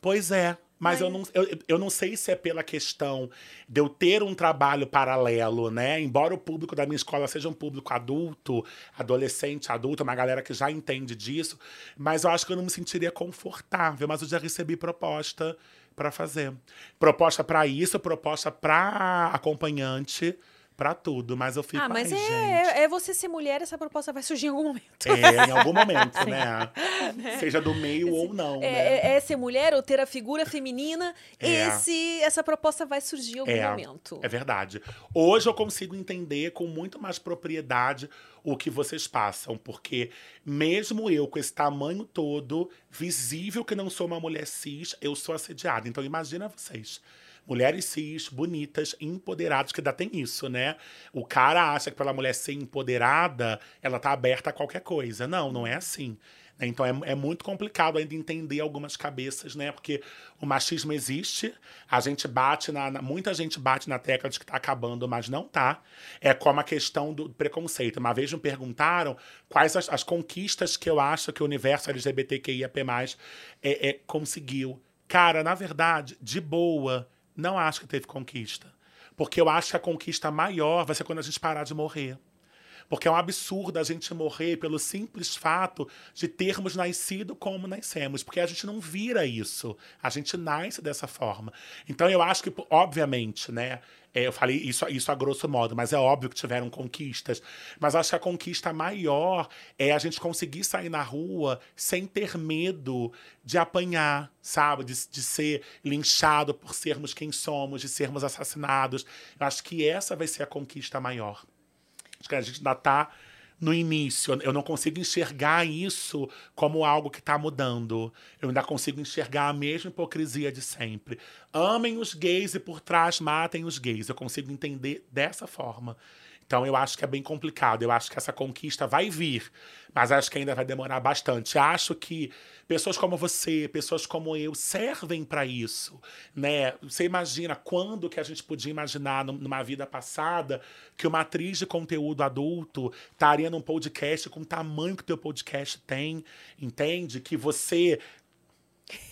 S2: Pois é, Mas eu não, eu, eu não sei se é pela questão de eu ter um trabalho paralelo, né? Embora o público da minha escola seja um público adulto, adolescente, adulto, uma galera que já entende disso, mas eu acho que eu não me sentiria confortável. Mas eu já recebi proposta para fazer. Proposta para isso, proposta para acompanhante pra tudo, mas eu fico.
S1: Ah, mas é,
S2: gente.
S1: é, você ser mulher, essa proposta vai surgir em algum momento.
S2: É, em algum momento, né? Seja do meio ou não,
S1: É,
S2: né?
S1: é- é ser mulher ou ter a figura feminina,
S2: É.
S1: esse, essa proposta vai surgir em algum
S2: É,
S1: momento.
S2: É verdade. Hoje eu consigo entender com muito mais propriedade o que vocês passam, porque mesmo eu com esse tamanho todo, visível que não sou uma mulher cis, eu sou assediada. Então imagina vocês. Mulheres cis, bonitas, empoderadas, que ainda tem isso, né? O cara acha que pela mulher ser empoderada, ela tá aberta a qualquer coisa. Não, não é assim. né? Então é, é muito complicado ainda entender algumas cabeças, né? Porque o machismo existe, a gente bate na, na- Muita gente bate na tecla de que tá acabando, mas não tá. É como a questão do preconceito. Uma vez me perguntaram quais as, as conquistas que eu acho que o universo LGBTQIAP+, é, é, conseguiu. Cara, na verdade, de boa, não acho que teve conquista. Porque eu acho que a conquista maior vai ser quando a gente parar de morrer. Porque é um absurdo a gente morrer pelo simples fato de termos nascido como nascemos. Porque a gente não vira isso. A gente nasce dessa forma. Então eu acho que, obviamente, né? é, eu falei isso, isso a grosso modo, mas é óbvio que tiveram conquistas. Mas acho que a conquista maior é a gente conseguir sair na rua sem ter medo de apanhar, sabe? De, de ser linchado por sermos quem somos, de sermos assassinados. Eu acho que essa vai ser a conquista maior. Que a gente ainda está no início. Eu não consigo enxergar isso como algo que está mudando. Eu ainda consigo enxergar a mesma hipocrisia de sempre. Amem os gays e por trás matem os gays. Eu consigo entender dessa forma. Então eu acho que é bem complicado. Eu acho que essa conquista vai vir, mas acho que ainda vai demorar bastante. Acho que pessoas como você, pessoas como eu, servem para isso, né? Você imagina quando que a gente podia imaginar num- numa vida passada que uma atriz de conteúdo adulto estaria num podcast com o tamanho que o teu podcast tem, entende? Que você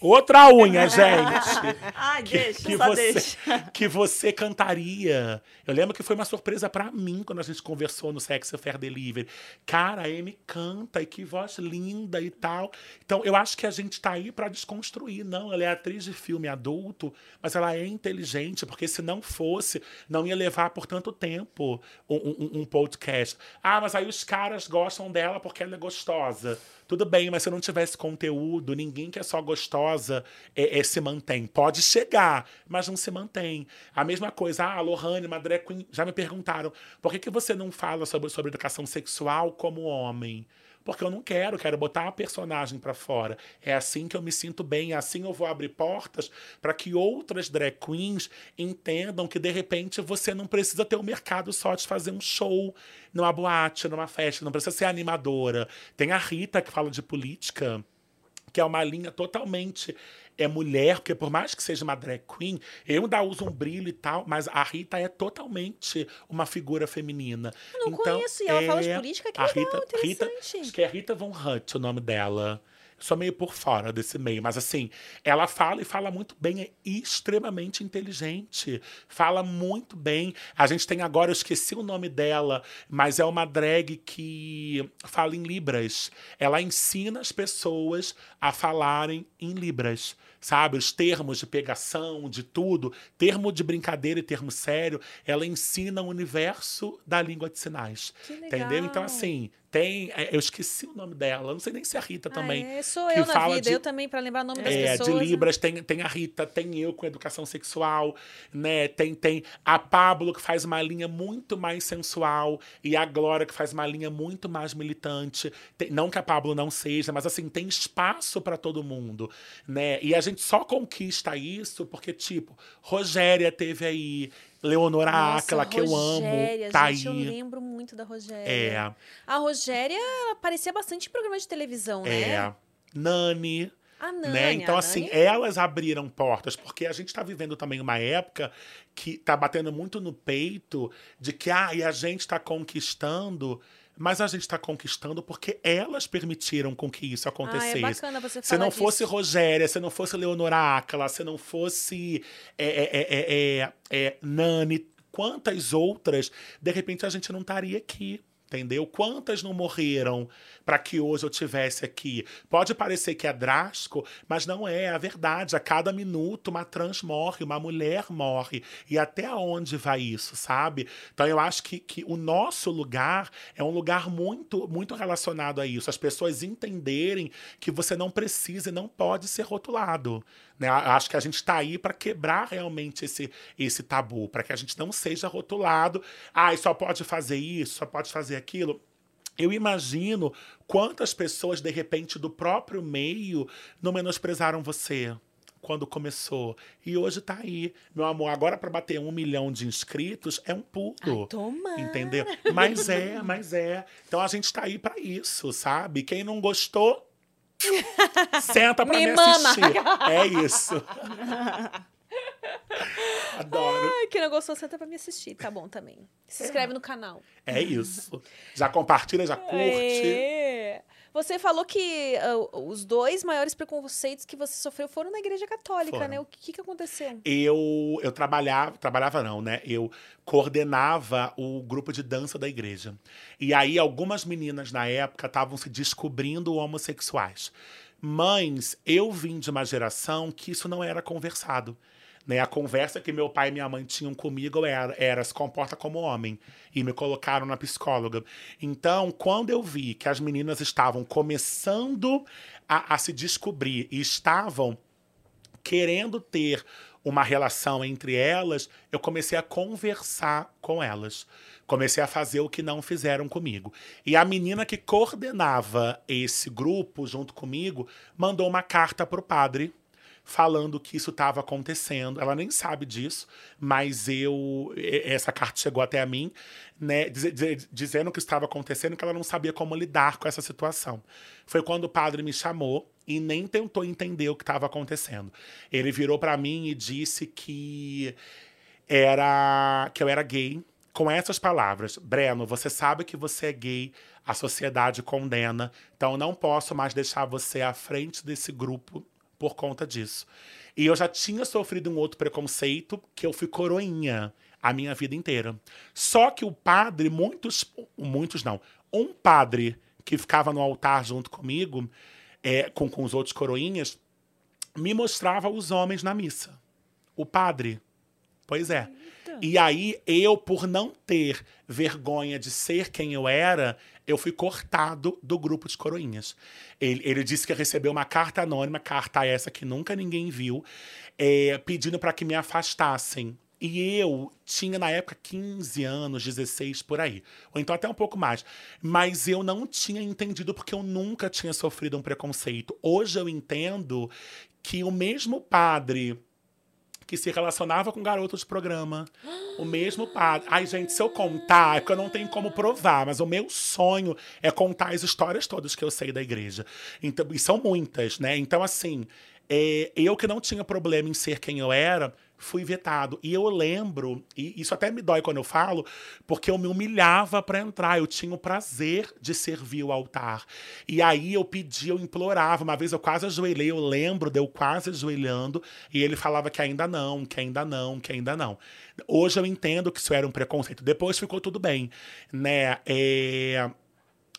S2: Outra unha, gente
S3: Ai, deixa,
S2: que
S3: só
S2: você,
S3: deixa.
S2: que você cantaria. Eu lembro que foi uma surpresa pra mim quando a gente conversou no Sex Fair Delivery. Cara, a Amy canta e que voz linda e tal. Então, eu acho que a gente tá aí pra desconstruir. Não, ela é atriz de filme adulto, mas ela é inteligente, porque se não fosse, não ia levar por tanto tempo um, um- um podcast. Ah, mas aí os caras gostam dela porque ela é gostosa. Tudo bem, mas se não tivesse conteúdo, ninguém que é só gostosa é, é, se mantém. Pode chegar, mas não se mantém. A mesma coisa, ah, a Lohane, drag queen, já me perguntaram, por que, que você não fala sobre, sobre educação sexual como homem? Porque eu não quero, quero botar a personagem pra fora. É assim que eu me sinto bem, é assim eu vou abrir portas para que outras drag queens entendam que de repente você não precisa ter um mercado só de fazer um show numa boate, numa festa, não precisa ser animadora. Tem a Rita que fala de política que é uma linha totalmente é mulher, porque por mais que seja uma drag queen, eu ainda uso um brilho e tal, mas a Rita é totalmente uma figura feminina.
S1: Eu não conheço, e ela fala de política, que
S2: a
S1: legal,
S2: Rita, Rita,
S1: interessante.
S2: acho que é Rita Von Hutt o nome dela. Sou meio por fora desse meio, mas assim, ela fala e fala muito bem, é extremamente inteligente, fala muito bem. A gente tem agora, eu esqueci o nome dela, mas é uma drag que fala em Libras. Ela ensina as pessoas a falarem em Libras, sabe? Os termos de pegação, de tudo, termo de brincadeira e termo sério, ela ensina o universo da língua de sinais. Entendeu? Então, assim, tem. é, Eu esqueci o nome dela, não sei nem se é a Rita também.
S1: Ah, é, sou
S2: que
S1: eu na
S2: fala
S1: vida,
S2: de-
S1: eu também, pra lembrar o nome das
S2: É,
S1: pessoas.
S2: de
S1: né?
S2: Libras, tem, tem a Rita, tem eu com educação sexual, né? Tem, tem a Pablo, que faz uma linha muito mais sensual, e a Glória, que faz uma linha muito mais militante. Tem- não que a Pablo não seja, mas assim, tem espaço para todo mundo, né? E a gente só conquista isso porque, tipo, Rogéria teve aí, Leonora
S1: Nossa,
S2: Aquila, que eu amo, tá
S1: gente, Eu
S2: aí.
S1: lembro muito da Rogéria.
S2: É,
S1: A Rogéria aparecia bastante em programas de televisão, né?
S2: é. Nani,
S1: A Nani.
S2: né? Então,
S1: a
S2: assim,
S1: Nani-
S2: elas abriram portas, porque a gente está vivendo também uma época que tá batendo muito no peito de que ah, e a gente está conquistando, mas a gente está conquistando porque elas permitiram com que isso
S1: Ah,
S2: acontecesse.
S1: é bacana você
S2: Se
S1: falar
S2: não fosse
S1: disso.
S2: Rogéria, se não fosse Leonora Ácala, se não fosse é, é, é, é, é, Nani, quantas outras, de repente a gente não estaria aqui. Entendeu? Quantas não morreram para que hoje eu tivesse aqui? Pode parecer que é drástico, mas não é, é a verdade. A cada minuto uma trans morre, uma mulher morre. E até onde vai isso, sabe? Então eu acho que, que o nosso lugar é um lugar muito, muito relacionado a isso. As pessoas entenderem que você não precisa e não pode ser rotulado. Né? Acho que a gente está aí para quebrar realmente esse, esse tabu, para que a gente não seja rotulado. Ah, só pode fazer isso, só pode fazer aquilo. Eu imagino quantas pessoas, de repente, do próprio meio, não menosprezaram você quando começou. E hoje tá aí. Meu amor, agora para bater um milhão de inscritos é um pulo.
S1: Toma!
S2: Entendeu? Mas é, mas é. Então a gente tá aí pra isso, sabe? Quem não gostou, senta pra
S1: Me
S2: me, assistir. É isso. Adoro.
S1: Ai, quem não gostou, senta pra me assistir. Tá bom também. Se inscreve no canal.
S2: É isso. Já compartilha, já curte.
S1: É. Você falou que ah, os dois maiores preconceitos que você sofreu foram na igreja católica,
S2: Foram.
S1: né? O que, que aconteceu?
S2: Eu, eu trabalhava, trabalhava não, né? Eu coordenava o grupo de dança da igreja. E aí algumas meninas na época estavam se descobrindo homossexuais. Mas eu vim de uma geração que isso não era conversado. Né? A conversa que meu pai e minha mãe tinham comigo era, era se comporta como homem. E me colocaram na psicóloga. Então, quando eu vi que as meninas estavam começando a, a se descobrir e estavam querendo ter uma relação entre elas, eu comecei a conversar com elas. Comecei a fazer o que não fizeram comigo. E a menina que coordenava esse grupo junto comigo mandou uma carta pro padre falando que isso estava acontecendo. Ela nem sabe disso, mas eu essa carta chegou até a mim, né, dize- dize- dizendo que estava acontecendo, que ela não sabia como lidar com essa situação. Foi quando o padre me chamou e nem tentou entender o que estava acontecendo. Ele virou para mim e disse que era que eu era gay com essas palavras. Breno, você sabe que você é gay, a sociedade condena, então não posso mais deixar você à frente desse grupo por conta disso. E eu já tinha sofrido um outro preconceito, que eu fui coroinha a minha vida inteira. Só que o padre, muitos, muitos não, um padre que ficava no altar junto comigo, é, com, com os outros coroinhas, me mostrava os homens na missa. O padre. Pois é. E aí, eu, por não ter vergonha de ser quem eu era, eu fui cortado do grupo de coroinhas. Ele, ele disse que recebeu uma carta anônima, carta essa que nunca ninguém viu, é, pedindo para que me afastassem. E eu tinha, na época, 15 anos, 16 por aí. Ou então até um pouco mais. Mas eu não tinha entendido porque eu nunca tinha sofrido um preconceito. Hoje eu entendo que o mesmo padre que se relacionava com garotos de programa. O mesmo padre. Ai, gente, se eu contar, é eu não tenho como provar, mas o meu sonho é contar as histórias todas que eu sei da igreja. Então, e são muitas, né? Então, assim, é, eu que não tinha problema em ser quem eu era, fui vetado. E eu lembro, e isso até me dói quando eu falo, porque eu me humilhava para entrar. Eu tinha o prazer de servir o altar. E aí eu pedia, eu implorava. Uma vez eu quase ajoelhei, eu lembro de eu quase ajoelhando, e ele falava que ainda não, que ainda não, que ainda não. Hoje eu entendo que isso era um preconceito. Depois ficou tudo bem, né? É...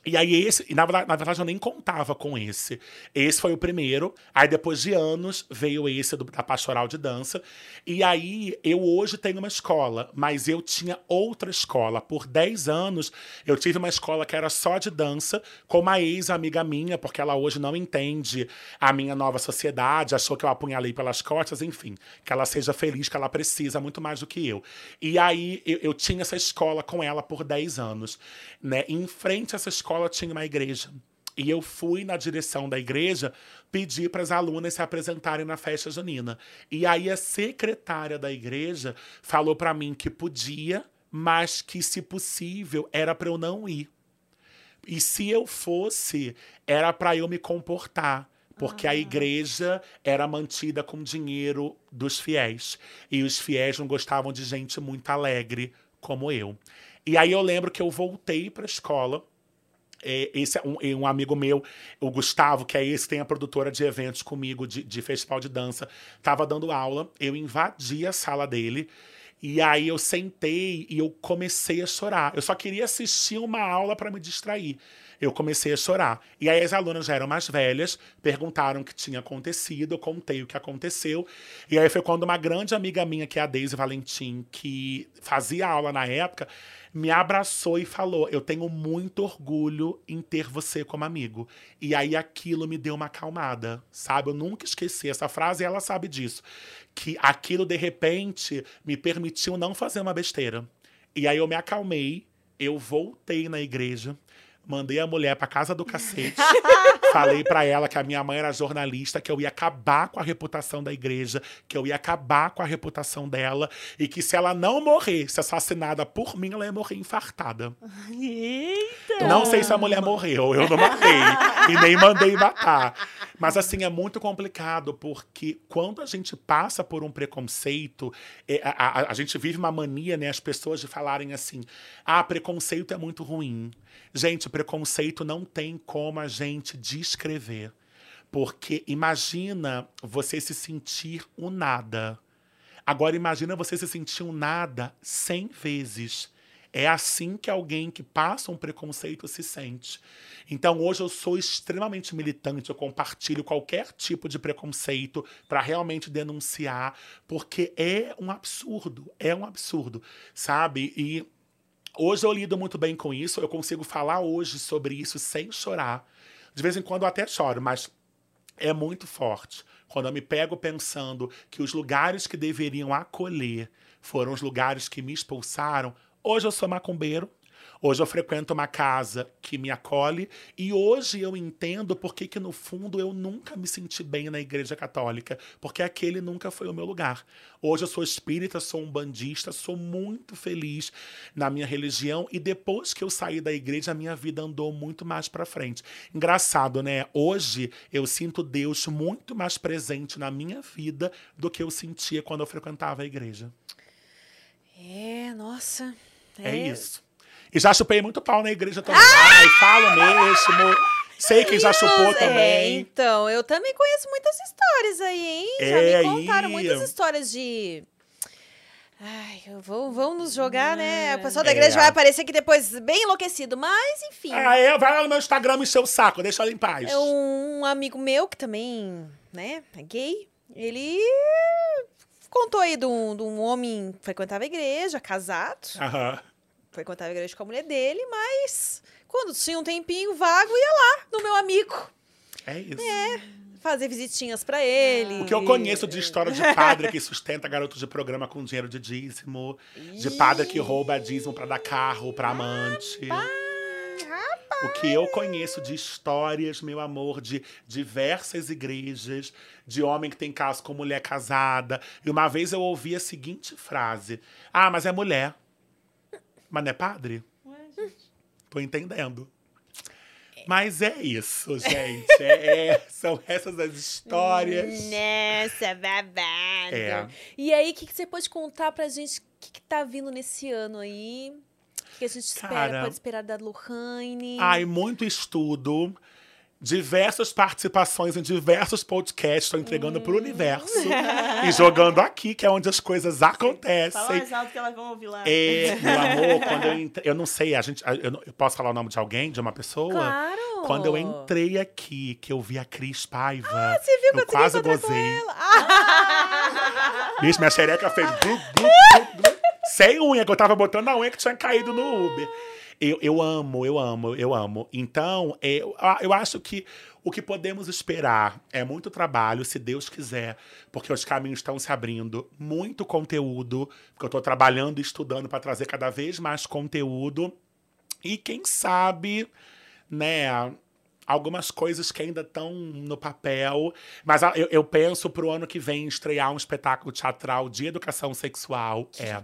S2: E aí esse, e na na verdade eu nem contava com esse. Esse foi o primeiro. Aí depois de anos veio esse do, da pastoral de dança. E aí eu hoje tenho uma escola, mas eu tinha outra escola. Por 10 anos eu tive uma escola que era só de dança, com uma ex-amiga minha, porque ela hoje não entende a minha nova sociedade, achou que eu apunhalei pelas costas, enfim. Que ela seja feliz, que ela precisa muito mais do que eu. E aí eu, eu tinha essa escola com ela por 10 anos. Né? Em frente a essa escola tinha uma igreja. E eu fui na direção da igreja pedir para as alunas se apresentarem na festa junina. E aí a secretária da igreja falou para mim que podia, mas que, se possível, era para eu não ir. E se eu fosse, era para eu me comportar. Porque a igreja era mantida com dinheiro dos fiéis. E os fiéis não gostavam de gente muito alegre como eu. E aí eu lembro que eu voltei para a escola esse é um, é um amigo meu, o Gustavo, que é esse, tem a produtora de eventos comigo, de, de festival de dança, tava dando aula, eu invadi a sala dele, e aí eu sentei e eu comecei a chorar. Eu só queria assistir uma aula para me distrair. Eu comecei a chorar. E aí as alunas já eram mais velhas, perguntaram o que tinha acontecido, eu contei o que aconteceu. E aí foi quando uma grande amiga minha, que é a Deise Valentim, que fazia aula na época, me abraçou e falou: Eu tenho muito orgulho em ter você como amigo. E aí aquilo me deu uma acalmada, sabe? Eu nunca esqueci essa frase e ela sabe disso. Que aquilo, de repente, me permitiu não fazer uma besteira. E aí eu me acalmei, eu voltei na igreja, mandei a mulher pra casa do cacete. Falei para ela que a minha mãe era jornalista, que eu ia acabar com a reputação da igreja, que eu ia acabar com a reputação dela e que se ela não morresse assassinada por mim, ela ia morrer infartada.
S3: Eita!
S2: Não sei se a mulher morreu, eu não matei e nem mandei matar. Mas assim, é muito complicado, porque quando a gente passa por um preconceito, é, a, a, a gente vive uma mania, né? As pessoas de falarem assim: ah, preconceito é muito ruim. Gente, preconceito não tem como a gente descrever. Porque imagina você se sentir um nada. Agora imagina você se sentir um nada cem vezes. É assim que alguém que passa um preconceito se sente. Então hoje eu sou extremamente militante, eu compartilho qualquer tipo de preconceito para realmente denunciar, porque é um absurdo, é um absurdo, sabe? E Hoje eu lido muito bem com isso, eu consigo falar hoje sobre isso sem chorar. De vez em quando eu até choro, mas é muito forte. Quando eu me pego pensando que os lugares que deveriam acolher foram os lugares que me expulsaram. Hoje eu sou macumbeiro, Hoje eu frequento uma casa que me acolhe e hoje eu entendo por que, que no fundo eu nunca me senti bem na igreja católica, porque aquele nunca foi o meu lugar. Hoje eu sou espírita, sou um bandista, sou muito feliz na minha religião e depois que eu saí da igreja a minha vida andou muito mais para frente. Engraçado, né? Hoje eu sinto Deus muito mais presente na minha vida do que eu sentia quando eu frequentava a igreja.
S1: É, nossa.
S2: É, isso. E já chupei muito pau na igreja também. Ai, falo mesmo. Sei quem já chupou
S1: É,
S2: também.
S1: então, eu também conheço muitas histórias aí, hein? Já
S2: É,
S1: me contaram
S2: aí.
S1: muitas histórias de. Ai, vou, vão nos jogar, né? O pessoal da
S2: É.
S1: igreja vai aparecer aqui depois bem enlouquecido, mas enfim.
S2: Ah, é? Vai lá no meu Instagram encher o saco, deixa ela em paz.
S1: É um amigo meu que também, né, é gay. Ele contou aí de um, de um homem que frequentava a igreja, casado.
S2: Aham.
S1: Frequentava a igreja com a mulher dele, mas quando tinha um tempinho vago, ia lá no meu amigo
S2: É isso.
S1: fazer visitinhas pra ele.
S2: O que eu conheço de história de padre que sustenta garotos de programa com dinheiro de dízimo, de padre que rouba dízimo pra dar carro pra amante. O que eu conheço de histórias, meu amor, de diversas igrejas, de homem que tem caso com mulher casada. E uma vez eu ouvi a seguinte frase: Ah, mas é mulher. Mas não é padre? Tô entendendo. Mas é isso, gente. É- é- são essas as histórias.
S1: Nessa babada.
S2: É.
S1: E aí, o que, que você pode contar pra gente? O que, que tá vindo nesse ano aí? O que a gente espera?
S2: Cara.
S1: Pode esperar da Lohane?
S2: Ai, muito estudo. Diversas participações em diversos podcasts. Estou entregando pro universo. e jogando aqui, que é onde as coisas
S3: Fala
S2: acontecem.
S3: mais alto que elas vão ouvir lá.
S2: É, meu amor, quando eu entrei. Eu não sei, a gente. Eu, não- eu posso falar o nome de alguém, de uma pessoa?
S1: Claro!
S2: Quando eu entrei aqui, que eu vi a Cris Paiva.
S1: Ah, Você viu que
S2: eu
S1: eu
S2: quase gozei.
S1: Ah,
S2: Bicho, minha xereca fez glu, glu, glu, glu. Sem unha, que eu tava botando a unha que tinha caído no Uber. Eu, eu amo, eu amo, eu amo. Então, é, eu, eu acho que o que podemos esperar é muito trabalho, se Deus quiser, porque os caminhos estão se abrindo. Muito conteúdo, porque eu tô trabalhando e estudando para trazer cada vez mais conteúdo. E quem sabe, né, algumas coisas que ainda estão no papel. Mas ah, eu, eu penso pro ano que vem estrear um espetáculo teatral de educação sexual. é.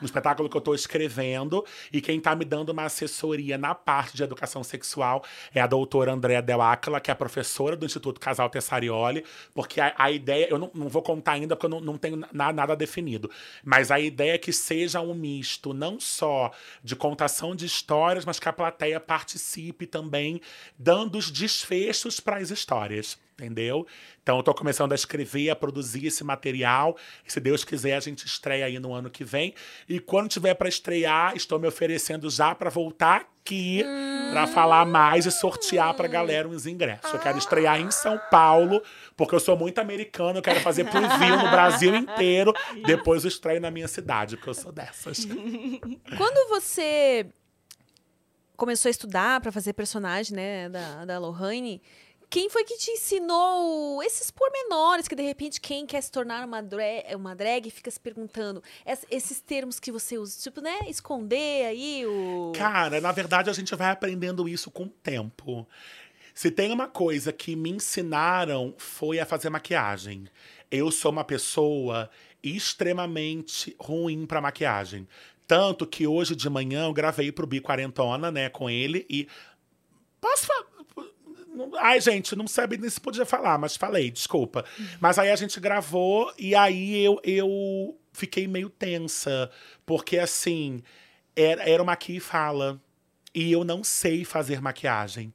S2: Um espetáculo que eu tô escrevendo. E quem tá me dando uma assessoria na parte de educação sexual é a doutora Andréa Del Áquila, que é professora do Instituto Casal Tessarioli, porque a, a ideia, eu não, não, vou contar ainda porque eu não, não tenho na, nada definido, mas a ideia é que seja um misto não só de contação de histórias, mas que a plateia participe também, dando os desfechos para as histórias entendeu? Então eu tô começando a escrever, a produzir esse material. Se Deus quiser, a gente estreia aí no ano que vem. E quando tiver para estrear, estou me oferecendo já para voltar aqui hum. para falar mais e sortear pra galera uns ingressos. Eu quero estrear em São Paulo, porque eu sou muito americano, eu quero fazer preview no Brasil inteiro. Depois eu estreio na minha cidade, porque eu sou dessas.
S1: Quando você começou a estudar para fazer personagem, né, da, da Lohane, quem foi que te ensinou esses pormenores que de repente quem quer se tornar uma drag, uma drag fica se perguntando esses termos que você usa, tipo, né, esconder aí o
S2: Cara, na verdade a gente vai aprendendo isso com o tempo. Se tem uma coisa que me ensinaram foi a fazer maquiagem. Eu sou uma pessoa extremamente ruim para maquiagem. Tanto que hoje de manhã eu gravei pro Bi Quarentona, né, com ele e Posso falar? Ai, gente, não sabe nem se podia falar, mas falei, desculpa. Uhum. Mas aí a gente gravou e aí eu, eu fiquei meio tensa. Porque, assim, era, era uma aqui e fala. E eu não sei fazer maquiagem.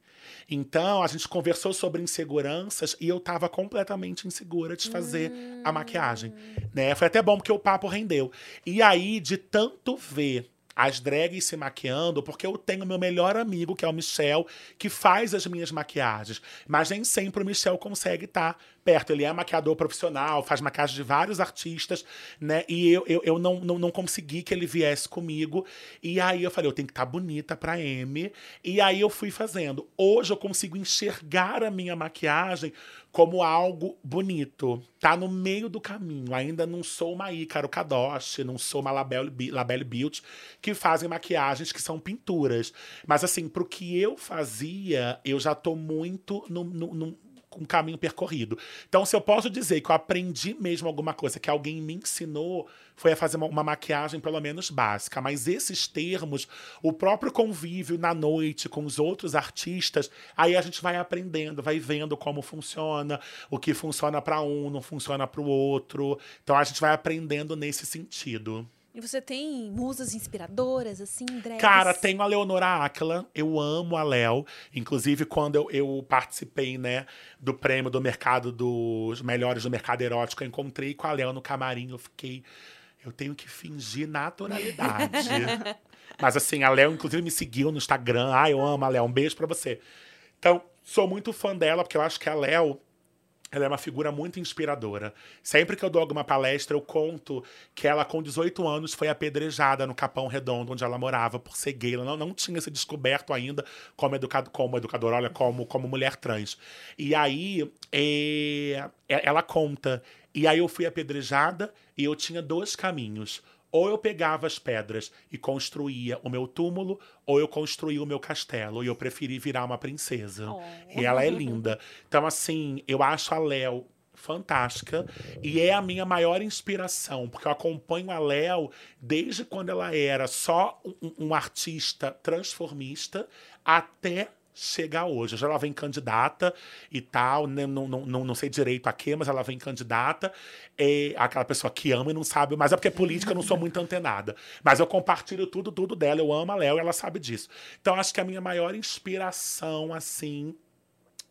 S2: Então, a gente conversou sobre inseguranças e eu tava completamente insegura de fazer a maquiagem. Né? Foi até bom porque o papo rendeu. E aí, de tanto ver as drags se maquiando, porque eu tenho meu melhor amigo, que é o Michel, que faz as minhas maquiagens. Mas nem sempre o Michel consegue estar perto. Ele é maquiador profissional, faz maquiagem de vários artistas, né? E eu, eu, eu não, não, não consegui que ele viesse comigo. E aí eu falei, eu tenho que estar tá bonita pra M. E aí eu fui fazendo. Hoje eu consigo enxergar a minha maquiagem como algo bonito. Tá no meio do caminho. Ainda não sou uma Ícaro Kadoshi, não sou uma Labelle, Labelle Beauty, que fazem maquiagens que são pinturas. Mas assim, pro que eu fazia, eu já tô muito no, no, no um caminho percorrido. Então, se eu posso dizer que eu aprendi mesmo alguma coisa que alguém me ensinou, foi a fazer uma, uma, maquiagem pelo menos básica. Mas esses termos, o próprio convívio na noite com os outros artistas, aí a gente vai aprendendo, vai vendo como funciona, o que funciona para um, não funciona para o outro. Então a gente vai aprendendo nesse sentido.
S1: E você tem musas inspiradoras, assim, drags?
S2: Cara, tenho a Leonora Aquila. Eu amo a Léo. Inclusive, quando eu, eu, participei, né, do prêmio do mercado dos melhores do mercado erótico, eu encontrei com a Léo no camarim. Eu fiquei. Eu tenho que fingir naturalidade. Mas assim, a Léo, inclusive, me seguiu no Instagram. Ah, eu amo a Léo. Um beijo pra você. Então, sou muito fã dela, porque eu acho que a Léo ela é uma figura muito inspiradora. Sempre que eu dou alguma palestra, eu conto que ela, com 18 anos, foi apedrejada no Capão Redondo, onde ela morava, por ser gay. Ela não, não tinha se descoberto ainda como, educado, como educadora, olha, como, como mulher trans. E aí, é, ela conta. E aí eu fui apedrejada e eu tinha dois caminhos ou eu pegava as pedras e construía o meu túmulo, ou eu construía o meu castelo. E eu preferi virar uma princesa. Oh. E ela é linda. Então, assim, eu acho a Léo fantástica e é a minha maior inspiração, porque eu acompanho a Léo desde quando ela era só um, um artista transformista até chegar hoje. Já ela vem candidata e tal, né? não, não, não, não sei direito a quê, mas ela vem candidata. É aquela pessoa que ama e não sabe, mas é porque política eu não sou muito antenada. Mas eu compartilho tudo, tudo dela. Eu amo a Léo e ela sabe disso. Então acho que a minha maior inspiração, assim,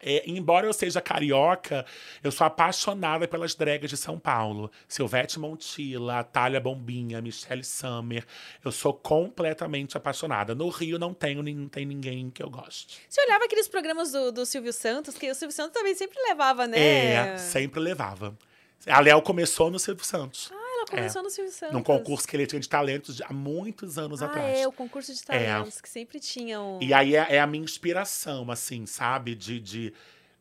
S2: é, embora eu seja carioca, eu sou apaixonada pelas dragas de São Paulo. Silvete Montilla, Thalia Bombinha, Michelle Summer. Eu sou completamente apaixonada. No Rio não tenho não tem ninguém que eu goste.
S1: Você olhava aqueles programas do, do Silvio Santos, que o Silvio Santos também sempre levava, né?
S2: É, sempre levava. A Léo começou no Silvio Santos.
S1: Ah, ela começou é, no Silvio Santos.
S2: Num concurso que ele tinha de talentos há muitos anos
S1: ah,
S2: atrás.
S1: É, o concurso de talentos, é. que sempre tinham.
S2: E aí é, é, a minha inspiração, assim, sabe? De, de,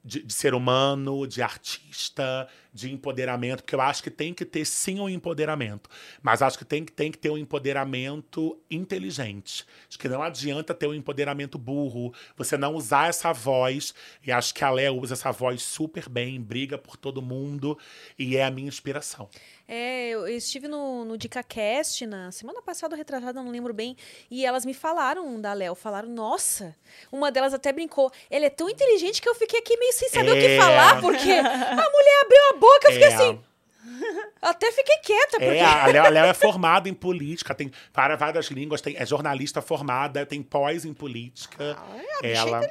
S2: de, de, ser humano, de artista, de empoderamento, porque eu acho que tem que ter sim um empoderamento, mas acho que tem, que- tem que ter um empoderamento inteligente. Acho que não adianta ter um empoderamento burro, você não usar essa voz, e acho que a Léa usa essa voz super bem, briga por todo mundo, e é a minha inspiração.
S1: É, eu estive no, no DicaCast na semana passada, retratada, não lembro bem, e elas me falaram da Léo, falaram, nossa, uma delas até brincou, ela é tão inteligente que eu fiquei aqui meio sem saber o que
S2: É.
S1: falar, porque a mulher abriu a boca, eu fiquei
S2: É.
S1: assim, até fiquei quieta, porque...
S2: É, a Léo, a Léo é formada em política, tem para várias línguas, tem, é jornalista formada, tem pós em política. ela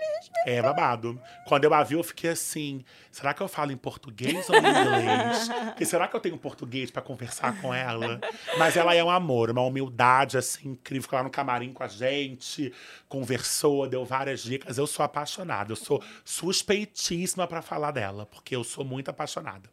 S2: é babado. Quando eu a vi, eu fiquei assim: será que eu falo em português ou em inglês? Porque será que eu tenho português pra conversar com ela? Mas ela é um amor, uma humildade assim incrível. Ficou lá no camarim com a gente, conversou, deu várias dicas. Eu sou apaixonada, eu sou suspeitíssima pra falar dela, porque eu sou muito apaixonada.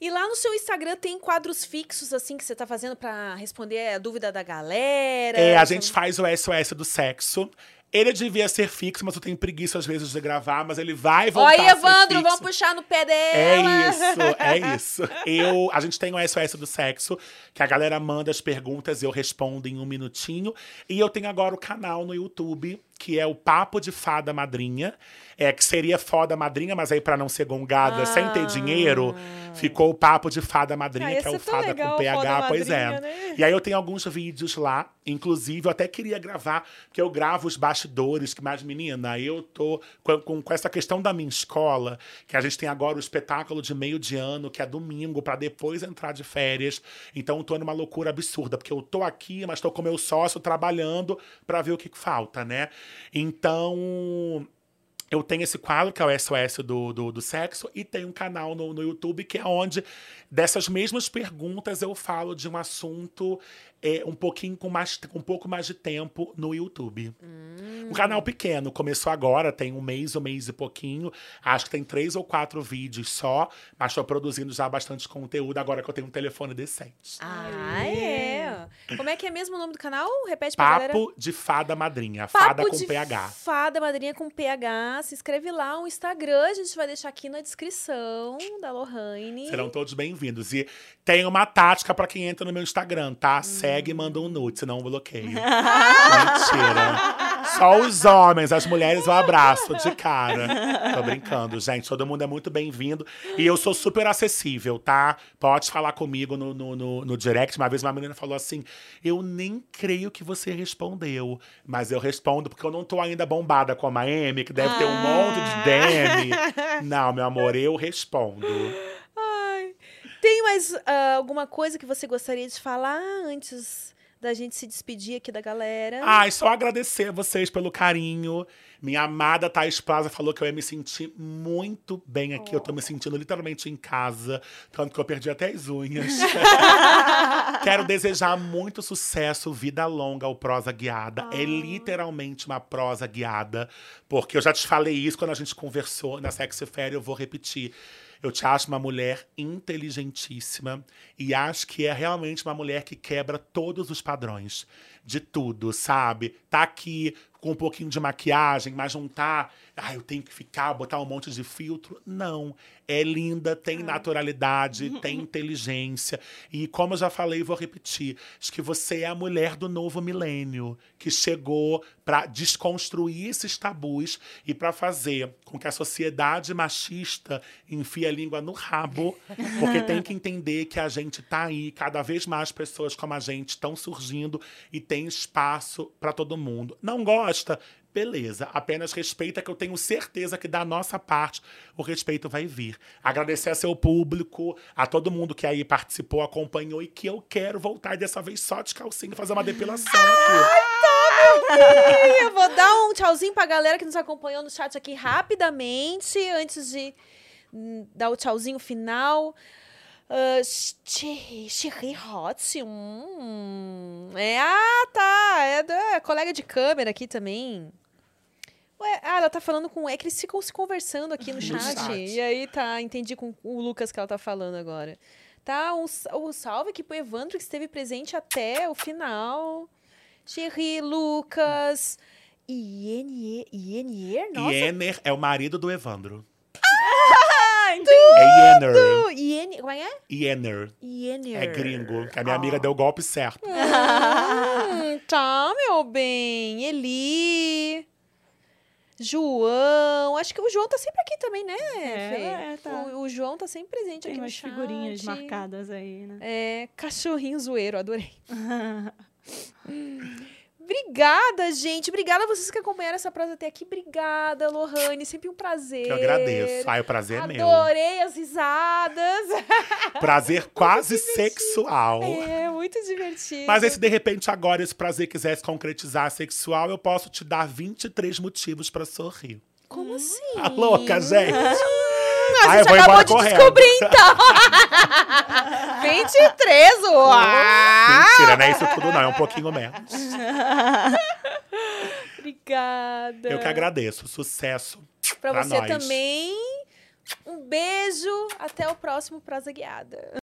S1: E lá no seu Instagram tem quadros fixos, assim, que você tá fazendo pra responder a dúvida da galera?
S2: É, a gente faz o SOS do sexo. Ele devia ser fixo, mas eu tenho preguiça às vezes de gravar, mas ele vai voltar ser
S1: Evandro, vamos puxar no pé
S2: É
S1: dela.
S2: isso, é isso. Eu, a gente tem o SOS do sexo, que a galera manda as perguntas e eu respondo em um minutinho. E eu tenho agora o canal no YouTube, que é o Papo de Fada Madrinha. É, que seria foda madrinha, mas aí pra não ser gongada sem ter dinheiro, ficou o Papo de Fada Madrinha,
S1: Ah,
S2: que é o Fada
S1: legal,
S2: com PH,
S1: Foda
S2: pois é.
S1: Madrinha, né?
S2: E aí eu tenho alguns vídeos lá, inclusive eu até queria gravar, porque eu gravo os bastidores, que mais menina, eu tô com, com, com essa questão da minha escola, que a gente tem agora o espetáculo de meio de ano, que é domingo, pra depois entrar de férias. Então eu tô numa loucura absurda, porque eu tô aqui, mas tô com meu sócio trabalhando pra ver o que que falta, né? Então, eu tenho esse quadro, que é o SOS do, do, do sexo, e tem um canal no, no YouTube que é onde, dessas mesmas perguntas, eu falo de um assunto é, um pouquinho com mais, com um pouco mais de tempo no YouTube. Um canal pequeno, começou agora, tem um mês, um mês e pouquinho. Acho que tem três ou quatro vídeos só, mas estou produzindo já bastante conteúdo agora que eu tenho um telefone decente.
S1: Ah, é. Como é que é mesmo o nome do canal? Repete pra galera.
S2: Papo de Fada Madrinha, Fada com
S1: de
S2: PH.
S1: Fada Madrinha com PH. Se inscreve lá, o Instagram, a gente vai deixar aqui na descrição da Lohane.
S2: Serão todos bem-vindos. E tem uma tática pra quem entra no meu Instagram, tá? Segue e manda um nude, senão eu bloqueio. Mentira. Só os homens, as mulheres eu abraço de cara. Tô brincando, gente. Todo mundo é muito bem-vindo. E eu sou super acessível, tá? Pode falar comigo no, no, no, no direct. Uma vez uma menina falou assim: Eu nem creio que você respondeu. Mas eu respondo porque eu não tô ainda bombada como a Amy, que deve ter um monte de DM. Não, meu amor, eu respondo.
S1: Tem mais ah, alguma coisa que você gostaria de falar antes da gente se despedir aqui da galera?
S2: Ai, só agradecer a vocês pelo carinho. Minha amada Thais Plaza falou que eu ia me sentir muito bem aqui. Eu tô me sentindo literalmente em casa. Tanto que eu perdi até as unhas. Quero desejar muito sucesso, vida longa ao Prosa Guiada. É literalmente uma prosa guiada. Porque eu já te falei isso quando a gente conversou na Sexy Fair, eu vou repetir. Eu te acho uma mulher inteligentíssima e acho que é realmente uma mulher que quebra todos os padrões de tudo, sabe? Tá aqui com um pouquinho de maquiagem, mas não tá. Ah, eu tenho que ficar, botar um monte de filtro. Não. É linda, tem naturalidade, tem inteligência. E como eu já falei, vou repetir: acho que você é a mulher do novo milênio que chegou para desconstruir esses tabus e para fazer com que a sociedade machista enfie a língua no rabo, porque tem que entender que a gente tá aí, cada vez mais pessoas como a gente estão surgindo e tem espaço para todo mundo. Não gosta? Beleza, apenas respeita que eu tenho certeza que da nossa parte o respeito vai vir. Agradecer a seu público, a todo mundo que aí participou, acompanhou e que eu quero voltar dessa vez só de calcinha fazer uma depilação aqui.
S1: Eu vou dar um tchauzinho pra galera que nos acompanhou no chat aqui rapidamente, antes de hum, dar o tchauzinho final. Uh, Chiri Hot. Hum, é, ah, tá. É, da- é colega de câmera aqui também. Ué, ah, ela tá falando com. É que eles ficam se conversando aqui no chat.
S2: chat.
S1: E aí tá, entendi com o Lucas que ela tá falando agora. Tá, um, um salve aqui pro Evandro que esteve presente até o final. Thierry, Lucas. Ienier, Ienier? Nossa,
S2: Iener é o marido do Evandro.
S1: ah,
S3: Ah, entendi.
S2: É Yenner.
S1: Como é que é?
S2: Yenner.
S1: Yenner.
S2: É gringo. A minha amiga deu o golpe certo.
S1: Hum, tá, meu bem. Eli. João. Acho que o João tá sempre aqui também, né,
S3: É,
S1: Fê?
S3: é, tá.
S1: o, o João tá sempre presente
S3: Tem
S1: aqui no
S3: umas
S1: chat.
S3: figurinhas marcadas aí, né?
S1: É, cachorrinho zoeiro, adorei. Obrigada, gente. Obrigada a vocês que acompanharam essa prosa até aqui. Obrigada, Lohane. Sempre um prazer.
S2: Eu agradeço. Ai, o prazer é meu.
S1: Adorei as risadas.
S2: Prazer quase sexual.
S1: É, muito divertido.
S2: Mas aí, se de repente agora esse prazer quiser se concretizar sexual, eu posso te dar 23 motivos pra sorrir.
S1: Como assim?
S2: Tá louca, gente?
S1: A gente
S2: vou
S1: acabou de
S2: correndo.
S1: descobrir, então. 23, uau!
S2: Mentira, não é isso tudo, não. É um pouquinho menos.
S1: Obrigada.
S2: Eu que agradeço. Sucesso.
S1: Pra
S2: pra
S1: você
S2: nós.
S1: também. Um beijo. Até o próximo Prosa Guiada.